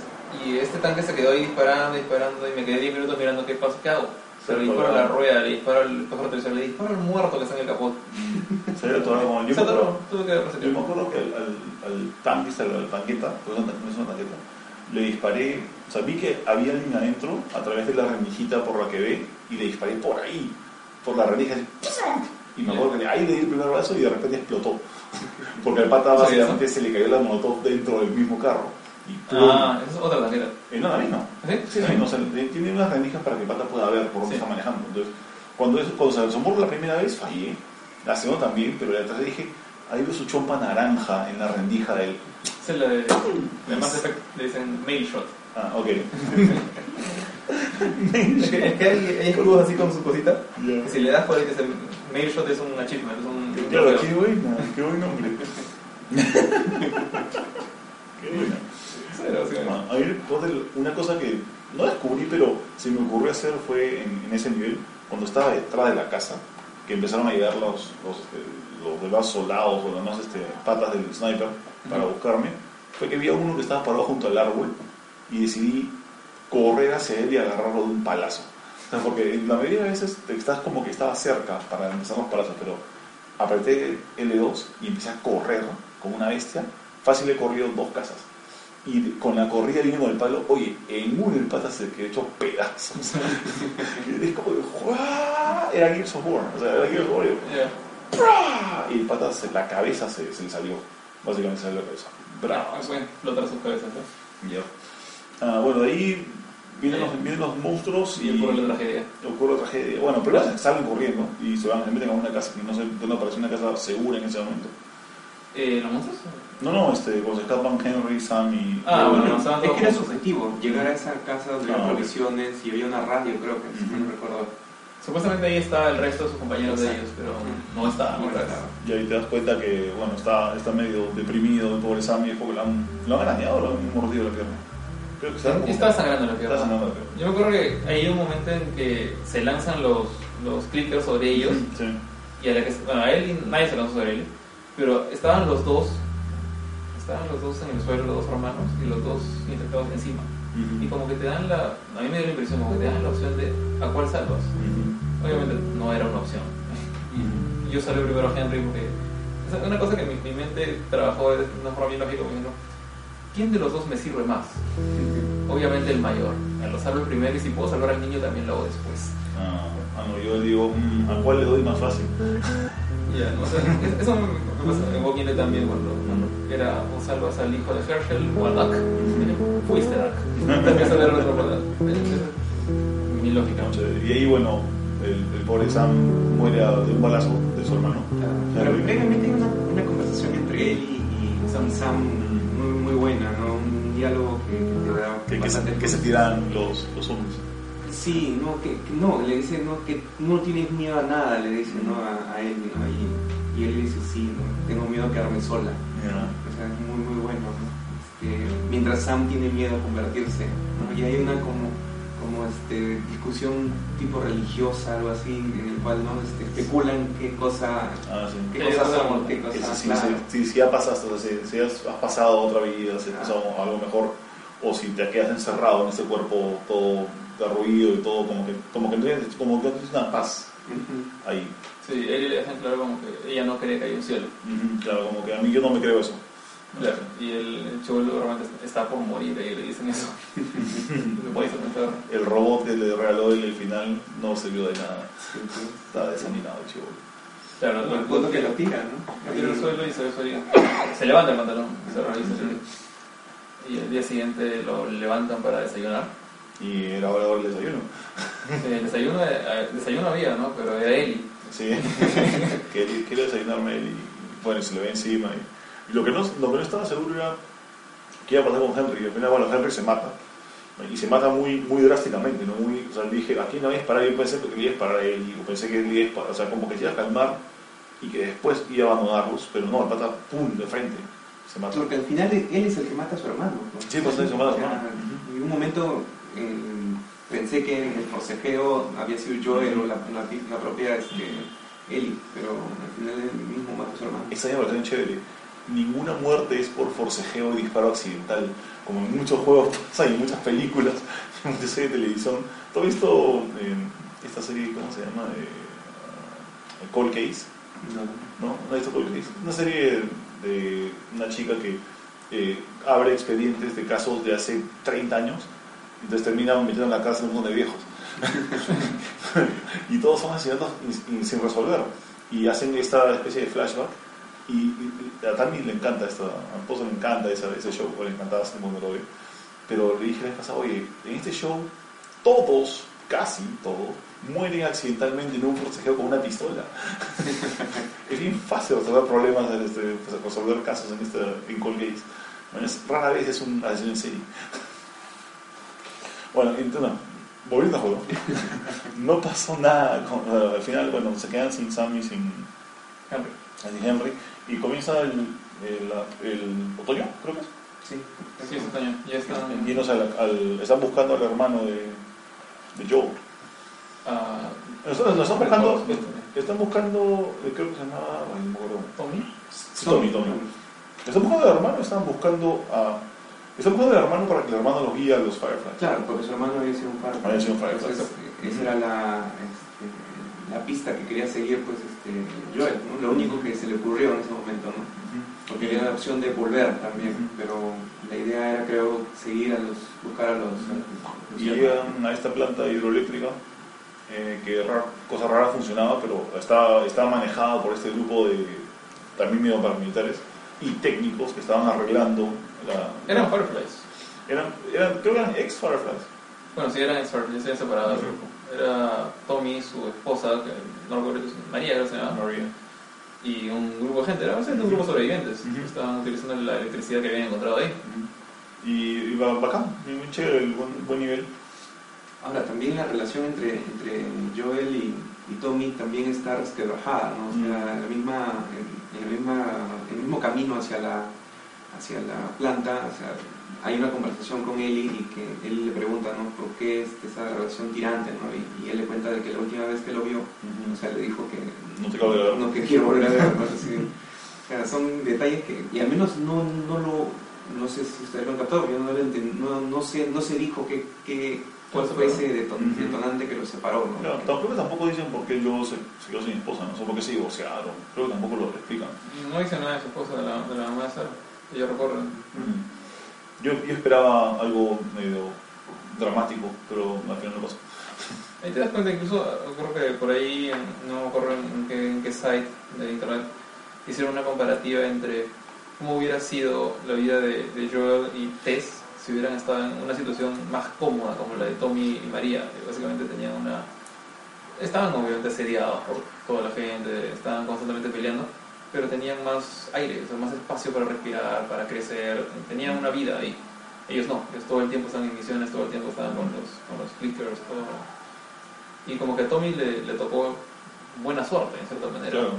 S2: y este tanque se quedó ahí disparando, disparando y me quedé 10 minutos mirando qué pasa, qué hago. Se le disparo a la rueda, le disparo al pájaro tercero, le disparo al muerto que está en el capot.
S1: Se había atorado como yo.
S2: Se atoró, tuve que
S1: Yo
S2: resetear.
S1: me acuerdo que al, al, al tanque, al tanqueta, pues no es una tanqueta, le disparé, o sea, vi que había alguien adentro a través de la rendijita por la que ve y le disparé por ahí, por la rendija, y me acuerdo que ahí le di el primer brazo y de repente explotó, porque al pata básicamente se le cayó la molotov dentro del mismo carro.
S2: Ah, esa es otra tanqueta.
S1: Eh, no, la misma.
S2: ¿Sí? Sí,
S1: o sea, tiene unas rendijas para que el pata pueda ver por dónde
S2: Sí.
S1: está manejando. Entonces, cuando, eso, cuando se asomó la primera vez, fallé. La segunda también, pero la tercera dije, ahí veo su chompa naranja en la rendija del...
S2: Esa es la de, de Mass Effect, le dicen mail shot.
S1: Ah, ok.
S2: Es que, es que hay, hay escudos así con su cosita. Que si le das puede que se mail shot es un achievement, es un.
S1: Claro, qué buena, qué buen nombre. qué buena.
S2: Cero, sí,
S1: Ah, a ver, una cosa que no descubrí, pero se me ocurrió hacer fue en, en ese nivel, cuando estaba detrás de la casa, que empezaron a llegar los, los, este, los demás soldados o las demás este, patas del sniper para buscarme, fue que había uno que estaba parado junto al árbol y decidí correr hacia él y agarrarlo de un palazo. Porque la mayoría de veces te estás como que estaba cerca para empezar los palazos, pero apreté L2 y empecé a correr como una bestia. Fácil he corrido dos casas. Y con la corrida vine con el palo, oye, en uno el pata se quedó hecho pedazos. y es como, ¡guau! Era Gears of War, o sea, era Gears of War. y- Y el pata, se- la cabeza se, se le salió, básicamente se le salió la cabeza. Bravo.
S2: Ah, pueden explotar sus cabezas, ¿no?
S1: Ya. Ah, bueno, de ahí vienen los, vienen los monstruos
S2: Y
S1: y
S2: ocurre la tragedia.
S1: ocurre la tragedia. Bueno, pero salen corriendo y se van, se meten a una casa que no sé, no parece una casa segura en ese momento.
S2: Eh, ¿Los monstruos?
S1: No, no, este, cuando se escapan Henry, Sam y...
S2: Ah, bueno,
S3: No,
S2: no, estaban
S3: es que era su objetivo, llegar a esa casa donde
S1: Ah,
S3: provisiones y había una radio, creo que, si no recuerdo.
S2: Supuestamente ahí está el resto de sus compañeros de ellos, pero no está.
S3: No.
S1: Y ahí te das cuenta que, bueno, está, está medio deprimido el pobre Sam y es porque lo han, lo han arañado, lo han mordido la pierna. Creo que está
S2: sangrando la
S1: Está
S2: pierna.
S1: sangrando la pierna.
S2: Yo me acuerdo que hay un momento en que se lanzan los, los clickers sobre ellos
S1: Sí.
S2: y a la que bueno, a él nadie se lanzó sobre él, pero estaban los dos, estaban los dos en el suelo, los dos hermanos y los dos infectados encima. Y como que te dan la, a mí me dio la impresión como que te dan la opción de a cuál salvas. Obviamente no era una opción. Y yo salvé primero a Henry porque es una cosa que mi, mi mente trabajó de una forma bien lógica, diciendo, ¿quién de los dos me sirve más? Obviamente el mayor. Lo salvo el primero y si puedo salvar al niño también lo hago después.
S1: Ah, no, yo digo, mm, ¿a cuál le doy más fácil?
S2: Ya, eso me me en Walking también cuando, cuando era o salvas al hijo de Herschel o a Duck. Fuiste Duck. También al otro Mi lógica.
S1: Y ahí, bueno, el, el pobre Sam muere de un balazo de su hermano.
S3: Pero previamente hay una, una conversación entre él y, y Sam Sam muy, muy buena, ¿no? Un diálogo que, que te da
S1: Que, que, se, que se tiran los, los hombres.
S3: Sí, no, que, que no, le dice no, que no tienes miedo a nada, le dice no a, a él, ¿no? Y, y él dice sí, ¿no? tengo miedo a quedarme sola. O sea, es muy, muy bueno, ¿no? Este, mientras Sam tiene miedo a convertirse, ¿no? Y hay una como, como este, discusión tipo religiosa, algo así, en el cual no este, especulan qué cosa,
S1: Ah, sí.
S3: qué cosas
S2: es
S3: qué cosas,
S1: si,
S3: claro.
S1: si, si, si ya pasaste, o sea, si, si has, has pasado otra vida, si has
S3: Ah.
S1: pasado algo mejor, o si te quedas encerrado en ese cuerpo todo derruido y todo, como que, como que, como que tienes una paz
S3: Ujú.
S1: ahí.
S2: Sí, él le dejan claro como que ella no quería que haya un cielo.
S1: Claro, como que a mí yo no me creo eso.
S2: Claro, y el chulo realmente está por morir y le dicen eso.
S1: El robot que le regaló él al final no sirvió de nada. Estaba desanimado el chivo.
S2: Claro,
S3: Al punto que lo tira, ¿no?
S2: Lo tira al suelo y se ve su herida. Se levanta el pantalón, se realiza herida. Y el día siguiente lo levantan para desayunar.
S1: Y era hora del desayuno.
S2: Eh, desayuno, eh, desayuno había, ¿no? Pero era Eli.
S1: Sí, quería, quería desayunarme él y bueno, se le ve encima. Y, y lo, que no, lo que no estaba seguro era qué iba a pasar con Henry. Y al final, bueno, Henry se mata. Y se mata muy, muy drásticamente, ¿no? Muy, o sea, dije, aquí no voy a disparar, yo pensé que iba a disparar a él, y pensé que él iba a o sea, como que se iba a calmar y que después iba a abandonarlos, pero no, el pata, pum, de frente, se mata.
S3: Porque al final él es el que mata a su hermano. ¿no?
S1: Sí, pues, él se mata a su hermano.
S3: En un momento eh, pensé que en el forcejeo había sido Joel o la, la, la propia este, Ellie, pero al final él mismo mata a su hermano.
S1: Esa me pareció chévere. ninguna muerte es por forcejeo y disparo accidental, como en muchos juegos pasa y en muchas películas, en muchas series de televisión. ¿Tú has visto eh, esta serie, cómo se llama? Eh, Cold Case.
S3: No.
S1: ¿no? ¿No has visto Cold Case? Una serie de una chica que eh, abre expedientes de casos de hace 30 años, entonces termina metiendo en la cárcel un montón de viejos. y todos son asesinatos sin resolver. Y hacen esta especie de flashback. Y, y- y a Tami le encanta esto, a esposo le encanta ese, ese show, o le encantaba hace un momento Pero le dije la vez pasada, oye, en este show todos, casi todos, mueren accidentalmente en un forcejeo con una pistola. es bien fácil resolver problemas, este, pues, resolver casos en, este, en Cold Case. Bueno, rara vez es un asesino en serie. Bueno, entonces, no, volviendo al juego, no pasó nada. con- al final, bueno, se quedan sin Sam y sin,
S2: Henry.
S1: sin Henry y comienza el, el, el otoño, creo que es.
S3: Sí.
S2: Sí, este año. Ya están.
S1: Yéndose al- al- están buscando al hermano de, de Joe. Lo están, buscando, están buscando, eh, creo que se llamaba.
S2: Tommy.
S1: Sí, Tommy, Tommy. Están buscando al hermano, están buscando a. Están buscando al hermano para que el hermano los guíe a los Fireflies.
S3: Claro, porque su hermano había sido un par.
S1: Había sido un Firefly.
S3: Entonces, esa era la, este, la pista que quería seguir, pues, este, Joel, ¿no? Lo único que se le ocurrió en ese momento, ¿no? Porque tenía la opción de volver también, pero la idea era, creo, seguir a los, buscar a los... los-
S1: Y llegan a esta planta hidroeléctrica eh, que rara- cosa rara funcionaba, pero estaba, estaba manejada por este grupo de también medio paramilitares y técnicos que estaban arreglando la...
S2: Eran Fireflies.
S1: eran, eran creo que eran ex Fireflies.
S2: Bueno, sí, eran Fireflies, ya se del grupo. Era Tommy, su esposa, que no recuerdo, María creo que se llamaba,
S1: María.
S2: y un grupo de gente, era básicamente un grupo de sobrevivientes. Que Estaban utilizando la electricidad que habían encontrado ahí.
S1: Y, y ba- bacán, muy chévere, el buen, buen nivel.
S3: Ahora, también la relación entre, entre Joel y, y Tommy también está resquebrajada, ¿no? O sea,
S1: Mm.
S3: la misma, en, en la misma, el mismo camino hacia la, hacia la planta, o sea, hay una conversación con Ellie y que él le pregunta, ¿no? ¿Por qué es esa relación tirante, ¿no? Y, y él le cuenta de que la última vez que lo vio, o sea, le dijo que
S1: No te ver.
S3: no que quiero volver a ver, ¿no? O sea, son detalles que, y al menos no, no lo, no sé si ustedes lo han captado, yo no, lo no, no, sé, no se dijo que, que, cuál
S2: ¿Cuál
S3: fue ese deton- detonante que los separó, ¿no?
S1: Claro, tampoco, tampoco dicen por qué yo se, se quedó sin esposa, no sé por qué se divorciaron. Creo que tampoco lo explican.
S2: No dice nada de su esposa, de la, de la mamá de Sarah. Ellos recuerdan.
S1: Yo, yo esperaba algo medio dramático, pero al final no pasó.
S2: Ahí te das cuenta, incluso creo que por ahí, no me acuerdo en qué, en qué site de internet, hicieron una comparativa entre cómo hubiera sido la vida de, de Joel y Tess si hubieran estado en una situación más cómoda como la de Tommy y María, que básicamente tenían una... Estaban obviamente asediados por toda la gente, estaban constantemente peleando, pero tenían más aire, o sea, más espacio para respirar, para crecer, tenían una vida ahí. Ellos no, ellos todo el tiempo están en misiones, todo el tiempo estaban con los, con los flickers, todo. Y como que a Tommy le, le tocó buena suerte, en cierta manera.
S1: Claro.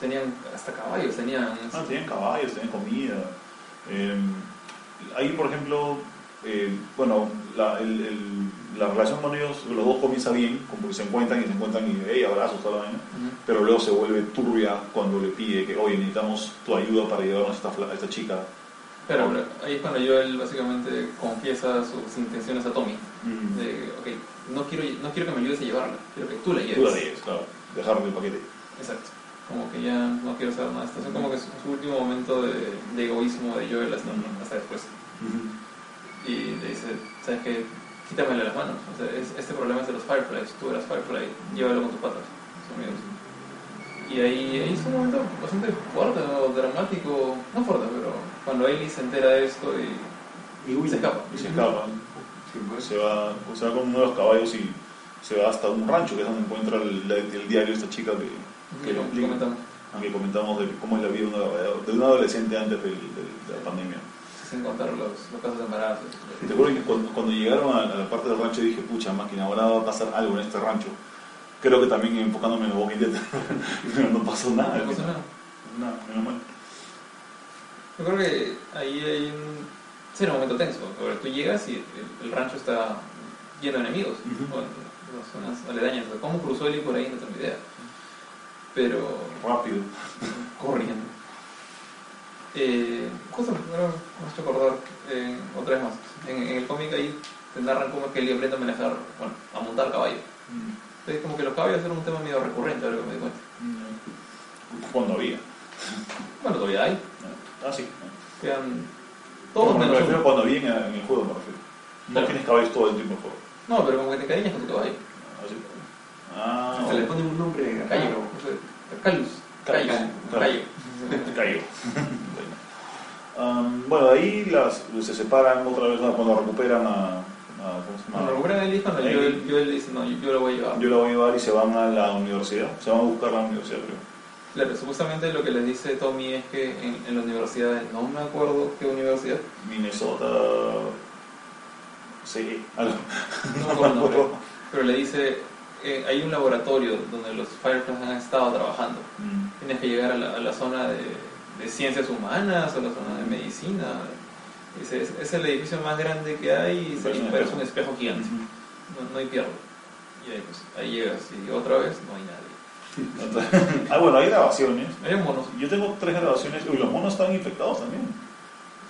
S2: Tenían hasta caballos, tenían...
S1: Ah, tenían caballos, tenían comida. Eh, ahí, por ejemplo, eh, bueno, la, el- el- la relación con ellos, los dos comienza bien, como que se encuentran y se encuentran y hey, abrazos, toda la vaina.
S2: Ujú.
S1: Pero luego se vuelve turbia cuando le pide que, oye, necesitamos tu ayuda para llevarnos a esta, a esta chica.
S2: Pero pero ahí es cuando Joel básicamente confiesa sus intenciones a Tommy. De, ok, no quiero, no quiero que me ayudes a llevarla, quiero que tú la lleves.
S1: Tú la lleves, claro. Dejarle el paquete.
S2: Exacto. Como que ya no quiero saber nada de esto. Es como que su, su último momento de, de egoísmo de Joel hasta, hasta después. Y le dice, ¿sabes qué? Quítamela de las manos. O sea, es- este problema es de los Fireflies. Tú eras Firefly, llévalo con tus patas. Son amigos. Y ahí, ahí es un momento bastante fuerte o dramático. No fuerte, pero cuando Ellie se entera de esto y,
S3: Y
S2: se escapa.
S1: Y se escapa.
S3: Sí, pues.
S1: Se va, se va con uno de los caballos y se va hasta un rancho, que es donde encuentra el, el diario de esta chica que, que lo explica.
S2: comentamos.
S1: Aunque comentamos de cómo es la vida de un, de un adolescente antes del- del- de la pandemia.
S2: Sin contar los, los casos de embarazo.
S1: Te acuerdo que cuando, cuando llegaron a, la parte del rancho dije, pucha máquina, ahora va a pasar algo en este rancho. Creo que también enfocándome en el Walking Dead, pero no pasó nada.
S2: No pasó nada.
S1: Nada, menos mal.
S2: Yo creo que ahí hay un, sí, era un momento tenso. porque tú llegas y el, el rancho está lleno de enemigos.
S1: Ujú.
S2: Bueno, las zonas aledañas. ¿Cómo cruzó Eli por ahí? No tengo idea. Pero
S1: Rápido.
S2: corriendo. Eh, justo ahora me has hecho acordar eh, otra vez más. En, en el cómic ahí te narran cómo es que él aprende a manejar, bueno, a montar caballo. Entonces, como que los caballos eran un tema medio recurrente, ahora que me di cuenta.
S1: Cuando había.
S2: Bueno, todavía hay.
S1: Ah, sí.
S2: Quedan todos
S1: No, me
S2: menos
S1: refiero
S2: uno.
S1: cuando había en, el juego, me refiero. No
S2: Claro.
S1: tienes caballos todo el tiempo en el juego.
S2: No, pero como que te cariñas con tu caballo.
S1: Así. Ah,
S3: Se le pone un nombre
S2: Callo,
S3: raro.
S2: no sé. Calus.
S1: Calus,
S2: Callo.
S1: claro.
S2: Callo.
S1: cayó. Um, bueno, ahí las, se separan otra vez ¿no? cuando recuperan a. a- ¿Cómo se llama?
S2: Cuando recuperan el hijo, no, yo, yo él dice, no, yo, yo lo voy a llevar.
S1: Yo la voy a llevar y se van a la universidad. Se van a buscar la universidad, creo.
S2: Claro, supuestamente lo que les dice Tommy es que en, en la universidad, no me acuerdo qué universidad,
S1: Minnesota. Sí, algo.
S2: no acuerdo el nombre, pero le dice, eh, hay un laboratorio donde los Fireflies han estado trabajando.
S1: Mm.
S2: Tienes que llegar a la, a la zona de, de ciencias humanas o la zona de medicina. Dice, es, es el edificio más grande que hay y
S1: Parece
S2: es
S1: espejo.
S2: un espejo gigante. No, no hay pierde. Y ahí, pues, ahí llegas y otra vez no hay nadie.
S1: ah, bueno, hay grabaciones.
S2: Hay monos.
S1: Yo tengo tres grabaciones. Uy, los monos están infectados también.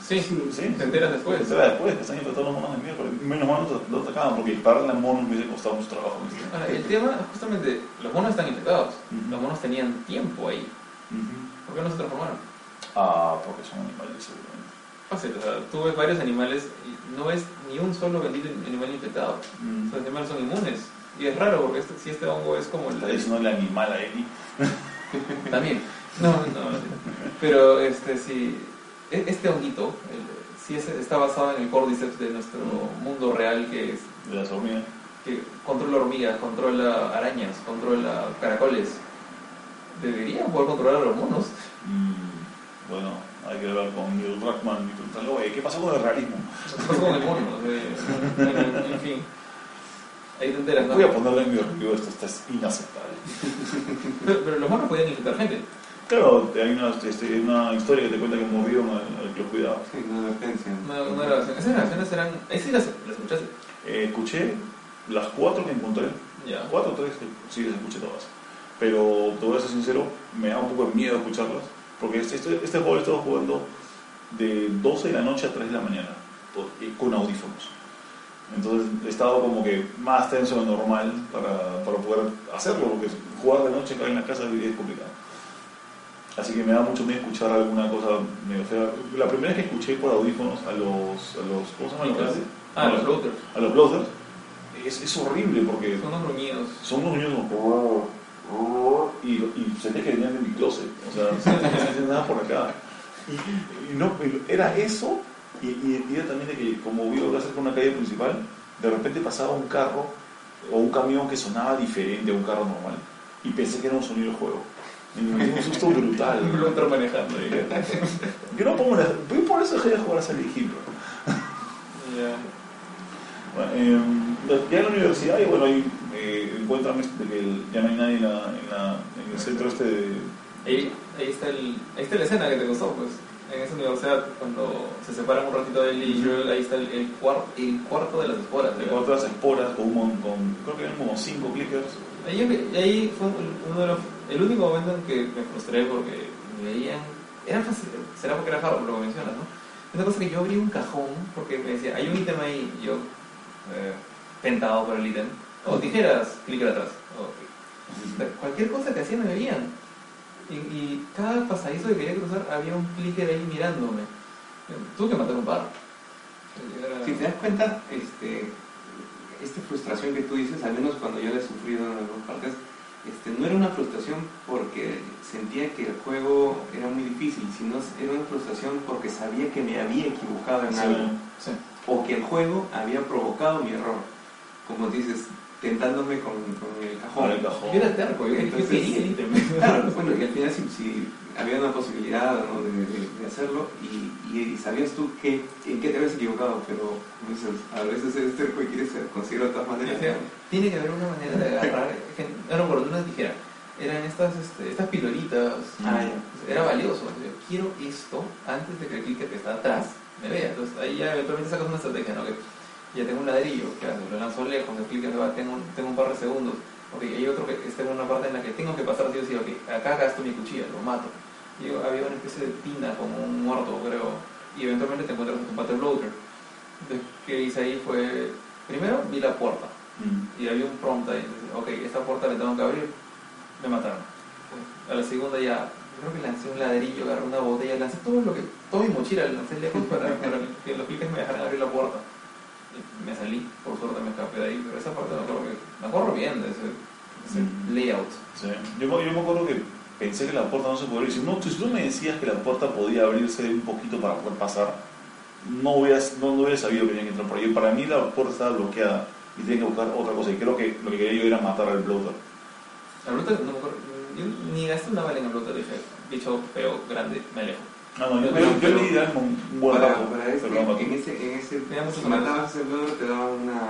S2: Sí,
S1: Sí,
S2: te enteras después.
S1: Te enteras después que están infectados los monos de miércoles. Menos mal no te atacaban porque dispararle a monos me hubiese costado mucho trabajo.
S2: Ahora, el tema, justamente, los monos están infectados.
S1: Ujú.
S2: Los monos tenían tiempo ahí. ¿Por qué no se transformaron?
S1: Ah, porque son animales, seguramente.
S2: Fácil, o sea, tú ves varios animales y no ves ni un solo bendito animal infectado. Los animales son inmunes. Y es raro porque este, si este hongo es como el
S1: Está diciendo el animal a Eli.
S2: También. No, no, no. Pero este, si, este honguito, el- si es- está basado en el Cordyceps de nuestro mundo real que es
S1: de las hormigas.
S2: que controla hormigas, controla arañas, controla caracoles. Deberían poder controlar a los monos.
S1: Mm, bueno, hay que hablar con Neil Druckmann y ¿qué pasó con el realismo?
S2: ¿Qué pasó con el mono? Sea, en, en fin. Ahí te enteras, ¿no?
S1: Voy a ponerle en mi review esto, esto es inaceptable.
S2: Pero, pero los monos podían infectar gente.
S1: Claro, hay una, este, una historia que te cuenta que murieron al, al que los cuidaba.
S3: Sí, una advertencia.
S2: Una, una grabación. Esas grabaciones eran. Ahí sí las, las escuchaste.
S1: Eh, escuché las cuatro que encontré.
S2: Ya.
S1: Cuatro o tres, sí, las escuché todas. Pero te voy a ser sincero, me da un poco de miedo escucharlas. Porque este, este, este juego lo he estado jugando de 12 de la noche a 3 de la mañana, con audífonos. Entonces he estado como que más tenso de normal para, para poder hacerlo, porque jugar de noche acá en la casa es complicado. Así que me da mucho miedo escuchar alguna cosa medio fea. La primera vez que escuché por audífonos a los, a los ¿cómo se los-
S2: Ah,
S1: no,
S2: los routers.
S1: A los bloaters, es, es horrible porque
S2: Son unos gruñidos.
S1: son unos como... Y, y sentía que venían de mi closet, o sea, no se nada por acá. Y, y no, era eso, y, y, y era también de que, como vivo acá cerca una calle principal, de repente pasaba un carro o un camión que sonaba diferente a un carro normal, y pensé que era un sonido de juego. Y me dio un susto brutal.
S2: Un router manejando ahí.
S1: Yo no pongo la, voy por eso dejé de jugar a Silent Hill. Bueno, eh, ya en la universidad, y bueno, ahí eh, encuentran este, que el- ya no hay nadie en, la, en, la, en el centro este de...
S2: Ahí, ahí, está el, ahí está la escena que te gustó, pues. En esa universidad, cuando se separan un ratito de él y Joel, ahí está el, el, cuar- el cuarto de las esporas.
S1: de
S2: ¿verdad?
S1: otras esporas con, un mon- con creo que eran como cinco clickers.
S2: Ahí, ahí fue uno de los, el único momento en que me frustré porque me veían. Eran fácil, será porque era Harvard lo mencionas, ¿no? Una cosa que yo abrí un cajón porque me decía, hay un ítem ahí, y yo, eh, tentado por el ítem, o tijeras, clic atrás. ok. O sea, Cualquier cosa que hacía me veían. Y, y cada pasadizo que quería cruzar había un clicker ahí mirándome. Tuve que matar un par. Era-
S3: Si te das cuenta, este, esta frustración que tú dices, al menos cuando yo la he sufrido en algunas partes, este, no era una frustración porque sentía que el juego era muy difícil, sino era una frustración porque sabía que me había equivocado en
S1: Sí.
S3: algo,
S2: Sí.
S3: o que el juego había provocado mi error, como dices, tentándome con, con el cajón.
S1: El cajón.
S2: Yo era terco, yo,
S3: Entonces-
S2: quería el ítem.
S3: Claro, bueno, y al final si, si había una posibilidad ¿no? de, de- de hacerlo y, y- y sabías tú que, en qué te habías equivocado, pero como dices, a veces eres terco y quieres conseguirlo de todas maneras.
S2: decía, tiene que haber una manera de agarrar, que- no recuerdo, una tijera, eran estas, este, estas piloritas,
S3: Ah, ya.
S2: era valioso, yo quiero esto antes de que el clicker que está atrás me vea, entonces ahí ya eventualmente sacas una estrategia, ¿no? Que ya tengo un ladrillo, hace? lo lanzo lejos, el clicker se va, tengo, un- tengo un par de segundos, ok, hay otro que está en una parte en la que tengo que pasar sí o sí, ok, acá gasto mi cuchilla, lo mato, y había una especie de tina como un muerto, creo, y eventualmente te encuentras con tu pata bloater. Entonces, ¿qué hice ahí? Fue, primero vi la puerta,
S1: Mm.
S2: y había un prompt ahí, ok, esta puerta la tengo que abrir, me mataron. A la segunda ya, creo que lancé un ladrillo, agarré una botella, lancé todo lo que, toda mi mochila, la lancé lejos para, para que los cliques me dejaran abrir la puerta. Y me salí, por suerte me escapé de ahí, pero esa parte me acuerdo, que, me acuerdo bien de ese, ese
S1: Mm.
S2: layout.
S1: Sí. Yo, me- yo me acuerdo que pensé que la puerta no se podía abrir. Si, no, si tú me decías que la puerta podía abrirse un poquito para poder pasar, no hubiera, no, no hubiera sabido que tenía que entrar por ahí. Para mí la puerta estaba bloqueada y tenía que buscar otra cosa. Y creo que lo que quería yo era matar al bloater.
S2: El Bloater, no me acuerdo, yo ni gasté una bala en el Bloater, dije, bicho feo, grande, me alejo.
S1: No, no, yo,
S3: Pero-
S1: yo, yo
S3: pero-
S1: le di algo un un buen
S3: Para,
S1: rato,
S3: para
S1: pero lo maté.
S3: en ese, en ese, si matabas ese blogger te daban una,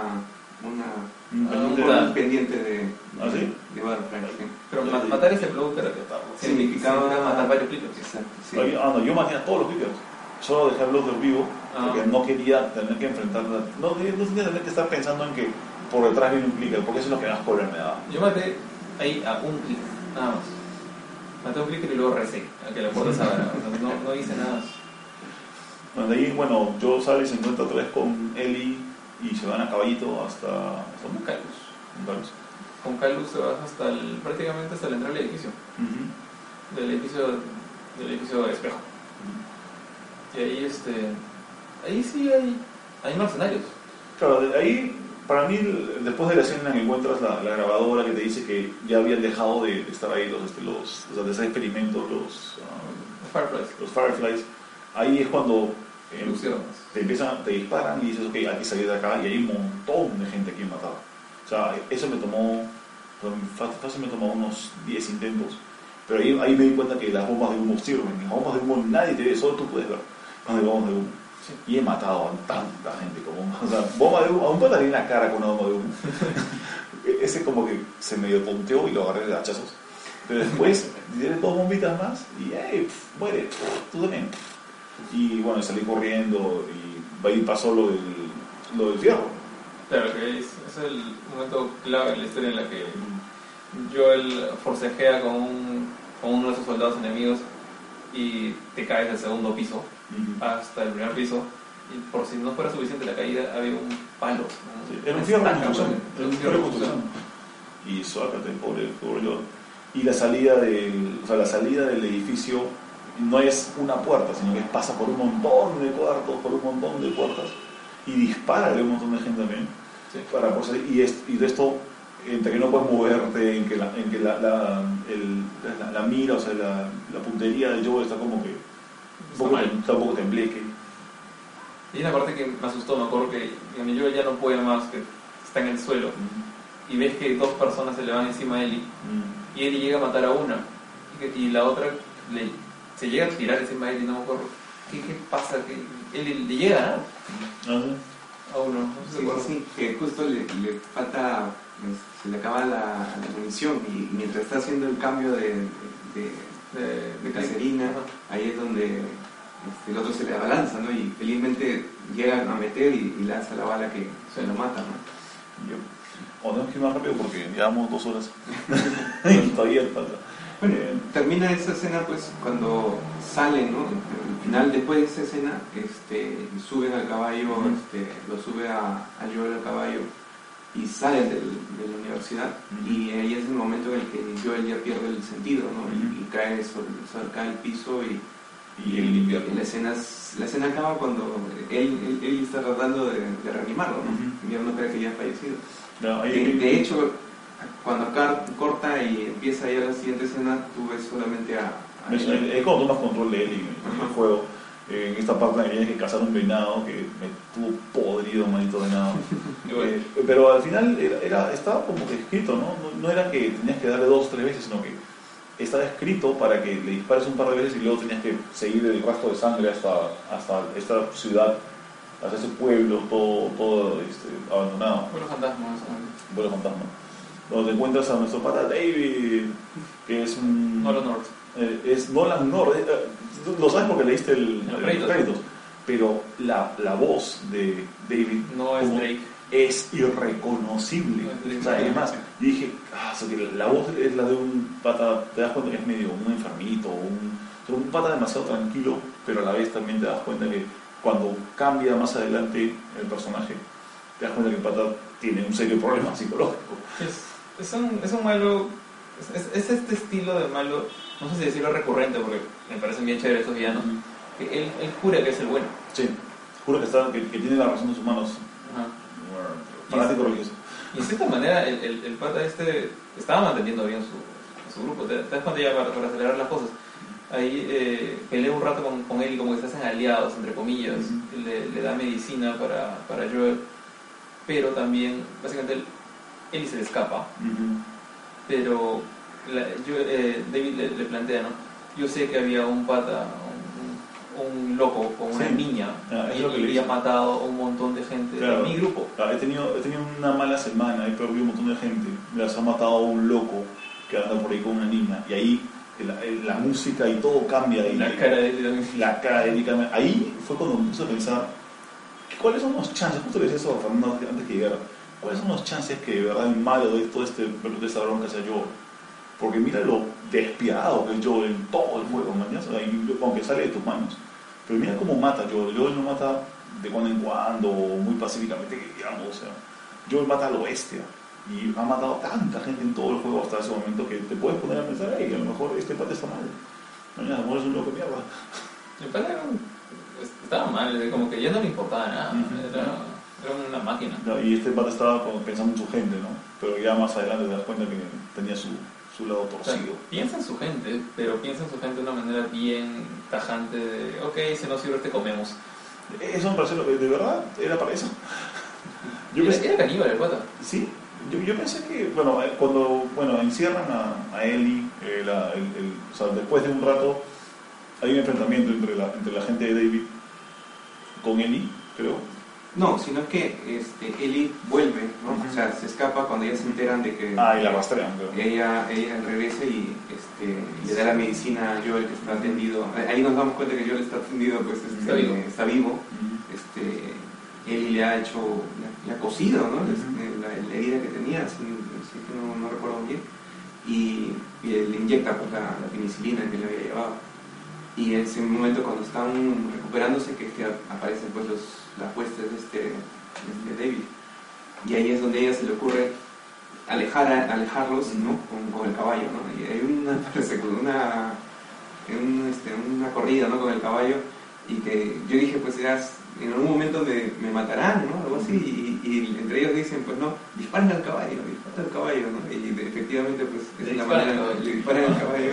S3: una, un
S1: pendiente
S2: una-
S3: un pendiente de,
S1: ¿Ah, sí?
S3: de sí.
S2: Pero
S1: ya.
S2: matar ese Bloater
S3: Significaba
S2: significaba matar varios clickers.
S3: Exacto, sí.
S1: Ah, no, yo maté a todos los clickers. Solo al bloater vivo
S2: Ah.
S1: porque no quería tener que enfrentarla. No, no tenía que tener que estar pensando en que por detrás viene un clicker, porque eso es lo que más cólera me daba.
S2: Yo maté ahí a un click, nada más. Maté un clicker y luego recé, a que la puerta se abra. No, no hice nada.
S1: Bueno, de ahí, bueno, Joe sale y se encuentra otra vez con Ellie y se van a caballito hasta.
S2: Con Calus.
S1: Calus.
S2: Con Calus te vas hasta el, prácticamente hasta la entrada del edificio. Del edificio, del edificio de espejo. Y ahí este. Ahí sí hay, hay mercenarios.
S1: Claro, de ahí, para mí, después de la escena en que encuentras la, la grabadora que te dice que ya habían dejado de, estar ahí los, este, los, o sea, de hacer experimentos, los, ah,
S2: Fireflies.
S1: los Fireflies, ahí es cuando eh, te empiezan, te disparan y dices, ok, hay que salir de acá y hay un montón de gente aquí matar. O sea, eso me tomó, fácil me tomó unos 10 intentos, pero ahí, ahí me di cuenta que las bombas de humo sirven. Las bombas de humo nadie te ve, solo tú puedes ver bombas de humo.
S2: Sí.
S1: Y he matado a tanta gente con bombas. O sea, bomba de humo, a un di en la cara con una bomba de humo. Ese como que se medio tonteó y lo agarré de hachazos. Pero después tiré dos bombitas más y ¡ey! pf, muere! pf, tú también. Y bueno, salí corriendo y ahí pasó lo del, lo del fierro.
S2: Claro, que es, es el momento clave en la historia en la que Joel forcejea con, un, con uno de esos soldados enemigos y te caes del segundo piso hasta el primer piso. Y por si no fuera suficiente la caída, había un palo. un-
S1: Sí, Era un fierro de Era un de. Y suácate, pobre, pobre Joel. Y la salida del, o sea, la salida del edificio no es una puerta, sino que pasa por un montón de cuartos, por un montón de puertas y dispara a un montón de gente también.
S2: Sí.
S1: Para poder salir. y, es- y de esto, entre que no puedes moverte, en que la, en que la, la, el- la- la mira, o sea, la, puntería de Joel está como que un
S2: Está
S1: poco,
S2: mal.
S1: está un poco tembleque.
S2: Y hay una parte que me asustó, me acuerdo que digamos, Joel ya no puede más, que está en el suelo. Y ves que dos personas se le van encima de
S1: Mm.
S2: y Ellie llega a matar a una y, que- y la otra le, se llega a tirar encima de Ellie, no me acuerdo. ¿Qué, qué pasa? Que Ellie le llega ¿no?
S1: Ah, sí.
S2: a uno, no sé si
S3: Sí, que justo le, le falta, pues, se le acaba la, la munición y mientras está haciendo el cambio de, de,
S2: De,
S3: de caserina, ahí es donde este, el otro se le abalanza, ¿no? Y felizmente llega a meter y, y lanza la bala que se lo mata, ¿no?
S1: Yo. O tenemos que ir más rápido porque llevamos dos horas. y todavía falta.
S3: Bueno,
S1: Eh,
S3: termina esa escena pues cuando salen, ¿no? Al final, después de esa escena, este, suben al caballo, este, lo sube a, a Joel al caballo y salen del- de la universidad y ahí es el momento en el que Joel ya pierde el sentido, ¿no? Y- cae sobre, sobre- cae al piso y,
S1: y el invierno.
S3: la escena, es- la escena acaba cuando él, él, él está tratando de, de reanimarlo, ¿no?
S1: Ujú.
S3: Y él no cree que ya ha fallecido.
S1: Ahí-
S3: De, de hecho, cuando corta y empieza ya la siguiente escena, tú ves solamente a... a
S1: Es,
S3: él.
S1: es cuando tomas control de él y en el juego. En esta parte que tienes que cazar un venado que me tuvo podrido, maldito venado. Eh, pero al final era, era- estaba como que escrito, ¿no? ¿no? No era que tenías que darle dos o tres veces, sino que estaba escrito para que le dispares un par de veces y luego tenías que seguir el rastro de sangre hasta, hasta esta ciudad, hasta ese pueblo todo, todo este, abandonado.
S2: Bueno, fantasmas. ¿no?
S1: vuelo fantasma. Donde te encuentras a nuestro pata David, que es un.
S2: Nolan North.
S1: eh, es Nolan North. eh, eh, lo sabes porque leíste el, el- los
S2: créditos.
S1: Pero la, la voz de David
S2: No es
S1: como-
S2: Drake.
S1: Es irreconocible. O sea, es más, yo dije, ah, o sea, que la voz es la de un pata, te das cuenta que es medio un enfermito, un, un, pata demasiado tranquilo, pero a la vez también te das cuenta que cuando cambia más adelante el personaje, te das cuenta que el pata tiene un serio problema psicológico.
S2: Es, es, un, es un malo, es, es este estilo de malo, no sé si decirlo recurrente, porque me parecen bien chéveres estos villanos, que él, él jura que es el bueno.
S1: Sí, juro que, está, que, que tiene la razón en sus manos.
S2: Ajá.
S1: Fanático religioso.
S2: Y en cierta manera, el, el, el pata este estaba manteniendo bien su, su grupo. Te, te das cuenta ya para, para acelerar las cosas. Ahí eh, pelea un rato con, con él y como que se hacen aliados, entre comillas. Le, le da medicina para, para Joel. Pero también, básicamente, él, él se le escapa. Pero la- yo, eh, David le, le plantea, ¿no? Yo sé que había un pata, un, loco con una
S1: Sí.
S2: niña
S1: Ah, es
S2: y,
S1: lo que
S2: y
S1: le
S2: había
S1: dice.
S2: matado a un montón de gente
S1: Claro.
S2: de mi grupo.
S1: Ah, he, tenido, he tenido una mala semana, he perdido un montón de gente. Les ha matado a un loco que anda por ahí con una niña. Y ahí la, la música y todo cambia. Y,
S2: La cara de
S1: la cara de. Ahí fue cuando me puse a pensar, ¿cuáles son los chances? Justo le decía eso a Fernando antes- que llegara. ¿Cuáles son los chances que de verdad el malo de todo este, de esta bronca sea Joel? Porque mira lo despiadado que es Joel en todo el juego, y- aunque sale de tus manos. Pero mira cómo mata Joel. Joel no mata de cuando en cuando, muy pacíficamente, que digamos. O sea, Joel mata a lo bestia. Y ha matado a tanta gente en todo el juego hasta ese momento que te puedes poner a pensar, hey, a lo mejor este pata está mal. Mañana a lo mejor es un loco mierda.
S2: El pata estaba mal, como que ya no le importaba nada. Era, era una máquina.
S1: No, y este pata estaba pensando en su gente, ¿no? Pero ya más adelante te das cuenta que tenía su, su lado
S2: O sea,
S1: torcido.
S2: piensa en su gente, pero piensa en su gente de una manera bien tajante de, ok, si no sirve te comemos.
S1: Eso me pareció, de verdad, era para eso. Yo
S2: era,
S1: pensé,
S2: era caníbal el pata.
S1: sí, yo, yo pensé que, bueno, eh, cuando bueno, encierran a, a Ellie, eh, la- el- el- o sea, después de un rato hay un enfrentamiento entre la, entre la gente de David con Ellie, creo.
S3: No, sino es que este, Ellie vuelve, ¿no? O sea, se escapa cuando ya se enteran de que
S1: Ah, y la rastrean, creo.
S3: ella, ella regresa y este, le da la medicina a Joel que está atendido. Ahí nos damos cuenta que Joel está atendido, pues este,
S2: Está vivo.
S3: está vivo.
S1: Ujú.
S3: Este, Ellie le ha hecho, le ha- le ha cosido, ¿no? Este, la, la herida que tenía, así, así que no, no recuerdo bien. Y, y le inyecta pues, la, la penicilina que le había llevado. Y en ese momento cuando están recuperándose que, que aparecen pues los, las huestes de este, este David. Y ahí es donde a ella se le ocurre alejar a- alejarlos ¿no? con, con el caballo. ¿no? Y hay una, una, un, este, una corrida ¿no? con el caballo y que yo dije pues ya es- en algún momento me, me matarán, ¿no? Algo así. Y, y entre ellos dicen pues no, disparen al caballo, disparen al caballo. ¿no? Y efectivamente pues es la manera,
S2: al caballo.
S3: le disparan al caballo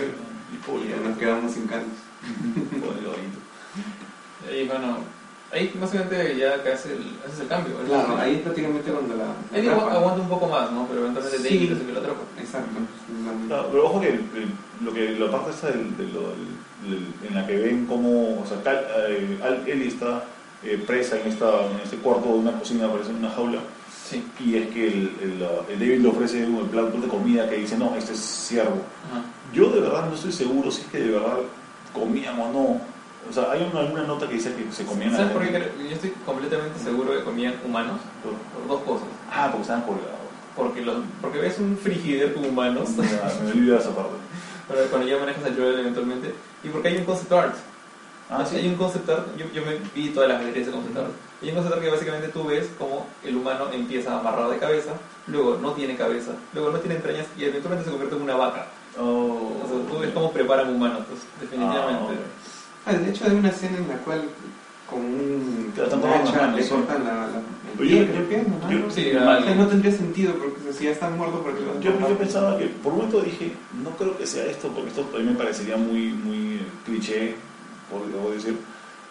S1: Y
S3: y nos quedamos sin carros.
S2: Ahí, bueno, ahí básicamente ya que hace el, haces el cambio. ¿no?
S3: Claro, ahí es prácticamente cuando la... la
S2: Él
S3: atrapa.
S2: aguanta un poco más, ¿no? Pero eventualmente
S3: Sí.
S2: David es el que lo atrapa.
S3: Exacto.
S1: Claro, pero ojo que el- lo que la parte esta del- de lo- del- del- en la que ven cómo o sea, Cal- eh, Al- Ellie está eh, presa en, esta, en este cuarto de una cocina, parece una jaula,
S2: Sí.
S1: y es que el, el, el David le ofrece un plato de comida que dice, no, este es ciervo.
S2: Ajá.
S1: Yo de verdad no estoy seguro si es que de verdad comían o no. O sea, hay una, alguna nota que dice que se comían a
S2: ¿Sabes por qué? Yo estoy completamente seguro que comían humanos
S1: Por-
S2: por dos cosas.
S1: Ah, porque estaban colgados.
S2: Porque, los, porque ves un frigider con humanos,
S1: Ya, me olvidé de esa parte.
S2: pero cuando ya manejas a Joel eventualmente, y porque hay un concept art.
S1: Ah,
S2: Hay
S1: sí.
S2: un concept art, yo, yo me vi todas las galerías de concept art. Hay un concept art que básicamente tú ves como el humano empieza amarrado de cabeza, luego no tiene cabeza, luego no tiene entrañas y eventualmente se convierte en una vaca.
S1: Oh.
S2: O sea, tú ves cómo preparan humanos, pues, definitivamente.
S1: Ah,
S3: Ah, de hecho hay una escena en la cual con un hacha le
S1: sí.
S3: cortan la, la, el pie,
S1: yo-
S3: que es, ¿no?
S2: sí,
S3: O
S2: mal.
S3: sea, no tendría sentido porque si ya están muertos porque lo han
S1: Yo, yo pensaba que, por un momento dije, no creo que sea esto, porque esto a mí me parecería muy, muy cliché, por debo decir,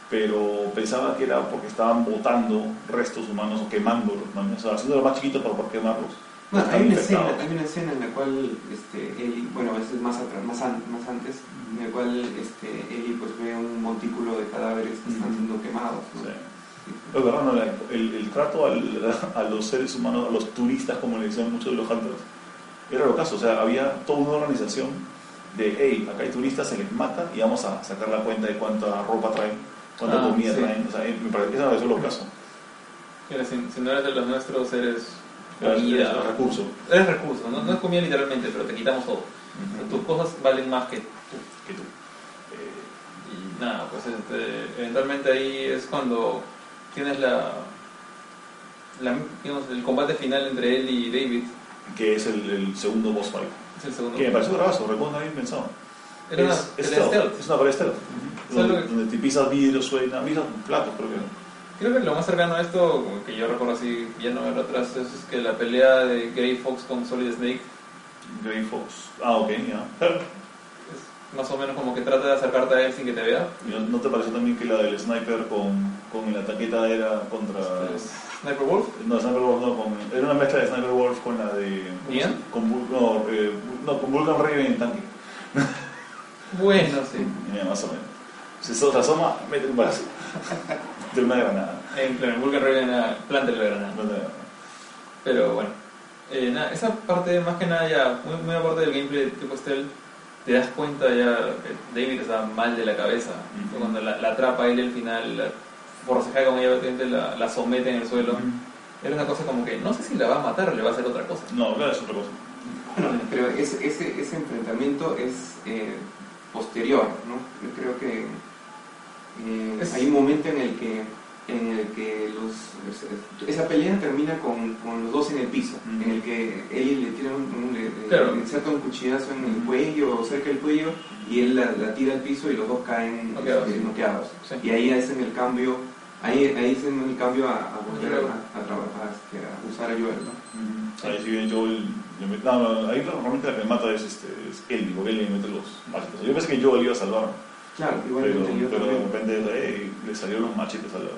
S1: pero pensaba que era porque estaban botando restos humanos o quemándolos, ¿no? o sea, haciéndolo más chiquito para poder quemarlos.
S3: No, hay una escena, hay una escena en la cual este, Eli, bueno, a veces más atrás, más, an- más antes, en la cual este, Eli pues ve un montículo de cadáveres que están siendo quemados. ¿no?
S1: Sí. Es verdad, no, el, el trato al- a los seres humanos, a los turistas, como le decían muchos de los hunters, era lo caso. O sea, había toda una organización de, hey, acá hay turistas, se les mata y vamos a sacar la cuenta de cuánta ropa traen, cuánta
S2: Ah,
S1: comida
S2: sí.
S1: traen. O sea, me parece que eso es lo caso.
S2: Mira, si, si no eres de los nuestros, Eres comida.
S1: el recurso.
S2: Eres recurso, ¿no? no es comida literalmente, pero te quitamos todo. Tus cosas valen más que tú.
S1: que tú. Eh,
S2: nada, pues este, eventualmente ahí es cuando tienes la, la- digamos, el combate final entre él y David.
S1: Que es el, el segundo boss fight.
S2: Es el segundo.
S1: Que me pareció bravazo, recuerdo bien pensado.
S2: Era una
S1: es, es
S2: pelea
S1: stealth,
S2: stealth.
S1: es una pelea stealth.
S2: Solo
S1: Donde,
S2: que-
S1: donde te pisas vidrio, suena, pisas platos, creo que.
S2: Creo que lo más cercano a esto, que yo recuerdo así, ya no ver atrás, es, es que la pelea de Grey Fox con Solid Snake
S1: Grey Fox. Ah, ok, ya. Claro.
S2: es más o menos como que trata de acercarte a él sin que te vea.
S1: ¿Y ¿No, no te pareció también que la del sniper con, con la taqueta era contra.
S2: Es Sniper Wolf.
S1: No, Sniper Wolf no, con, era una mezcla de Sniper Wolf con la de. ¿cómo
S2: ¿Ian?
S1: se- Con, no, eh, no, con Vulcan Raven en tanque.
S2: Bueno, sí.
S1: Ya, más o menos. Si se asoma, mete un balazo. De una granada.
S2: En claro, en Vulcan Raven era planta la granada.
S1: No te-
S2: Pero bueno, eh, nada, esa parte más que nada ya, muy, muy aparte del gameplay tipo stealth, te das cuenta ya que David estaba mal de la cabeza.
S1: Ujú.
S2: Cuando la, la atrapa él al final, la forcejea con ella, la, la somete en el suelo. Era una cosa como que no sé si la va a matar o le va a hacer otra cosa.
S1: No, claro, es otra cosa.
S3: Pero ese, ese, ese enfrentamiento es eh, posterior, ¿no? Yo creo que eh,
S2: Es-
S3: hay un momento en el que en el que los esa pelea termina con, con los dos en el piso, en el que él le tira un, un- le, le-
S2: Claro.
S3: le inserta un cuchillazo en el cuello o cerca del cuello y él la, la tira al piso y los dos caen
S2: Noqueados.
S3: este, noqueados.
S2: Sí.
S3: Y ahí hacen el cambio, ahí, ahí hacen el cambio a, a volver a, a trabajar, este, a usar a Joel, ¿no?
S1: Ahí si bien Joel le mete- no, ahí realmente la que mata es, este, es Ellie, porque Ellie le mete los machetes. Yo pensé que Joel iba a salvar,
S3: Claro,
S1: pero,
S3: igualmente yo
S1: pero de repente eh, le salieron los machetes a la...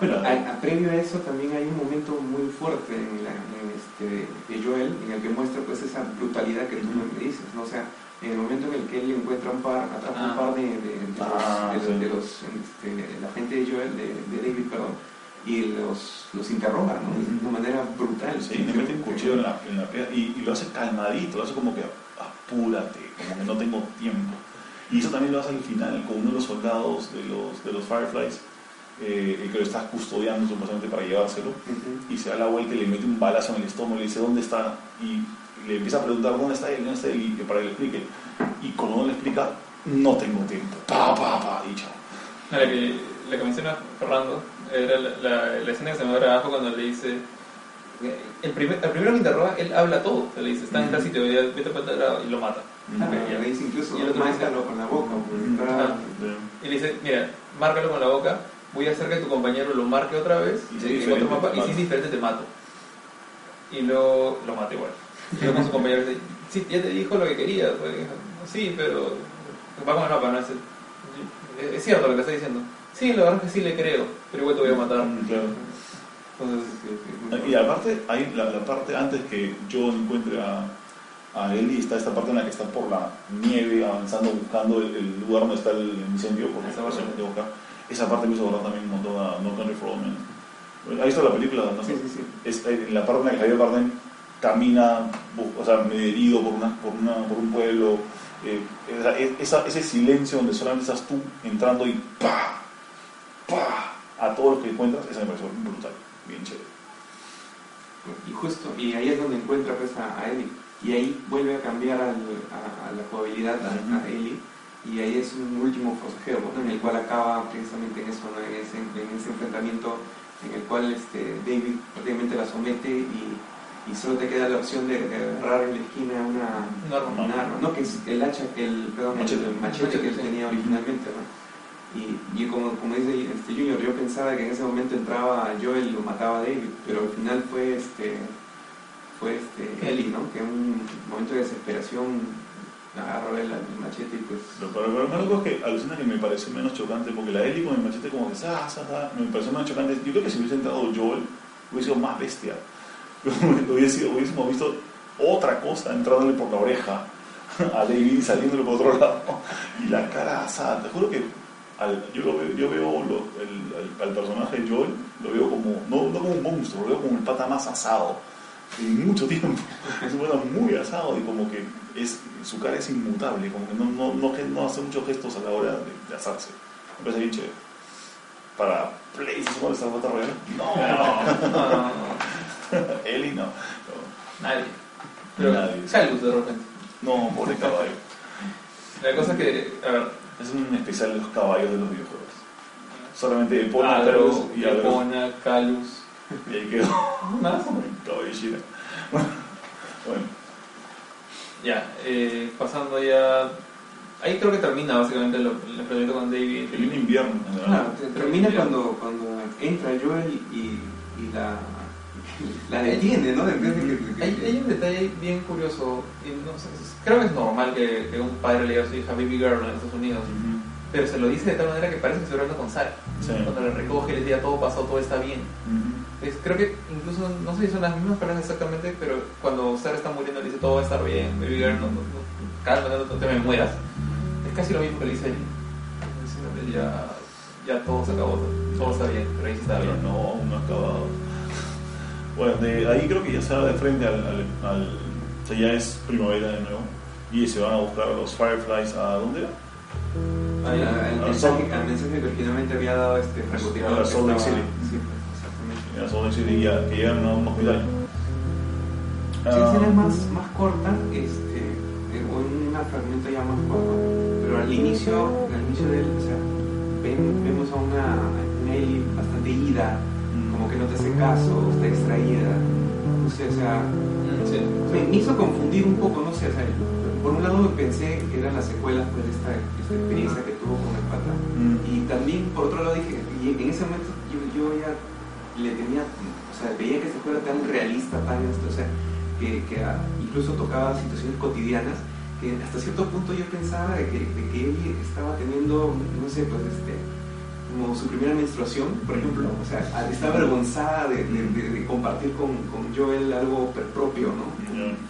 S3: Bueno,
S1: a
S3: a, previo a eso también hay un momento muy fuerte en, la, en este, de Joel en el que muestra pues esa brutalidad que tú me dices, ¿no? O sea, en el momento en el que él encuentra un par, atrapa
S2: Ah.
S3: un par de, de, de
S1: Ah,
S3: los, de,
S1: sí.
S3: de los este, la gente de Joel, de, de David, perdón, y los, los interroga, ¿no? De una manera brutal.
S1: Sí, le mete un cuchillo en la, en la pierna y, y lo hace calmadito, lo hace como que apúrate, como que no tengo tiempo. Y eso también lo hace al final con uno de los soldados de los, de los Fireflies, eh, el que lo está custodiando supuestamente para llevárselo, y se da la vuelta y le mete un balazo en el estómago y le dice ¿dónde está? Y le empieza a preguntar ¿dónde está él? ¿dónde está él? Y para que le explique. Y cuando no le explica, no tengo tiempo. Pa, pa, pa, y chao.
S2: La que, la que menciona Fernando era la, la- la escena que se me abre abajo cuando le dice. El, primer, el primero que interroga, él habla todo. O sea, le dice: Está en tal sitio, vete lado", y lo mata.
S3: Ah, le dice incluso,
S2: Y el otro dice-
S3: márcalo con la boca.
S2: Ajá. Y le dice: Mira, márcalo con la boca, voy a hacer que tu compañero lo marque otra vez
S1: Y si es
S2: en
S1: diferente,
S2: otro mapa,
S1: te
S2: y si
S1: mato.
S2: es diferente, te mato. Y luego lo mata igual. Y luego con su compañero dice: Sí, ya te dijo lo que quería. pues". Sí, pero va con el mapa, ¿no? Es, es cierto lo que está diciendo. Sí, la verdad es que sí le creo, pero igual te voy a matar.
S1: Claro.
S2: Entonces,
S3: Sí, sí, muy
S1: Y aparte, hay la, la parte antes que John encuentre a, a Ellie, está esta parte en la que está por la nieve avanzando, buscando el, el lugar donde está el incendio, porque
S2: esa parte.
S1: de buscar. Esa parte me hizo acordar también un montón a No Country for Old Men. ¿Has visto la película? No.
S3: Sí, sí, sí.
S1: Es eh, en la parte en la que Javier Bardem camina, o sea, medio herido por, una, por, una, por un pueblo. eh, esa- esa- ese silencio donde solamente estás tú entrando y ¡pa! ¡pa! a todos los que encuentras, esa me pareció brutal, bien chévere.
S3: Y justo, y ahí es donde encuentra pues a, a Ellie. Y ahí vuelve a cambiar al- a, a la jugabilidad a, a. Ellie. Y ahí es un último forcejeo, ¿no? en el cual acaba precisamente en eso, ¿no? en, ese, en ese enfrentamiento en el cual este, David prácticamente la somete y, y solo te queda la opción de, de agarrar en la esquina una,
S2: un arma.
S3: ¿no? que es el hacha, el, perdón,
S1: Machete.
S3: el machete que él tenía originalmente. ¿no? Y, y como, como dice este Junior, yo pensaba que en ese momento entraba Joel y lo mataba a David, pero al final fue este fue este Ellie, ¿no? Que en un momento de desesperación agarró el, machete y pues
S1: Lo, loco es que alucina que me pareció menos chocante, porque la Ellie con el machete como que sa, sa, sa, me pareció menos chocante. Yo creo que si hubiese entrado Joel, hubiese sido más bestia. hubiese sido, hubiésemos visto otra cosa entrándole por la oreja a David y saliéndole por otro lado. Y la cara asada, te juro que al- yo, lo veo, yo veo lo- el- al, personaje Joel, lo veo como, no, no como un monstruo, lo veo como el pata más asado en mucho tiempo. Es un pata muy asado y como que es, su cara es inmutable, como que no, no, no, no hace muchos gestos a la hora de, de asarse. Me parece bien chévere. Para PlayStation, esta Battle Royale? No,
S2: No, no, no, no.
S1: Eli no.
S2: Nadie. Pero
S1: Nadie.
S2: Calus de repente.
S1: No, pobre caballo.
S2: La cosa es que, a ver,
S1: Es un especial de los caballos de los videojuegos. Solamente Epona, Calus y.
S2: Epona, Calus.
S1: Y ahí quedó. De Shira. Bueno.
S2: Ya, eh, pasando ya. Ahí creo que termina básicamente lo- el enfrentamiento con David.
S1: Viene invierno.
S3: Claro, termina cuando, cuando entra Joel y, y la, la detiene, ¿no?
S2: Hay, hay un detalle bien curioso. y no sé, creo que es normal que, que un padre le diga a su hija Baby Girl en Estados Unidos.
S1: Ujú.
S2: Pero se lo dice de tal manera que parece que se hablando con Sara.
S1: Sí.
S2: Cuando le recoge, le diga todo pasó, todo está bien.
S1: Ujú.
S2: Es- creo que incluso, no sé si son las mismas palabras exactamente, pero cuando Sara está muriendo le dice todo va a estar bien, baby girl, no, no, no, cálmate, no te me mueras. Es casi lo mismo que le dice él. Ya, ya todo se acabó, todo está bien, pero ahí sí está
S1: Pero
S2: bien.
S1: no, aún no ha acabado. Bueno, de ahí creo que ya se va de frente al, al, al- O sea, ya es primavera de nuevo. Y se van a buscar a los Fireflies a dónde era?
S3: Ah, mensaje,
S1: son-
S3: el mensaje que originalmente había dado este francotirador. Que
S1: Salt Lake City.
S3: Sí,
S1: la Salt Lake City ya, que llegan a un hospital.
S3: Sí,
S1: Ah,
S3: más, más corta, este, eh, o en un fragmento ya más corto, pero al inicio, al inicio del, o sea, ven- vemos a una Nelly bastante ida, como que no te hace caso, está distraída, no sé, o sea,
S2: Mm, sí.
S3: me, me hizo confundir un poco, no sé, o sea, por un lado pensé que eran las secuelas pues, de esta, esta experiencia que tuvo con el pata,
S1: Mm.
S3: y también por otro lado dije, y en ese momento yo, yo ya le tenía, o sea, veía que se fuera tan realista, tan esto, o sea, que, que incluso tocaba situaciones cotidianas, que hasta cierto punto yo pensaba de que, de que él estaba teniendo, no sé, pues este, como su primera menstruación, por ejemplo, o sea, está avergonzada de, de- de- compartir con, con Joel algo propio, ¿no?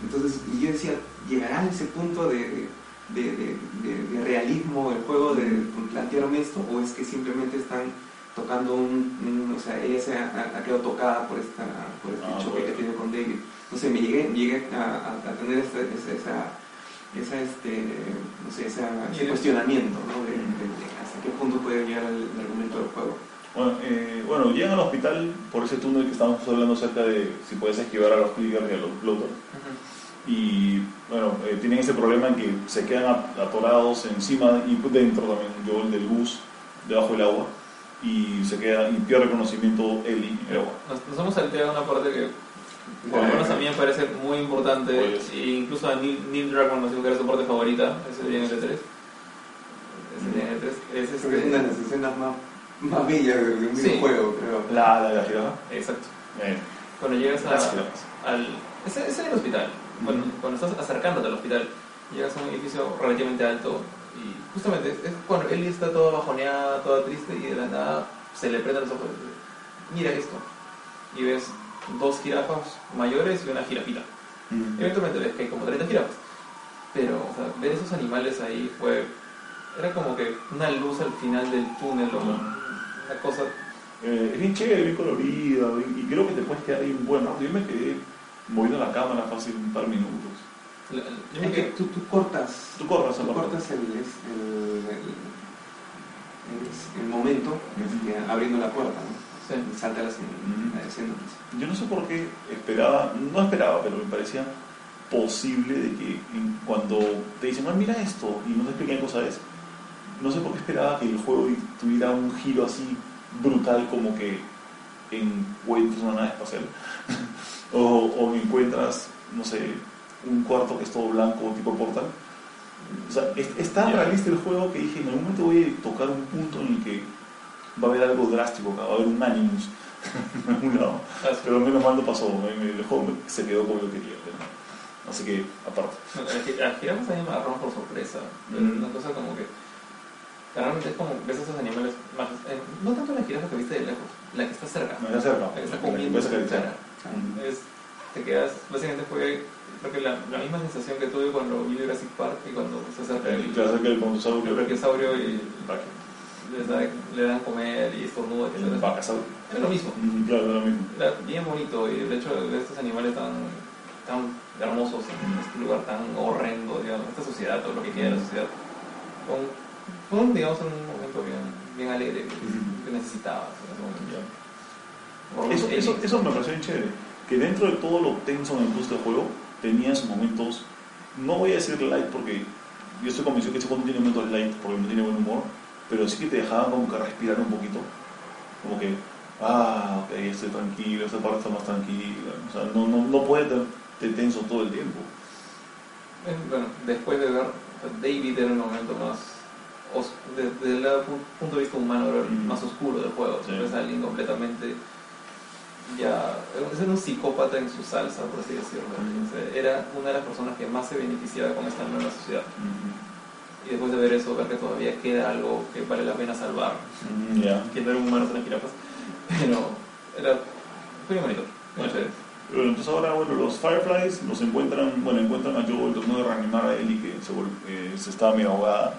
S3: Entonces yo decía, ¿llegará a ese punto de, de, de- de- de realismo el juego de plantearme esto? ¿O es que simplemente están tocando un, un- o sea, ella se ha, ha quedado tocada por, esta, por este
S1: Ah,
S3: choque
S1: bueno.
S3: que tiene con David? No sé, me llegué, llegué a, a- a tener esta- esa, esa, esa, este, no sé, esa- ese cuestionamiento, ¿no? De, de- de hasta qué punto puede llegar el, el argumento del juego.
S1: Bueno, eh, bueno, llegan al hospital por ese túnel que estábamos hablando acerca de si puedes esquivar a los clickers y a los bloaters.
S2: Ujú.
S1: Y bueno, eh, tienen ese problema en que se quedan at- atorados encima y dentro también Joel del bus, debajo del agua, y se queda y pierde conocimiento Ellie en el agua.
S2: Nos, nos hemos salteado una parte que, por lo menos a mí me parece muy importante,
S1: Pues.
S2: e incluso a Neil, Neil Druckmann nos dijo que era su parte favorita, ese día en el E3. Ese día en el E3 es
S3: Creo que es una de
S2: este.
S3: las escenas más, más bellas de un
S2: Sí.
S3: videojuego, creo.
S1: La, la de la jirafa.
S2: Exacto.
S1: Eh,
S2: Cuando llegas a, al. Ese es en el hospital. Cuando, cuando estás acercándote al hospital, llegas a un edificio relativamente alto y justamente es, cuando Ellie está toda bajoneada, toda triste y de la nada se le prenden los ojos. Mira esto. Y ves dos jirafas mayores y una jirafita.
S1: Mm.
S2: Eventualmente ves que hay como 30 jirafas. Pero, o sea, ver esos animales ahí fue. Era como que una luz al final del túnel o una cosa.
S1: Eh, es bien chévere, bien colorida, bien- y creo que te puedes quedar ahí un buen rato. Yo me quedé moviendo la cámara fácil un par de minutos.
S3: Es
S2: me
S3: que tú, tú cortas
S1: Tú corres a
S3: Tú
S1: la
S3: cortas el, el, el- momento abriendo la puerta, ¿no?
S2: Sí.
S3: Salta la escena. La.
S1: Yo no sé por qué esperaba, no esperaba, pero me parecía posible de que cuando te dicen, ah, mira esto, y no te explican qué cosa es, no sé por qué esperaba que el juego tuviera un giro así brutal como que encuentras una nave espacial o, o encuentras, no sé, un cuarto que es todo blanco tipo portal. O sea, es, es tan
S2: Ya.
S1: realista el juego que dije, en algún momento voy a tocar un punto en el que va a haber algo drástico, acá, va a haber un Animus en algún lado.
S2: Ah.
S1: Pero menos mal no pasó, el juego se quedó como yo quería. pero- Así que, aparte.
S2: Las jirafas a mí me agarraron por sorpresa.
S1: Mm.
S2: Una cosa como que. Realmente es como ves a esos animales más. eh, no tanto la jirafa que viste de lejos, la que está cerca.
S1: Me voy a cerca.
S2: La que está
S1: la que
S2: comiendo
S1: acariciar.
S2: cara. Es, te quedas. Básicamente fue. Creo que la, la misma sensación que tuve cuando vi Jurassic Park y cuando se acerca
S1: El
S2: el,
S1: el
S2: el
S1: brontosaurio.
S2: brachiosaurio y les da- le dan comer y estornuda.
S1: El vacasaurio.
S2: Era lo mismo.
S1: Mm, Claro, es lo mismo.
S2: Era bien bonito y hecho de ver estos animales tan, tan hermosos en este lugar tan horrendo, digamos, esta sociedad, todo lo que queda de la sociedad, fue un, digamos, un momento bien, bien alegre que,
S1: Ujú.
S2: que necesitabas en ese momento. Por
S1: Eso, eso, eso me pareció chévere. Que dentro de todo lo tenso en el gusto del juego, tenía sus momentos, no voy a decir light porque yo estoy convencido que ese juego no tiene momentos light porque no tiene buen humor, pero sí que te dejaban como que respirar un poquito. Como que, ah, ok, estoy tranquilo, esta parte está más tranquila. O sea, no, no, no puede estar tenso todo el tiempo.
S2: Eh, Bueno, después de ver, David era el momento más, desde el punto de vista humano, era el más oscuro del juego.
S1: Sí.
S2: Es alguien completamente, ya, era un psicópata en su salsa, por así decirlo.
S1: Mm.
S2: O sea, era una de las personas que más se beneficiaba con esta nueva sociedad. Y después de ver eso, ver que todavía queda algo que vale la pena salvar.
S1: Mm.
S2: Que no era un humano, las jirafas. Pero era muy bonito, muy chévere.
S1: Bueno, entonces ahora, bueno, los Fireflies los encuentran, bueno, encuentran a Joel tratando de reanimar a Ellie que se, eh, se estaba medio ahogada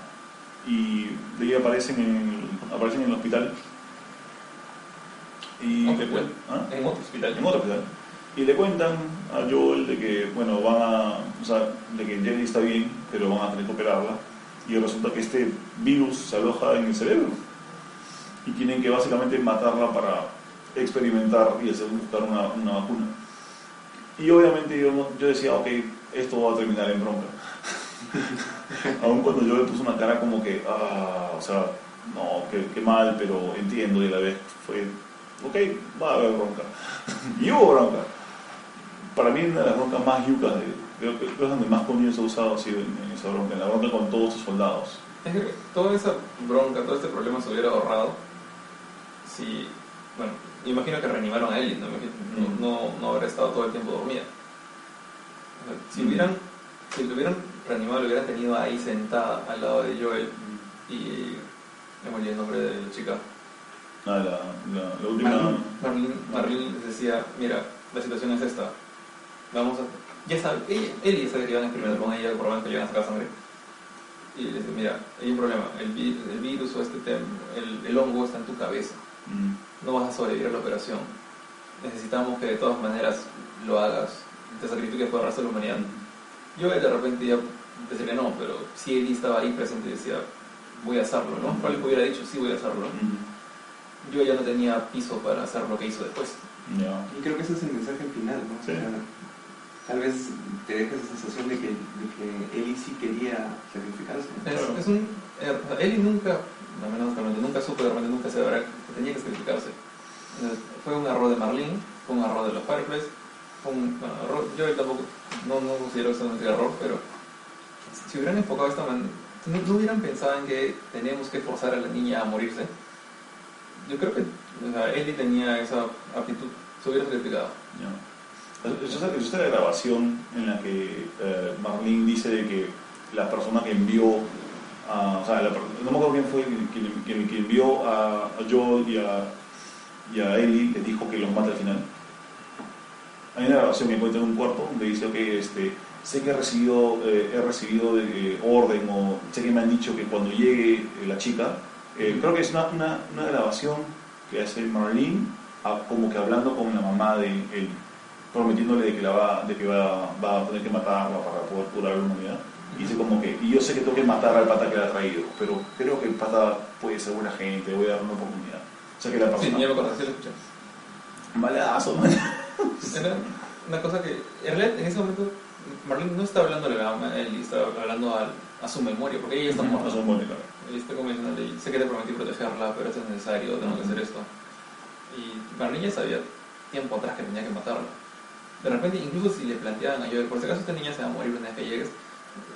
S1: y de ahí aparecen en, aparecen en el hospital y le
S2: bueno.
S1: cuen- ¿Ah?
S2: En otro hospital.
S1: en otro hospital y le cuentan a Joel de que, bueno, van a, o sea, de que Jenny está bien, pero van a tener que operarla y resulta que este virus se aloja en el cerebro y tienen que básicamente matarla para experimentar y hacer buscar una, una vacuna. Y obviamente yo, yo decía, ok, esto va a terminar en bronca. Aún cuando yo le puse una cara como que, ah, o sea, no, qué, qué mal, pero entiendo y a la vez fue, ok, va a haber bronca. y hubo bronca. Para mí una de las broncas más yucas, de, creo que es donde más coño se ha usado ha sido en, en esa bronca, en la bronca con todos sus soldados.
S2: Es que toda esa bronca, todo este problema se hubiera ahorrado si, bueno, imagino que reanimaron a Ellie, no, Imagino- no, no, no habrá estado todo el tiempo dormida. Si
S1: Mm.
S2: hubieran, si lo hubieran reanimado, lo hubieran tenido ahí sentada al lado de Joel y me molí el nombre de la chica.
S1: Ah, la, la, la última...
S3: Marlene.
S2: Marlene, Marlene les decía, mira, la situación es esta. Vamos a... Ya sabe, ella, Ellie sabe que iban a experimentar con ella, probablemente le iban a sacar sangre. Y les dice, mira, hay un problema. El, vi- el virus o este tema, el, el hongo está en tu cabeza.
S1: Mm,
S2: No vas a sobrevivir a la operación. Necesitamos que de todas maneras lo hagas. Te sacrifiques por el resto de la humanidad. Yo de repente ya decía que no, pero si Ellie estaba ahí presente y decía, voy a hacerlo, ¿no? Probablemente hubiera dicho, sí, voy a hacerlo.
S1: mm,
S2: Yo ya no tenía piso para hacer lo que hizo después.
S3: Y creo que ese es el mensaje final, ¿no? O sea, tal vez te deja esa sensación de que, de que Ellie sí quería sacrificarse. ¿no?
S2: Es,
S1: Claro.
S2: es un, eh, Ellie nunca, al menos realmente nunca supo, de repente nunca se verá que tenía que sacrificarse. Fue un error de Marlene, fue un error de los Fireflies, fue un bueno, error, yo tampoco, no, no considero que sea un error, pero si hubieran enfocado esta manera, no, no hubieran pensado en que tenemos que forzar a la niña a morirse, yo creo que o sea, Ellie tenía esa aptitud, se hubiera.
S1: ¿Es esa, es la grabación en la que eh, Marlene dice de que la persona que envió a, o sea, la no me acuerdo quién fue quien, quien- quien- envió a, a Joel y a, y a Ellie, le dijo que los mata al final? Hay una grabación que encuentra en un cuarto donde dice, ok, este, sé que he recibido, eh, he recibido de, eh, orden o sé que me han dicho que cuando llegue eh, la chica, eh, creo que es una, una, una grabación que hace Marlene a- como que hablando con la mamá de él, prometiéndole de que, la va, de que va, va a tener que matarla para poder curar la humanidad. Y dice como que, y yo sé que tengo que matar al pata que la ha traído, pero creo que el pata puede ser buena gente, voy a darle una oportunidad. O sea que la
S2: Sí,
S1: persona...
S2: ya me sí lo escuché.
S1: Malazo, man.
S2: Una cosa que, en realidad, en ese momento, Marlene no está hablando a la mamá Ellie, está hablando al- a, su memoria, porque ella está muerta.
S1: Eso es bueno, claro.
S2: Ella está convencional y sé que te prometí protegerla, pero esto es necesario, tengo que hacer esto. Y Marlene ya sabía tiempo atrás que tenía que matarla. De repente, incluso si le planteaban a Joel, por si acaso esta niña se va a morir una vez que llegues,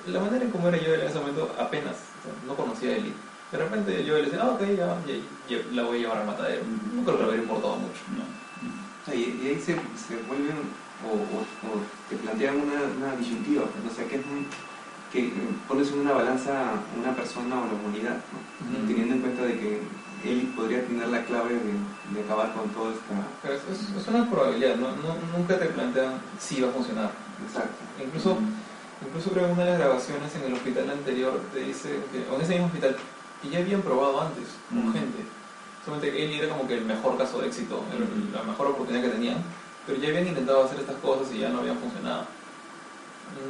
S2: la manera en cómo era Joel en ese momento apenas, o sea, no conocía a Ellie. De repente Joel le decía, ah, ok, ya, y- y la voy a llevar al matadero. No creo que le hubiera importado mucho.
S1: No.
S3: O sea, y, y ahí se, se vuelven o, o, o te plantean una, una disyuntiva, o sea, que, es que pones en una balanza una persona o la humanidad, teniendo en cuenta de que él podría tener la clave de, de acabar con toda esta...
S2: Pero es, es- es una probabilidad, ¿no? No- nunca te plantean si va a funcionar.
S3: Exacto.
S2: Incluso, incluso creo que en una de las grabaciones en el hospital anterior te dice, que, o en ese mismo hospital, que ya habían probado antes con gente. Solamente que él era como que el mejor caso de éxito, la mejor oportunidad que tenían, pero ya habían intentado hacer estas cosas y ya no habían funcionado.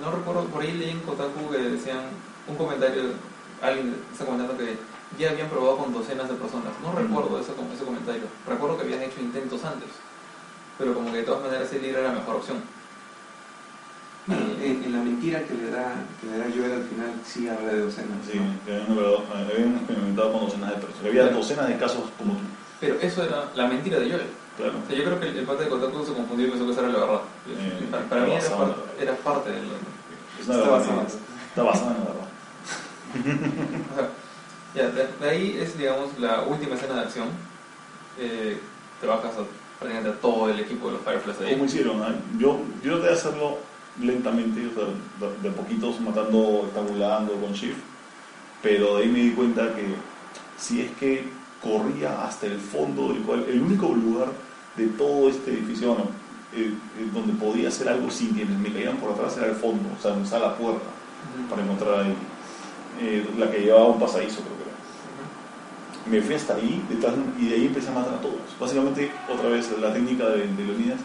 S2: No recuerdo, por ahí leí en Kotaku que decían un comentario, alguien está comentando que ya habían probado con docenas de personas. No recuerdo ese, ese comentario, recuerdo que habían hecho intentos antes, pero como que de todas maneras él era la mejor opción.
S3: En, en la mentira que le da que le da Joel al final sí habla de docenas.
S1: Sí,
S3: ¿no?
S1: que habían, habían experimentado con docenas de personas. Había
S2: Claro.
S1: docenas de casos como tú.
S2: Pero eso era la mentira de Joel.
S1: Claro.
S2: O sea, yo creo que el, el pata de Kotaku se confundió y pensó que esa era la verdad.
S1: Eh,
S2: para, para mí era
S1: verdad.
S2: era parte del...
S1: Es una
S3: Está
S1: verdad.
S3: basado.
S1: Está basada en la verdad.
S2: O sea, ya, de, de ahí es, digamos, la última escena de acción. Eh, trabajas a, prácticamente a todo el equipo de los Fireflies ahí.
S1: ¿Cómo hicieron? ah? Yo, yo traté de hacerlo lentamente, o sea, de, de poquitos matando, estrangulando con shift, pero de ahí me di cuenta que si es que corría hasta el fondo, del cual, el único lugar de todo este edificio bueno, eh, eh, donde podía hacer algo sin que me cayeran por atrás era el fondo, o sea, donde la puerta para encontrar ahí, eh, la que llevaba un pasadizo, creo que era. me fui hasta ahí detrás, y de ahí empecé a matar a todos. Básicamente, otra vez, la técnica de, de Leonidas.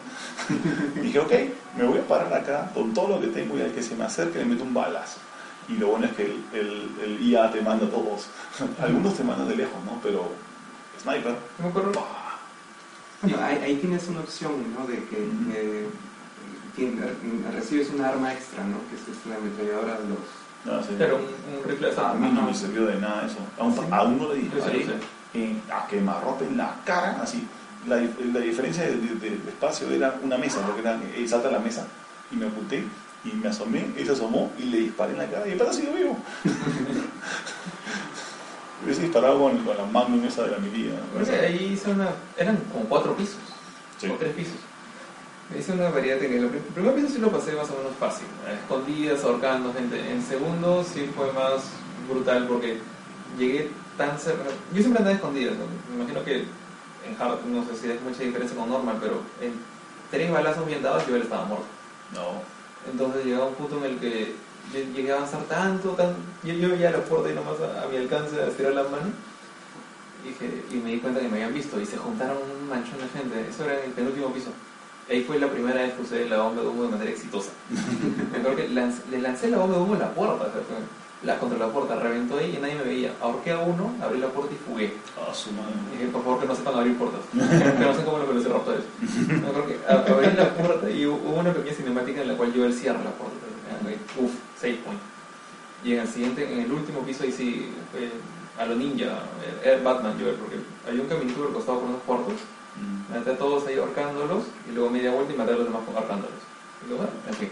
S1: Dije, ok, me voy a parar acá con todo lo que tengo y al que se me acerque le meto un balazo. Y lo bueno es que el, el, el IA te manda a todos. Algunos te mandan de lejos, ¿no? Pero sniper.
S2: No me
S3: Bueno, ahí, ahí tienes una opción, ¿no? De que eh, recibes una arma extra, ¿no? Que es la ametralladora de los...
S1: No, sí.
S2: Era un, un rifle de
S1: A mí no me sirvió de nada eso. Aún,
S3: ¿Sí?
S1: aún no le
S2: sí
S1: disparé en- a quemarropa en la cara, así. La, dif- la diferencia de, de- de espacio era una mesa, porque era, eh, salta la mesa y me oculté y me asomé, él se asomó y le disparé en la cara y el pata siguió vivo. Hubiese disparado con, con la magnum esa de la.
S2: Creo que ahí hice una. Eran como cuatro pisos.
S1: Sí.
S2: O tres pisos. Hice una variedad de técnicas. El prim- primer piso sí lo pasé más o menos fácil. Escondidas, ahorcando gente. En segundo sí fue más brutal porque llegué tan cerca. Yo siempre andaba escondidas. ¿no? Me imagino que en Hard no sé si hay mucha diferencia con Normal, pero en tres balazos bien dados yo él estaba muerto.
S1: No.
S2: Entonces llegaba un punto en el que llegué a avanzar tanto, tan, yo, yo veía la puerta y nomás a, a mi alcance a estirar la mano y, dije- y me di cuenta que me habían visto y se juntaron un manchón de gente. Eso era en el penúltimo piso. Ahí fue la primera vez que usé la bomba de humo de manera exitosa. me acuerdo que lanz- le lancé la bomba de humo en la puerta, la, contra la puerta, reventó ahí y nadie me veía. Ahorqué a uno, abrí la puerta y fugué.
S1: A su madre.
S2: Dije, por favor, que no sepan abrir puertas. que no sepan cómo los velociraptores. Me acuerdo que abrí la puerta y hubo hubo una pequeña cinemática en la cual yo él cierra la puerta. Uf, save point. Y en el siguiente, en el último piso, ahí sí fue a lo ninja, era Batman yo, porque había un caminito al costado con unos cuartos.
S1: Mm.
S2: Maté a todos ahí ahorcándolos y luego media vuelta y maté a los demás ahorcándolos. Y luego, bueno, en fin.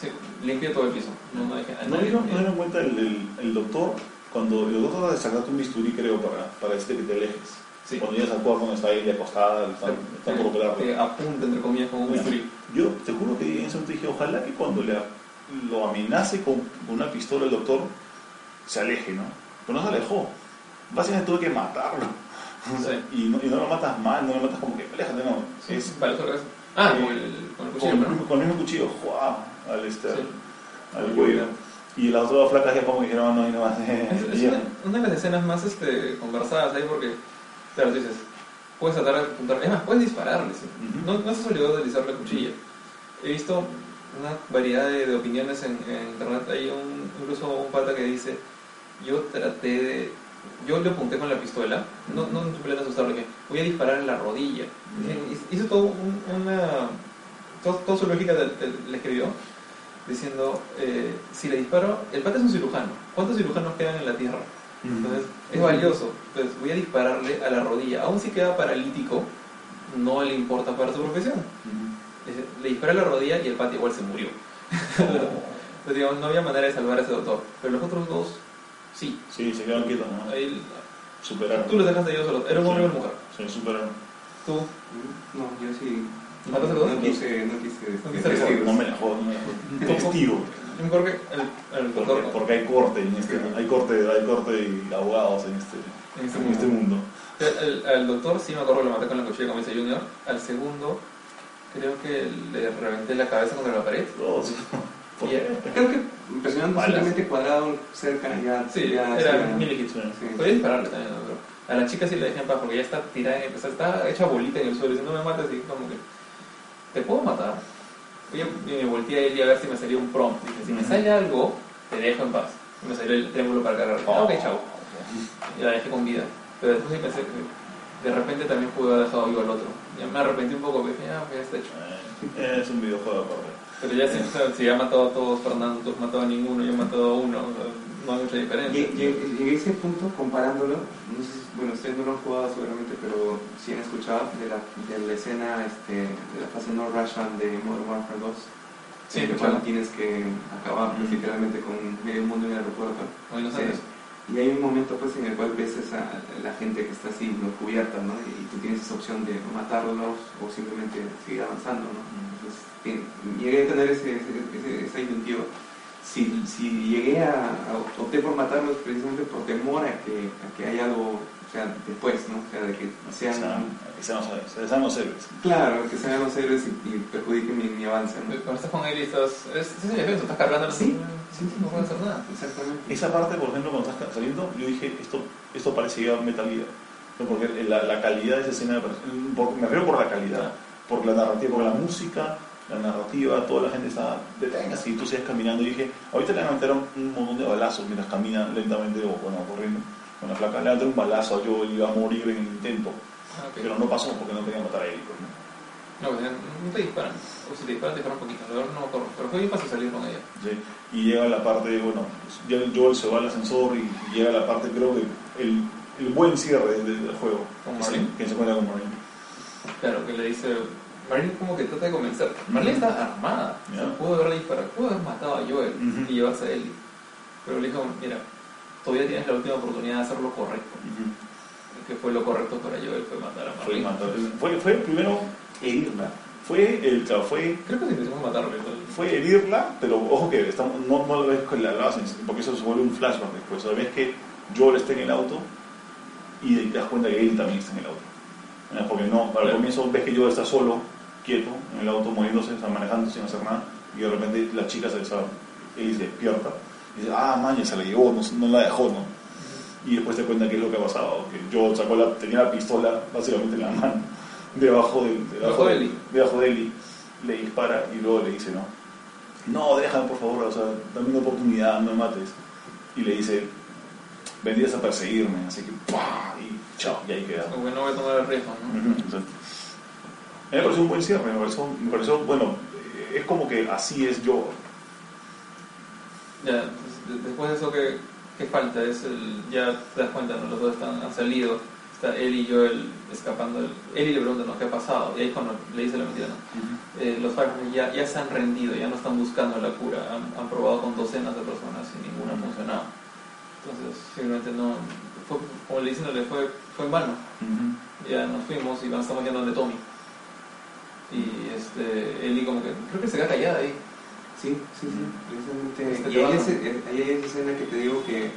S2: Sí, limpié todo el piso. No, no dejé
S1: ¿No
S2: nadie.
S1: dieron, no dieron cuenta el, el, el doctor? Cuando el doctor te sacaste un bisturí, creo, para, para decirte que te alejes.
S2: Sí.
S1: Cuando llegas al cuarto está ella acostada, están, están por operarlo.
S2: Te apunta, entre comillas, con un bisturí.
S1: Yo te juro que en ese momento dije, ojalá que cuando le, lo amenace con, una pistola el doctor, se aleje, ¿no? Pero no se alejó. Básicamente tuve que matarlo. O sea, y, no, y no lo matas mal, no lo matas como que, aléjate, no. Es
S2: Vale, otra vez. Ah,
S1: Eh,
S2: con el, con el cuchillo, ¿no?
S1: con el mismo cuchillo, ¡juá! al, este,
S2: Sí.
S1: al cuello. Y las otras flacas ya como dijeron, no, y no más.
S2: Es, es una, de las escenas más este, conversadas ahí porque, claro, dices, puedes tratar de apuntar, es más, puedes dispararle, ¿sí?
S1: Ujú.
S2: no, no estás obligado a utilizar la cuchilla. He visto una variedad de, de opiniones en, en internet, hay un, incluso un pata que dice, yo traté de, yo le apunté con la pistola, no, no en plan de asustarle, que voy a disparar en la rodilla. Hizo todo un- una, todo, toda su lógica le escribió diciendo, eh, si le disparo, el pata es un cirujano, ¿cuántos cirujanos quedan en la tierra? Entonces, es valioso. Entonces, voy a dispararle a la rodilla. Aún si queda paralítico, no le importa para su profesión. Dice, Le disparé a la rodilla y el pata igual se murió. Entonces, digamos, no había manera de salvar a ese doctor. Pero los otros dos, sí.
S1: Sí, se quedaron quietos, ¿no?
S2: Ahí-
S1: Superaron.
S2: tú los dejaste ellos solos. Era un hombre y una mujer.
S1: Sí, superaron.
S2: Tú,
S3: No, yo sí.
S2: ¿Mataste a los dos?
S3: No quise, no quise.
S2: No quise
S3: testigos.
S1: No me la jodo, no me la. Testigo.
S2: yo me acuerdo que el, el
S1: Porque,
S2: doctor...
S1: porque hay corte en este, hay corte, hay corte y abogados en este,
S2: en este
S1: en este mundo.
S2: El- al doctor sí me acuerdo que lo maté con la cuchilla como dice Junior. Al segundo, creo que le reventé la cabeza contra la pared.
S1: Todos. ¿Por
S2: Y-
S1: qué?
S3: Creo que presionando simplemente cuadrado cerca ya.
S2: Sí,
S3: ya
S2: era mil hits.
S1: Sí.
S2: Podía dispararle también, ¿no? pero a la chica sí le dejé en paz porque ya está tirada, en, o sea, está hecha bolita en el suelo. Y si no me matas, y como que, ¿te puedo matar? Y yo y me volteé a él y a ver si me salía un prompt. Dije, si me sale algo, te dejo en paz. Y me salió el triángulo para cargar. Ah, ok, chao. Y la dejé con vida. Pero después sí pensé que de repente también pude haber dejado vivo al otro. Ya me arrepentí un poco, dije, ah, ya está hecho.
S1: Eh, Es un videojuego aparte.
S2: Pero ya si, o sea, si ha matado a todos Fernando, tú has matado a ninguno, yo he matado a uno, o sea, no hay mucha diferencia.
S3: Lle- lle- Llegué a ese punto comparándolo, no sé si- bueno, ustedes no lo han jugado seguramente, pero sí han escuchado de la, de la escena este, de la fase No Russian de Modern Warfare 2.
S2: Sí,
S3: en que cuando tienes que acabar pues,
S1: Ujú.
S3: literalmente con medio mundo en el aeropuerto.
S2: Buenos
S3: Eh,
S2: Aires.
S3: Y hay un momento pues en el cual ves a la gente que está así no cubierta, ¿no? Y, tú tienes esa opción de matarlos o simplemente seguir avanzando, ¿no? Entonces, llegué a tener ese, ese, esa disyuntiva. Si, si llegué a, a- opté por matarlos precisamente por temor a que, a que haya algo, o sea, después, ¿no? O sea, de que sean,
S1: los héroes, que sean los héroes.
S3: claro, que sean los héroes y, y perjudiquen mi, mi avance, ¿no?
S2: Cuando estás con él y estás. Es, es indefenso, estás cargando
S3: Sí,
S2: sí, no puedes hacer nada.
S3: Exactamente.
S1: Esa parte, por ejemplo, cuando estás saliendo, yo dije, esto, esto parecía Metal Gear. ¿no? Porque la, la calidad de esa escena, por- me refiero por la calidad, por la narrativa, por la música, la narrativa, toda la gente está deténgase y tú sigues caminando. Y dije, ahorita le van a meter un montón de balazos mientras camina lentamente o bueno, corriendo con la placa. Le meter un balazo a Joel y va a morir en el intento.
S2: Ah.
S1: Pero no pasó porque no querían matar a él. ¿no?
S2: No, no te disparan. O si te disparan, te disparan un poquito. La verdad no me acuerdo. Pero fue bien fácil salir con ella.
S1: Sí, Y llega la parte, bueno, ya Joel se va al ascensor y, llega la parte, creo que el, el buen cierre del, juego.
S2: ¿Con
S1: que se-
S2: Marlene?
S1: Que se encuentra con Marlene.
S2: Claro, que le dice. Marlene como que trata de convencer. Marlene está armada. O sea,
S1: Ya.
S2: pudo haberle disparado, pudo haber matado a Joel y llevarse a Ellie. Pero le dijo, mira, todavía tienes la última oportunidad de hacer lo correcto. Que fue lo correcto para Joel, fue matar a Marlene.
S1: fue, fue primero herirla. Fue, el, claro, fue,
S2: Creo que quisimos matarle.
S1: fue herirla, pero ojo que estamos, no, no lo ves con la hacen, porque eso se vuelve un flashback después. O sea, ves que Joel está en el auto y te das cuenta que él también está en el auto. Porque no, al
S2: Claro.
S1: comienzo ves que Joel está solo, quieto, en el auto, moviéndose, está manejando sin hacer nada, y de repente la chica se, esa- él se despierta y dice, ah, maña, se la llevó, no, no la dejó, ¿no? Y después te cuenta qué es lo que ha pasado, que Joel sacó la, tenía la pistola básicamente en la mano, debajo de,
S2: Debajo de
S1: debajo le dispara y luego le dice, no, no, déjame por favor, o sea, dame una oportunidad, no me mates. Y le dice, vendrías a perseguirme, así que, ¡pah! y chao, y ahí queda.
S2: Como que no voy a tomar el riesgo, ¿no?
S1: A mí me pareció un buen cierre, me pareció, me pareció, bueno, es como que así es yo.
S2: Ya, después de eso, ¿qué, qué falta? Es el, ya te das cuenta, ¿no? Los dos están, han salido, está él y Joel escapando. y le pregunta, ¿no? ¿Qué ha pasado? Y ahí cuando le dice la mentira, ¿no? Eh, los Fireflies ya, ya se han rendido, ya no están buscando la cura, han, han probado con docenas de personas y ninguna ha funcionado. Entonces, simplemente no, fue, como le dicen, le fue, fue en vano. Ya nos fuimos y estamos yendo donde Tommy. Y este, Ellie como que, creo que se queda callada ahí.
S3: Sí, sí, sí, precisamente.
S2: Este
S3: Y ahí
S2: baja.
S3: es, eh, ahí hay esa escena que te digo que,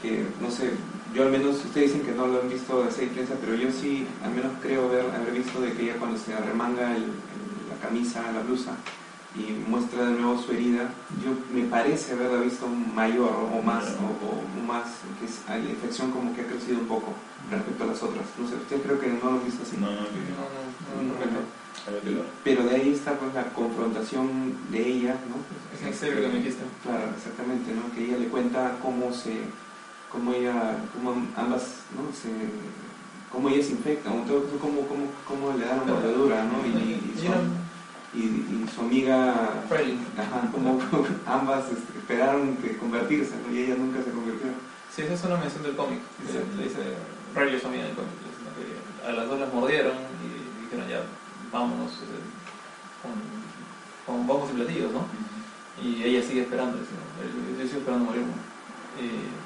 S3: que, no sé, yo al menos, ustedes dicen que no lo han visto de seis prensa, pero yo sí, al menos creo haber, haber visto de que ella cuando se arremanga el- el- la camisa, la blusa, y muestra de nuevo su herida, yo me parece haberla visto mayor o más, o, o más, que es, la infección como que ha crecido un poco respecto a las otras. No sé, ustedes creo que no lo han visto así.
S1: No, no,
S2: No,
S1: no,
S2: no, no,
S3: Pero de ahí está pues la confrontación de ella, ¿no?
S2: Es en serio que me dijiste.
S3: Claro, exactamente, ¿no? Que ella le cuenta cómo se, cómo ella, cómo ambas, ¿no? Se, cómo ella se infecta, cómo, cómo, cómo le dan una mordedura, ¿no? Y, su, y, y su amiga, ajá, como ambas este, esperaron que convertirse, ¿no? Y ella nunca se convirtió.
S2: Sí, esa es una mención del cómic. Le dice, Riley es amiga del cómic. a las dos las mordieron y dijeron ya, vámonos eh, con, con y platillos, ¿no? Y ella sigue esperando, yo, sigo esperando morirme. Y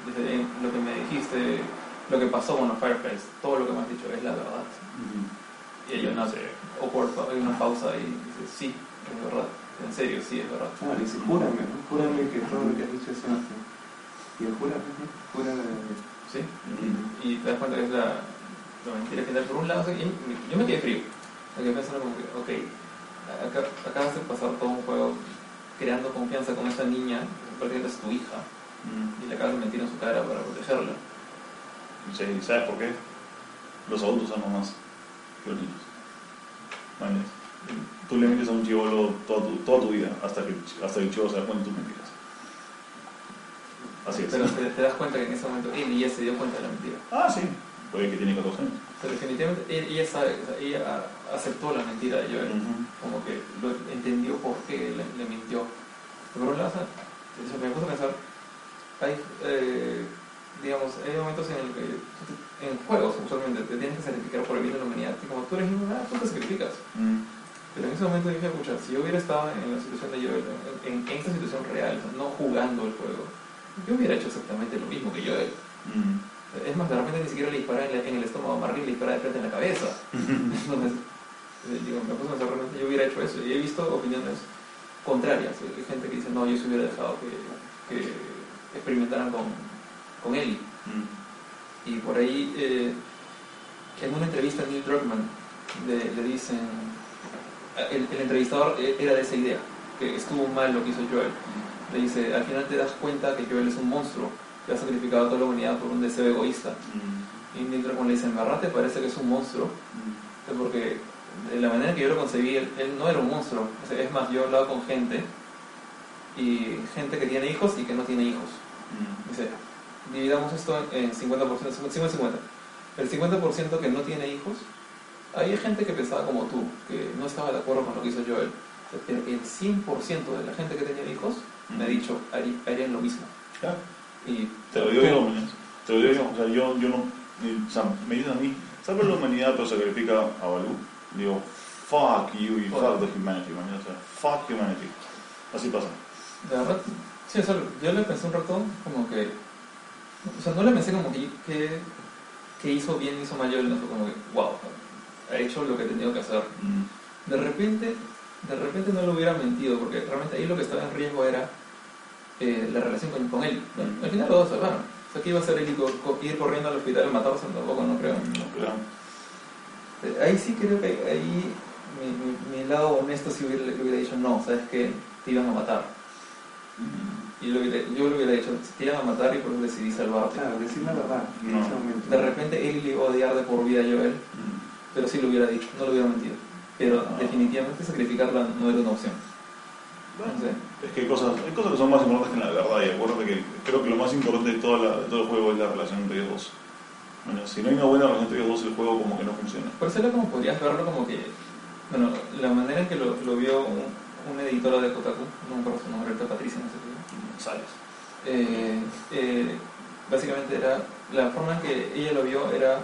S2: dice, "Eh, lo que me dijiste, lo que pasó con los Fireflies, todo lo que me has dicho es la verdad. Y ella no hace awkward, pa- hay una pausa y dice, sí, es verdad, en serio, sí, es verdad.
S3: No, le dice, júrame. Júrame que todo lo que has dicho es cierto. Y él jura, jura.
S2: ¿Sí? Y te das cuenta que es la, la mentira final. Por un lado, o sea, yo me quedé frío. Me quedé pensando como que, ok, acá- acabas de pasar todo un juego creando confianza con esa niña, que prácticamente es tu hija, y le acabas de mentir en su cara para protegerla.
S1: Sí, ¿sabes por qué? Los adultos aman más que los niños. ¿Vale? Tú le mientes a un chivolo toda tu, toda tu vida hasta que, hasta que el chivo se da cuenta de tus mentiras. Así es.
S2: Pero te, te das cuenta que en ese momento él ya se dio cuenta de la mentira.
S1: Ah, sí. Todavía que tiene 14 años.
S2: Pero definitivamente ella, ella sabe, o sea, ella a- aceptó la mentira de Joel. Como que lo entendió por qué le, le mintió. Un lado, o sea, se me puse a pensar, hay, eh, digamos, hay momentos en el que te- en juegos usualmente te tienes que sacrificar por el bien de la humanidad. Y como tú eres inmune, tú te sacrificas.
S1: Mm.
S2: Pero en ese momento dije, escucha, si yo hubiera estado en la situación de Joel, en, en, en esta situación real, no jugando el juego, yo hubiera hecho exactamente lo mismo que Joel.
S1: Mm.
S2: Es más, de repente ni siquiera le dispara en, la- en el estómago a Marley, le dispara de frente en la cabeza. Entonces, digo, me puse a pensar, realmente yo hubiera hecho eso. Y he visto opiniones contrarias. Hay gente que dice, no, yo se hubiera dejado que, que experimentaran con, con Ellie.
S1: Mm.
S2: Y por ahí, eh, en una entrevista a Neil Druckmann, le, le dicen, el, el entrevistador eh, era de esa idea, que estuvo mal lo que hizo Joel. Le dice, al final te das cuenta que Joel es un monstruo, que ha sacrificado a toda la humanidad por un deseo egoísta.
S1: Mm.
S2: Y Neil Druckmann le dice, en verdad te parece que es un monstruo,
S1: Mm.
S2: Es porque de la manera que yo lo concebí, él, él no era un monstruo. O sea, es más, yo he hablado con gente, y gente que tiene hijos y que no tiene hijos.
S1: Mm.
S2: Dice, dividamos esto en 50%, 50-50. El 50% que no tiene hijos, hay gente que pensaba como tú, que no estaba de acuerdo con lo que hizo Joel. Pero el 100% de la gente que tenía hijos me ha dicho, harí- harían lo mismo.
S1: Claro.
S2: Y
S1: Te lo digo yo. Te lo digo yo. O sea, yo, yo no. O sea, me dicen a mí, salva la humanidad, pero sacrifica a Balú. Digo, fuck you y fuck the humanity, mañana. O sea, fuck humanity. Así pasa.
S2: La verdad, sí, o sea, yo le pensé un rato como que. O sea, no le pensé como que, que, que hizo bien, hizo mal, yo no fue como que, wow, ha hecho lo que tenido que hacer.
S1: Mm.
S2: De repente, de repente no lo hubiera mentido, porque realmente ahí lo que estaba en riesgo era eh, la relación con, con él.
S1: Mm.
S2: Al final los dos salvaron. O sea, que iba a hacer él ir, co- co- ir corriendo al hospital a matarse? Tampoco, no creo.
S1: No,
S2: Eh, Ahí sí creo que ahí mi, mi, mi lado honesto sí hubiera, le hubiera dicho, no, sabes que te iban a matar. Y lo hubiera- yo le hubiera dicho, te iban a matar y por eso decidí salvarte.
S3: Claro, decir la verdad en
S1: No.
S3: ese momento.
S2: De repente él le iba a odiar de por vida a Joel,
S1: Mm.
S2: pero sí lo hubiera dicho, no lo hubiera mentido. Pero definitivamente sacrificarla no era una opción.
S1: Bueno,
S2: No sé.
S1: Es que hay cosas, hay cosas que son más importantes que la verdad y acuérdate que creo que lo más importante de, toda la- de todo el juego es la relación entre ellos dos. Bueno, si no hay una buena relación entre ellos dos, el juego como que no funciona.
S2: Por eso era como podrías verlo como que, bueno, la manera en que lo, lo vio un, una editora de Kotaku, no me acuerdo su nombre, Patricia, no sé qué.
S1: Sales.
S2: eh, eh, básicamente era la forma en que ella lo vio era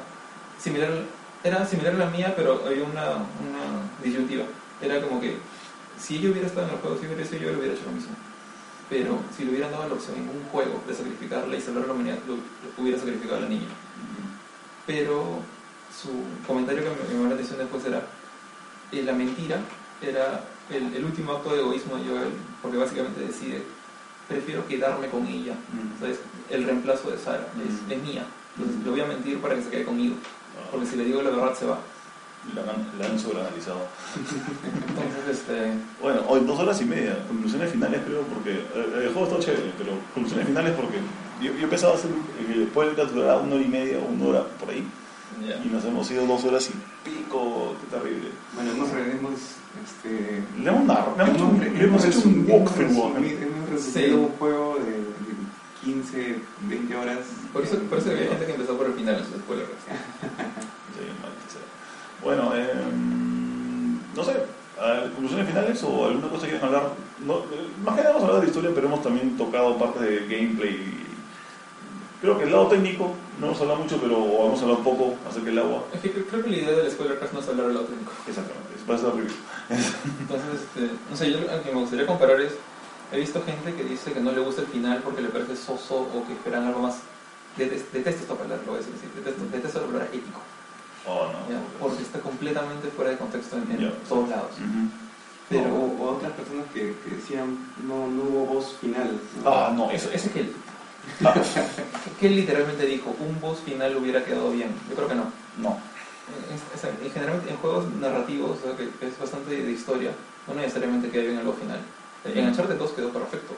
S2: similar era similar a la mía pero había una, una disyuntiva era como que si ella hubiera estado en el juego si hubiera sido yo hubiera hecho lo mismo pero si le hubieran dado la opción en un juego de sacrificarla y salvar a la humanidad lo, lo hubiera sacrificado a la niña pero su comentario que me, llamó la atención después era eh, la mentira era el, el último acto de egoísmo de Joel porque básicamente decide prefiero quedarme con ella
S1: Mm.
S2: ¿sabes? el reemplazo de Sara es,
S1: Mm.
S2: es mía entonces le voy a mentir para que se quede conmigo porque si le digo la verdad se va
S1: La han, la han sobreanalizado.
S2: entonces este
S1: Bueno, hoy dos horas y media. Conclusiones finales creo porque eh, el juego está chévere, pero conclusiones finales porque yo, yo pensaba hacer el podcast durara una hora y media o una hora por ahí
S2: ya.
S1: y nos hemos ido dos horas y pico, qué terrible.
S3: Bueno, hemos, hemos, este,
S1: Le hemos, narrado, le hemos, hecho un-
S3: re-
S1: le hemos hecho un walkthrough.
S3: hemos hemos resumido un juego de, de 15, 20 horas.
S2: por eso, por eso había gente que empezó por el final
S1: maldita sea. Bueno, eh, no sé, eh, conclusiones finales o alguna cosa que quieran hablar. No, eh, más que nada hemos hablado de historia, pero hemos también tocado parte de gameplay. Creo que el lado técnico no hemos hablado mucho, pero hemos hablado poco acerca del agua.
S2: es que creo, que la idea del spoiler cast no es hablar del lado técnico
S1: Exactamente, es para review.
S2: Entonces, este, no sé, yo lo que me gustaría comparar es, he visto gente que dice que no le gusta el final porque le parece soso o que esperan algo más. Detesto, detesto esta palabra, lo voy a decir así, detesto, detesto la palabra épico,
S1: Oh, no.
S2: ¿ya? porque está completamente fuera de contexto en, en todos lados.
S1: Ujú.
S2: Pero,
S3: o, o otras personas que, que decían no, no hubo voz final. ¿no?
S1: Ah, no,
S2: eso,
S1: eso
S2: ese que que él literalmente dijo, un boss final hubiera quedado bien. Yo creo que no.
S1: no.
S2: En, en- en generalmente en juegos narrativos, o sea, que, es bastante de historia, no necesariamente queda bien el boss final. En Uncharted 2 quedó perfecto.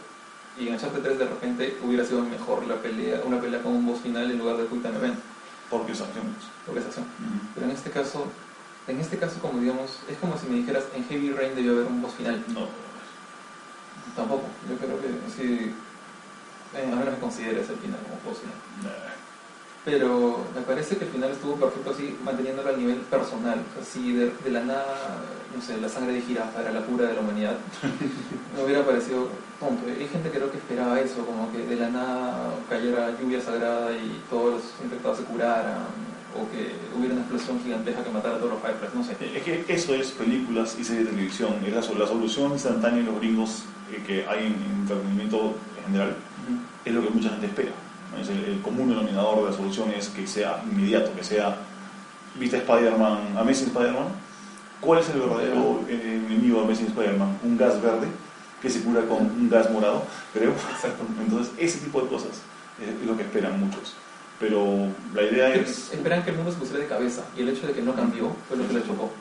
S2: Y en Uncharted 3 de repente hubiera sido mejor la pelea, una pelea con un boss final en lugar de Quick Time Event,
S1: Porque es acción.
S2: porque es acción.
S1: Ujú.
S2: Pero en este caso, en este caso como digamos, es como si me dijeras en Heavy Rain debió haber un boss final.
S1: No.
S2: Tampoco, yo creo que sí, eh, a menos que consideres el final como.
S1: Nah.
S2: pero me parece que al final estuvo perfecto así, manteniéndolo al nivel personal, así de, de la nada, no sé, la sangre de jirafa era la cura de la humanidad. me hubiera parecido tonto. Hay gente que creo que esperaba eso, como que de la nada cayera lluvia sagrada y todos los infectados se curaran, o que hubiera una explosión gigantesca que matara a todos los Fireflies, no sé.
S1: Es que eso es películas y series de televisión, es la, la solución instantánea de los gringos eh, que hay en entretenimiento en general, es lo que mucha gente espera. El, común denominador de la solución es que sea inmediato, que sea, ¿viste Spider-Man, Amazing Spider-Man? ¿Cuál es el verdadero eh, enemigo de Amazing Spider-Man? Un gas verde que se cura con un gas morado, creo. Entonces, ese tipo de cosas es lo que esperan muchos. Pero la idea es...
S2: Esperan que el mundo se pusiera de cabeza y el hecho de que no cambió fue lo que les chocó.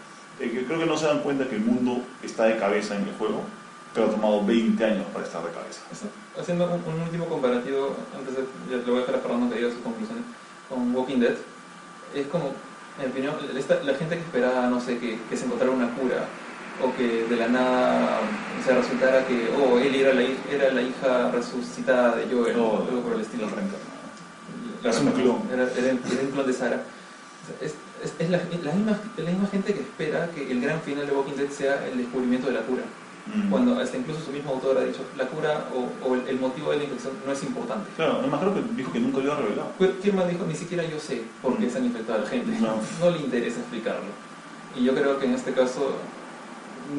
S1: Eh, creo que no se dan cuenta que el mundo está de cabeza en el juego pero ha tomado 20 años para estar de cabeza.
S2: Haciendo un, último comparativo, antes de, ya le voy a dejar a Fernando que diga sus conclusiones, con Walking Dead, es como, en mi opinión, la gente que esperaba, no sé, que, que, se encontrara una cura, o que de la nada se resultara que, oh, él era la, era la hija resucitada de Joel, o algo por el estilo.
S1: La es un clon.
S2: Era, era, un clon de Sara. Es, es, la, la, misma, la misma gente que espera que el gran final de Walking Dead sea el descubrimiento de la cura. Mm. Cuando hasta incluso su mismo autor ha dicho la cura o, el, motivo de la infección no es importante.
S1: Claro, además creo que dijo que nunca lo iba a revelar.
S2: Kierman dijo, ni siquiera yo sé por qué mm. se han infectado a la gente. No. le interesa explicarlo. Y yo creo que en este caso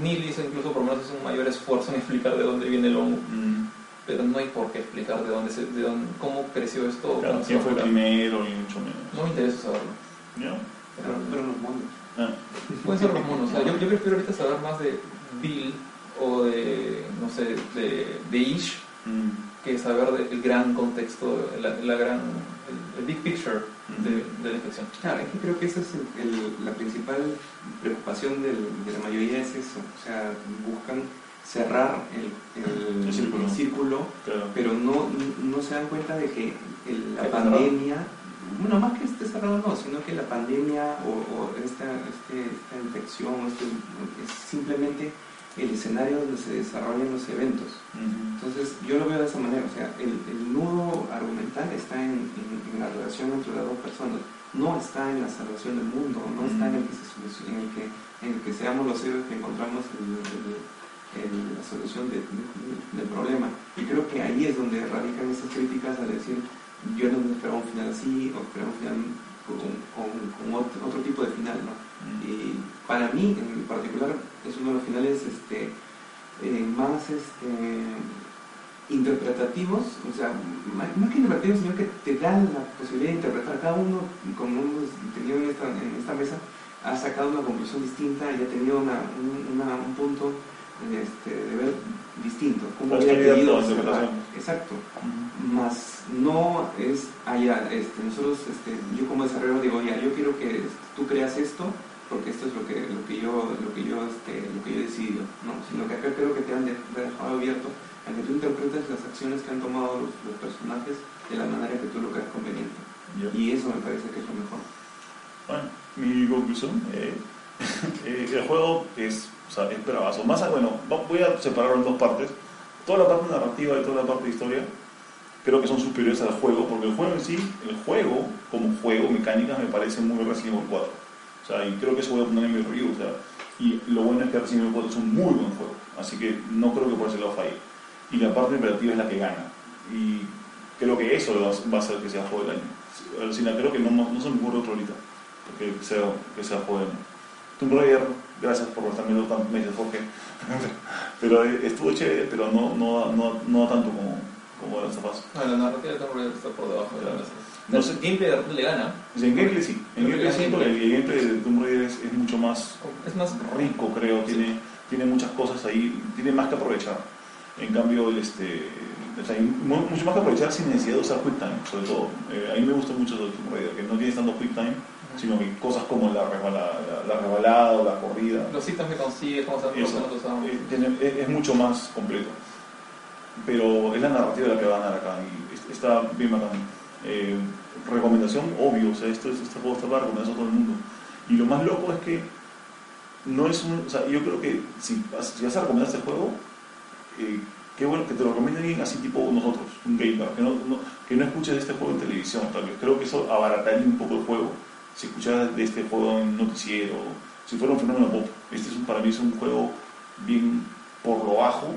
S2: Neil hizo incluso por lo menos un mayor esfuerzo en explicar de dónde viene el hongo. Mm. Pero no hay por qué explicar de dónde, se, de dónde cómo creció esto.
S1: Claro, quién fue el primero y mucho menos.
S2: No me interesa saberlo.
S3: ¿Ya? Pero, los monos.
S2: Ah. Pueden ser los monos. yo, yo prefiero ahorita saber más de Bill o de, no sé, de, de Ish, mm. que saber el gran contexto, la, la gran, el, big picture de, de, la infección.
S3: Claro, es que creo que esa es la principal preocupación de la mayoría es eso, o sea, buscan cerrar el, el, círculo, pero no, no se dan cuenta de que la pandemia, bueno, más que esté cerrado no, sino que la pandemia o, esta, este, esta infección este, es simplemente el escenario donde se desarrollan los eventos. Entonces, yo lo veo de esa manera, o sea, el, nudo argumental está en, la relación entre las dos personas, no está en la salvación del mundo, no está en el que, se, en el que, en el que seamos los héroes que encontramos la solución del problema. Y creo que ahí es donde radican esas críticas al decir, yo no esperaba un final así, o esperaba un final con, otro, tipo de final, ¿no? Y para mí, en particular, es uno de los finales este, eh, más este, interpretativos, o sea, más, que interpretativos, sino que te dan la posibilidad de interpretar. Cada uno, como hemos tenido en esta, en esta mesa, ha sacado una conclusión distinta y ha tenido una, un punto este, de ver distinto. Como había querido Exacto. Más no es allá. Este, nosotros, este, yo como desarrollador digo, ya, yo quiero que tú creas esto porque esto es lo que, lo que yo, lo que yo, este, lo que yo decido, no, sino que acá creo que te han dejado abierto a que tú interpretes las acciones que han tomado los, personajes de la manera que tú lo creas conveniente. Y eso me parece que es lo mejor.
S1: Bueno, mi conclusión, eh, eh, el juego es, o sea, es bravazo. Más, bueno, voy a separarlo en dos partes. Toda la parte narrativa y toda la parte de historia creo que son superiores al juego, porque el juego en sí, el juego como juego, mecánicas, me parece muy Resident Evil 4 o sea, y creo que eso voy a poner en mi review. O sea, y lo bueno es que Resident Evil 4 es un muy buen juego. Así que no creo que por ese lado falle. Y la parte operativa es la que gana. Y creo que eso va a hacer que sea juego del año. Alucina, creo que no, no, se me ocurre otro ahorita. Porque sea, que sea juego del año. Tomb Raider, gracias por estar viendo tantos meses, Jorge. pero estuvo chévere, pero no, no, no, no tanto como, como
S2: las
S1: zapas.
S2: No, la narrativa de Tomb Raider está por debajo de la mesa. No sé, gameplay de le gana.
S1: En gameplay sí. En gameplay sí, el, gameplay de Tomb Raider es, mucho más,
S2: es más
S1: rico, creo. Tiene, tiene muchas cosas ahí, tiene más que aprovechar. En cambio, este, mucho más que aprovechar sin necesidad de usar QuickTime, sobre todo. Eh, a mí me gusta mucho el Tomb Raider, que no tiene tanto QuickTime, sino que cosas como la rebalada, la, rebalada o la corrida.
S2: Los ítems que consigues, cómo se
S1: es, es mucho más completo. Pero es la narrativa la que va a ganar acá y está bien bacán. Eh, recomendación, obvio, o sea, esto, este juego está para recomendar a todo el mundo. Y lo más loco es que no es un, o sea, yo creo que si, vas a recomendar este juego, eh, qué bueno que te lo recomiende alguien así tipo nosotros, un gamer, que no, que no escuches este juego en televisión, tal vez. Creo que eso abarataría un poco el juego. Si escucharas de este juego en noticiero, si fuera un fenómeno pop. Este es para mí es un juego bien por lo bajo,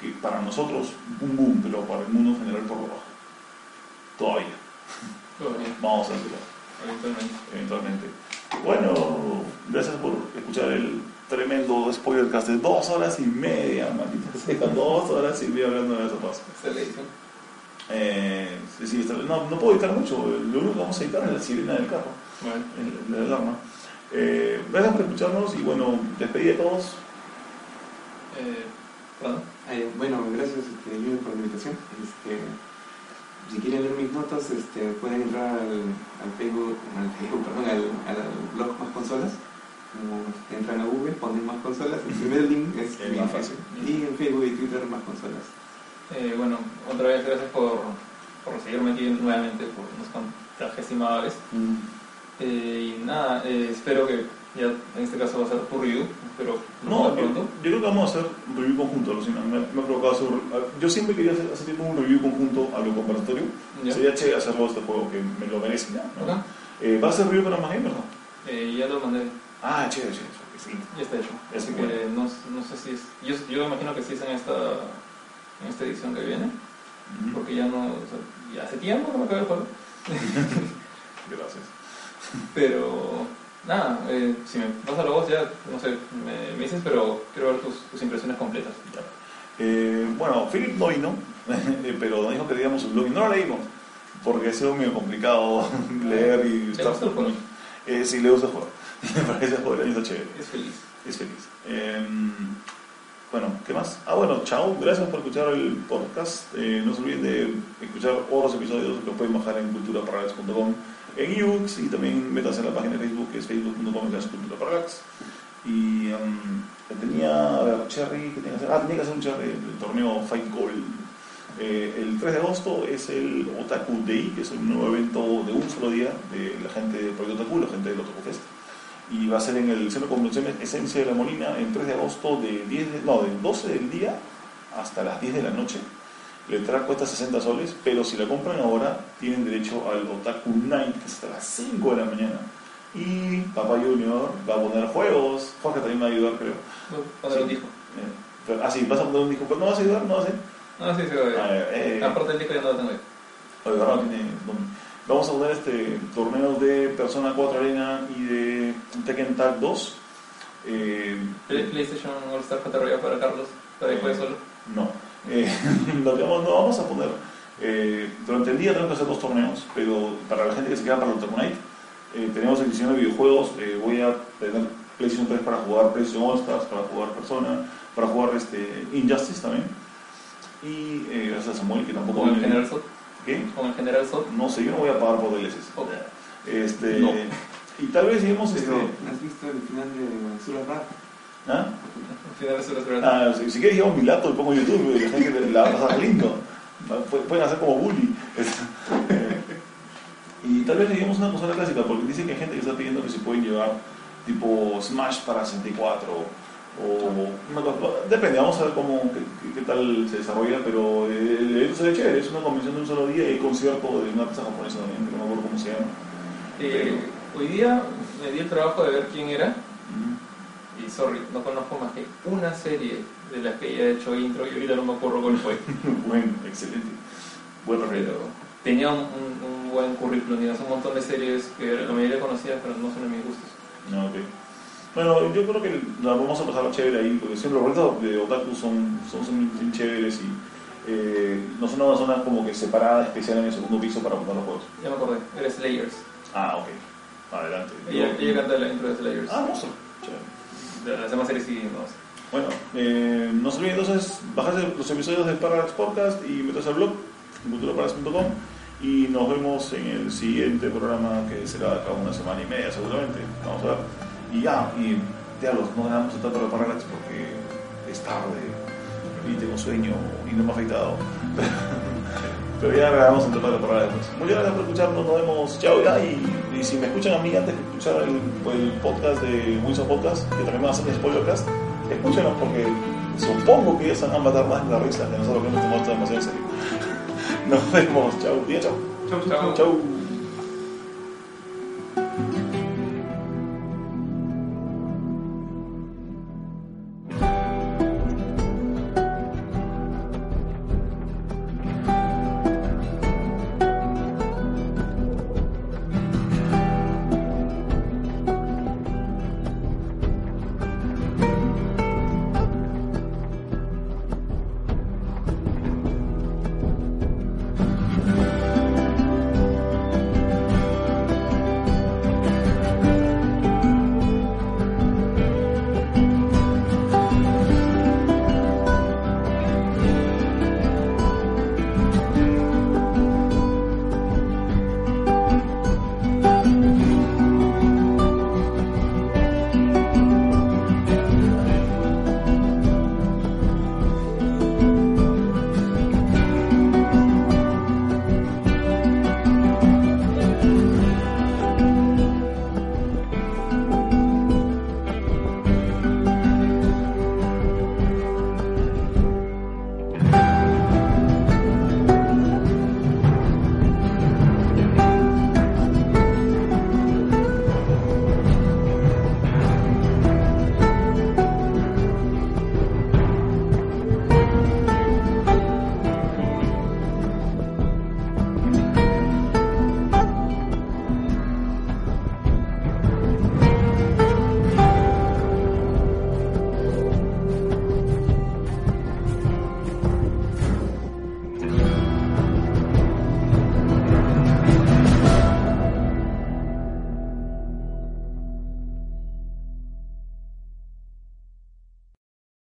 S1: que para nosotros un boom, pero para el mundo en general por lo bajo. Todavía. Vamos a hacerlo
S2: eventualmente.
S1: eventualmente. Bueno, gracias por escuchar el tremendo spoilercast de dos horas y media, maldita sea, dos horas y media hablando de eso
S2: la edición.
S1: Eh, sí, no, no puedo editar mucho, lo único que vamos a editar es la sirena del carro,
S2: Bueno,
S1: el- la alarma. Eh, gracias por escucharnos y bueno, despedí a todos.
S2: eh, perdón.
S3: Eh, bueno, gracias este, por la invitación. Este, si quieren leer mis notas, este, pueden entrar al, al Facebook, al Facebook, perdón, al, al blog Más Consolas. Como entran a Google, ponen Más Consolas, el primer link es mi
S1: más fácil.
S3: Y en Facebook y Twitter Más Consolas.
S2: Eh, bueno, otra vez gracias por, por seguirme aquí nuevamente por unos cuantagesima vez. Eh, y nada, eh, espero que ya en este caso va a ser tu review, espero
S1: No,
S2: no
S1: yo, creo que vamos a hacer un review conjunto, alucina. Me, me ha provocado hacer un- Yo siempre quería hacer, hacer tipo un review conjunto a lo conversatorio.
S2: Ya.
S1: Sería chévere hacerlo este juego que me lo merece. ¿no? Eh, ¿Va a ser review para más gamers no?
S2: Eh, ya lo mandé,
S1: Ah, chévere, chévere. excelente.
S2: ya está hecho. Así
S1: bueno.
S2: que no, no sé si es. Yo, yo imagino que sí es en esta, en esta edición que viene, porque ya no. o sea, ya hace tiempo que me acabé el juego.
S1: Gracias.
S2: Pero nada, eh, si me vas a la voz ya, no sé, me, me dices, pero quiero ver tus, tus impresiones completas.
S1: Eh, bueno, Philip no vino, eh, pero nos dijo que digamos su blog y no lo leímos, porque ha sido medio complicado leer y
S2: ¿Te gusta el juego?
S1: Eh, sí, le gusta el juego. Me parece el juego está chévere.
S2: Es feliz.
S1: Es feliz. Bueno, ¿qué más? Ah, bueno, chao. Gracias por escuchar el podcast. Eh, no se olviden de escuchar otros episodios que pueden bajar en culturaparalax.com en ebooks y también métanse en la página de Facebook que es facebook.com culturaparalax. Y um, tenía, a ver, Cherry, ¿qué tenía que hacer? Ah, tenía que hacer un Cherry, el torneo Fight Gold. Eh, el 3 de agosto es el Otaku Day, que es un nuevo evento de un solo día de la gente de Proyecto Otaku, la gente del Otaku Fest y va a ser en el Centro de Convenciones Esencia de la Molina el 3 de agosto de 10 de- no, del 12 del día hasta las 10 de la noche. La entrada cuesta 60 soles, pero si la compran ahora tienen derecho al Otaku Night, que es hasta las 5 de la mañana. Y Papá Junior va a poner juegos, Jorge también va a ayudar, creo.
S2: A poner un disco.
S1: Eh, ah, sí, vas a poner un disco, pero no vas a ayudar, no vas a hacer.
S2: Ah, sí, sí, voy
S1: Ah,
S2: a
S1: eh, eh.
S2: Aparte del disco ya no lo tengo ahí.
S1: Oye, ahora tiene dónde. Vamos a poner este torneos de Persona 4 Arena y de Tekken Tag 2. Eh,
S2: Play- PlayStation All Star Royale para Carlos, para que juegue solo.
S1: No. Eh, lo no, vamos a poner. eh, durante el día tenemos que hacer dos torneos, pero para la gente que se queda para el eh, tenemos edición de videojuegos. eh, voy a tener PlayStation 3 para jugar PlayStation All Stars, para jugar Persona, para jugar este, Injustice también. Y eh, gracias a Samuel, que tampoco
S2: Con el General.
S1: ¿Qué?
S2: Con el General Sot.
S1: No sé, yo no voy a pagar por DLCs.
S2: Ok.
S1: Este,
S2: No.
S1: Y tal vez digamos. Este,
S3: ¿has visto el final de Sura Rap?
S1: ¿ah?
S2: Al final una
S1: Ah, si, si quieres, llevo mi laptop y pongo YouTube y la gente la va a pasar lindo. Pu- Pueden hacer como bully. Y tal vez le una consola clásica, porque dicen que hay gente que está pidiendo que se pueden llevar tipo Smash para 64 o una depende, vamos a ver cómo qué, qué- qué tal se desarrolla, pero eh, el evento se ve chévere, es una convención de un solo día y hay concierto de una artista japonesa también, que no me acuerdo cómo se llama.
S2: Eh, hoy día me di el trabajo de ver quién era. Y sorry, no conozco más que una serie de las que ella ha hecho intro y ahorita no me acuerdo cuál fue.
S1: bueno, excelente. Bueno,
S2: Pero tenía un, un- un buen currículum hace un montón de series que la mayoría conocía, pero no son de mis gustos.
S1: No, ok. Bueno, yo creo que la vamos a pasar chévere ahí, porque siempre los retos de otaku son, son, son bien chéveres y eh, no son una zona como que separada especial en el segundo piso para poner los juegos.
S2: Ya me acordé, era Slayers.
S1: Ah, ok. Adelante.
S2: Ella,
S1: Yo-
S2: ella canta la intro de Slayers.
S1: Ah, monstruo. Chévere.
S2: De las demás series sí, no sé.
S1: Bueno, eh, no se olviden entonces bajarse los episodios del Parallax Podcast y meterse al blog, culturaparallax.com y nos vemos en el siguiente programa que será cada una semana y media seguramente. Vamos a ver. Y ya, y diablos, no dejamos el tanto de Parallax porque es tarde y tengo sueño y no me ha afectado. Pero ya grabamos el tema de Parallax. Muchas gracias por escucharnos, nos vemos. Chao, ya. Y, y si me escuchan a mí antes de escuchar el, el podcast de Wilson Podcast, que también va a ser un spoilercast, escúchenlo porque supongo que ellos van a matar más de la risa que nosotros que nos tomamos esto demasiado en serio. Nos vemos, chau, día.
S3: Chau, chau.
S1: Chau.